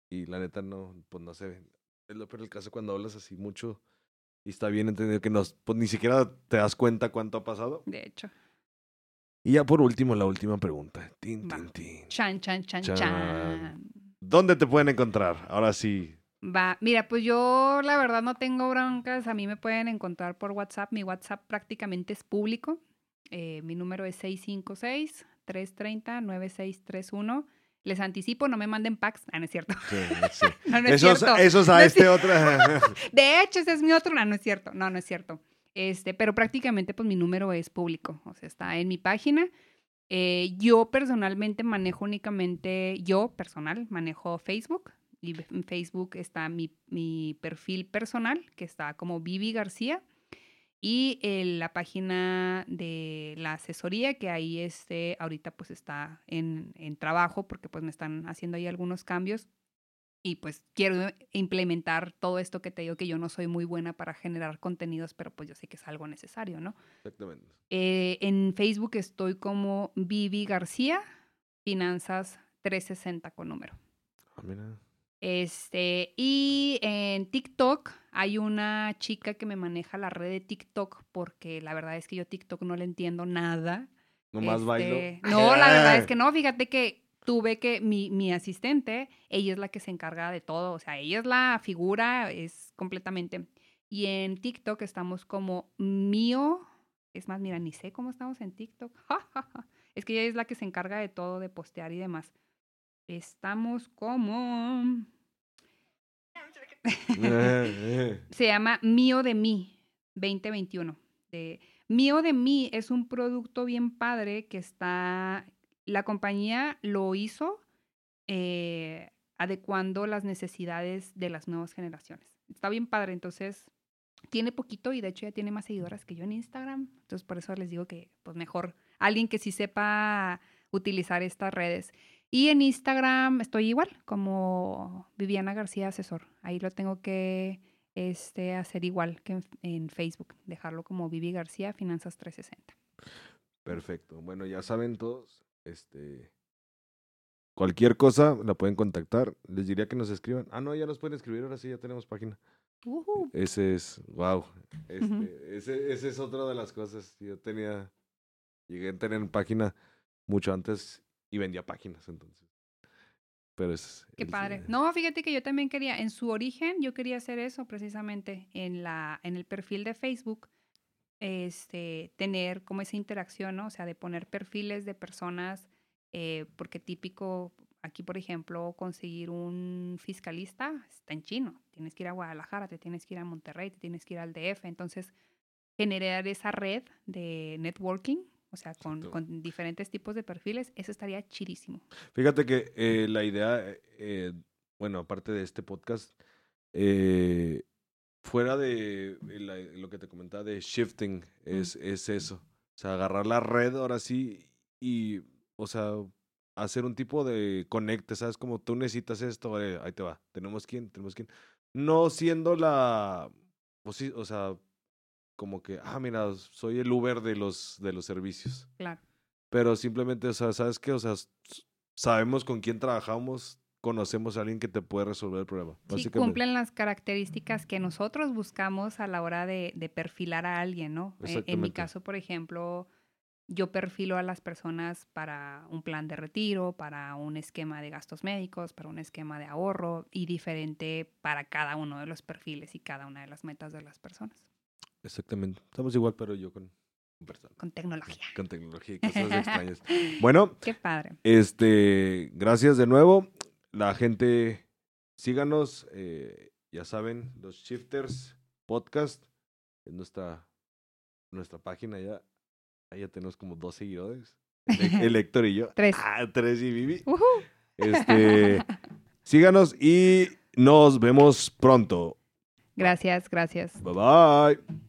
Speaker 1: Y la neta, no, pues no sé. Es lo peor el caso cuando hablas así mucho y está bien entendido que nos, pues ni siquiera te das cuenta cuánto ha pasado.
Speaker 2: De hecho.
Speaker 1: Y ya por último, la última pregunta. Tin,
Speaker 2: Chan, chan, chan, chan.
Speaker 1: ¿Dónde te pueden encontrar? Ahora sí.
Speaker 2: Va, mira, pues yo la verdad no tengo broncas. A mí me pueden encontrar por WhatsApp. Mi WhatsApp prácticamente es público. Eh, mi número es 656-330-9631. Les anticipo, no me manden packs. Ah, no es cierto. Sí,
Speaker 1: sí. [laughs] no, no es cierto. Esos a este otro. [laughs]
Speaker 2: de hecho, ese es mi otro. No, no es cierto. No, no es cierto. Este, pero prácticamente, pues mi número es público. O sea, está en mi página. Eh, yo personalmente manejo únicamente, yo personal, manejo Facebook. Y en Facebook está mi, mi perfil personal, que está como Vivi García. Y eh, la página de la asesoría, que ahí este, ahorita pues está en, en trabajo, porque pues me están haciendo ahí algunos cambios y pues quiero implementar todo esto que te digo que yo no soy muy buena para generar contenidos, pero pues yo sé que es algo necesario, ¿no?
Speaker 1: Exactamente.
Speaker 2: Eh, en Facebook estoy como Vivi García, Finanzas 360 con número.
Speaker 1: Ah, mira.
Speaker 2: Este, y en TikTok hay una chica que me maneja la red de TikTok porque la verdad es que yo TikTok no le entiendo nada.
Speaker 1: Nomás bailo.
Speaker 2: Este, No, la verdad es que [laughs] no, fíjate que tuve que, mi, mi asistente, ella es la que se encarga de todo, o sea, ella es la figura, es completamente. Y en TikTok estamos como mío, es más, mira, ni sé cómo estamos en TikTok. [laughs] es que ella es la que se encarga de todo, de postear y demás. Estamos como... [laughs] se llama Mío de mí 2021. De, Mío de mí es un producto bien padre que está, la compañía lo hizo eh, adecuando las necesidades de las nuevas generaciones. Está bien padre, entonces tiene poquito y de hecho ya tiene más seguidoras que yo en Instagram. Entonces por eso les digo que pues mejor alguien que sí sepa utilizar estas redes. Y en Instagram estoy igual, como Viviana García Asesor. Ahí lo tengo que este, hacer igual que en, en Facebook, dejarlo como Vivi García Finanzas 360.
Speaker 1: Perfecto. Bueno, ya saben todos, este, cualquier cosa la pueden contactar. Les diría que nos escriban. Ah, no, ya nos pueden escribir. Ahora sí, ya tenemos página. Ese es, wow. Este, ese, ese es otra de las cosas. Yo tenía, llegué a tener página mucho antes y vendía páginas entonces. Pero es...
Speaker 2: Qué padre. No, fíjate que yo también quería, en su origen, yo quería hacer eso precisamente en la, en el perfil de Facebook, este, tener como esa interacción, ¿no? O sea, de poner perfiles de personas, eh, porque típico, aquí por ejemplo, conseguir un fiscalista está en chino. Tienes que ir a Guadalajara, te tienes que ir a Monterrey, te tienes que ir al DF. Entonces, generar esa red de networking, o sea, con, diferentes tipos de perfiles, eso estaría chidísimo.
Speaker 1: Fíjate que eh, la idea, eh, bueno, aparte de este podcast, eh, fuera de la- lo que te comentaba de shifting, es, es eso. O sea, agarrar la red ahora sí y, o sea, hacer un tipo de conecte, ¿sabes? Como tú necesitas esto, vale, ahí te va. Tenemos quién, tenemos quién. No siendo la, pues sí, o sea, como que, ah, mira, soy el Uber de los, de los servicios.
Speaker 2: Claro.
Speaker 1: Pero simplemente, o sea, ¿sabes qué? O sea, sabemos con quién trabajamos, conocemos a alguien que te puede resolver el problema.
Speaker 2: Sí, cumplen las características que nosotros buscamos a la hora de, de perfilar a alguien, ¿no? Eh, En mi caso, por ejemplo, yo perfilo a las personas para un plan de retiro, para un esquema de gastos médicos, para un esquema de ahorro y diferente para cada uno de los perfiles y cada una de las metas de las personas
Speaker 1: Exactamente. Estamos igual, pero yo con, con personas,
Speaker 2: con tecnología.
Speaker 1: con tecnología y cosas [laughs] extrañas. Bueno,
Speaker 2: Qué padre.
Speaker 1: este, gracias de nuevo. La gente, síganos. eh, ya saben, los Shifters Podcast es nuestra, nuestra página ya. Ahí ya tenemos como dos seguidores. El, el [laughs] Héctor y yo.
Speaker 2: Tres.
Speaker 1: Ah, tres y Vivi. Este, [laughs] síganos y nos vemos pronto.
Speaker 2: Gracias, gracias.
Speaker 1: Bye bye.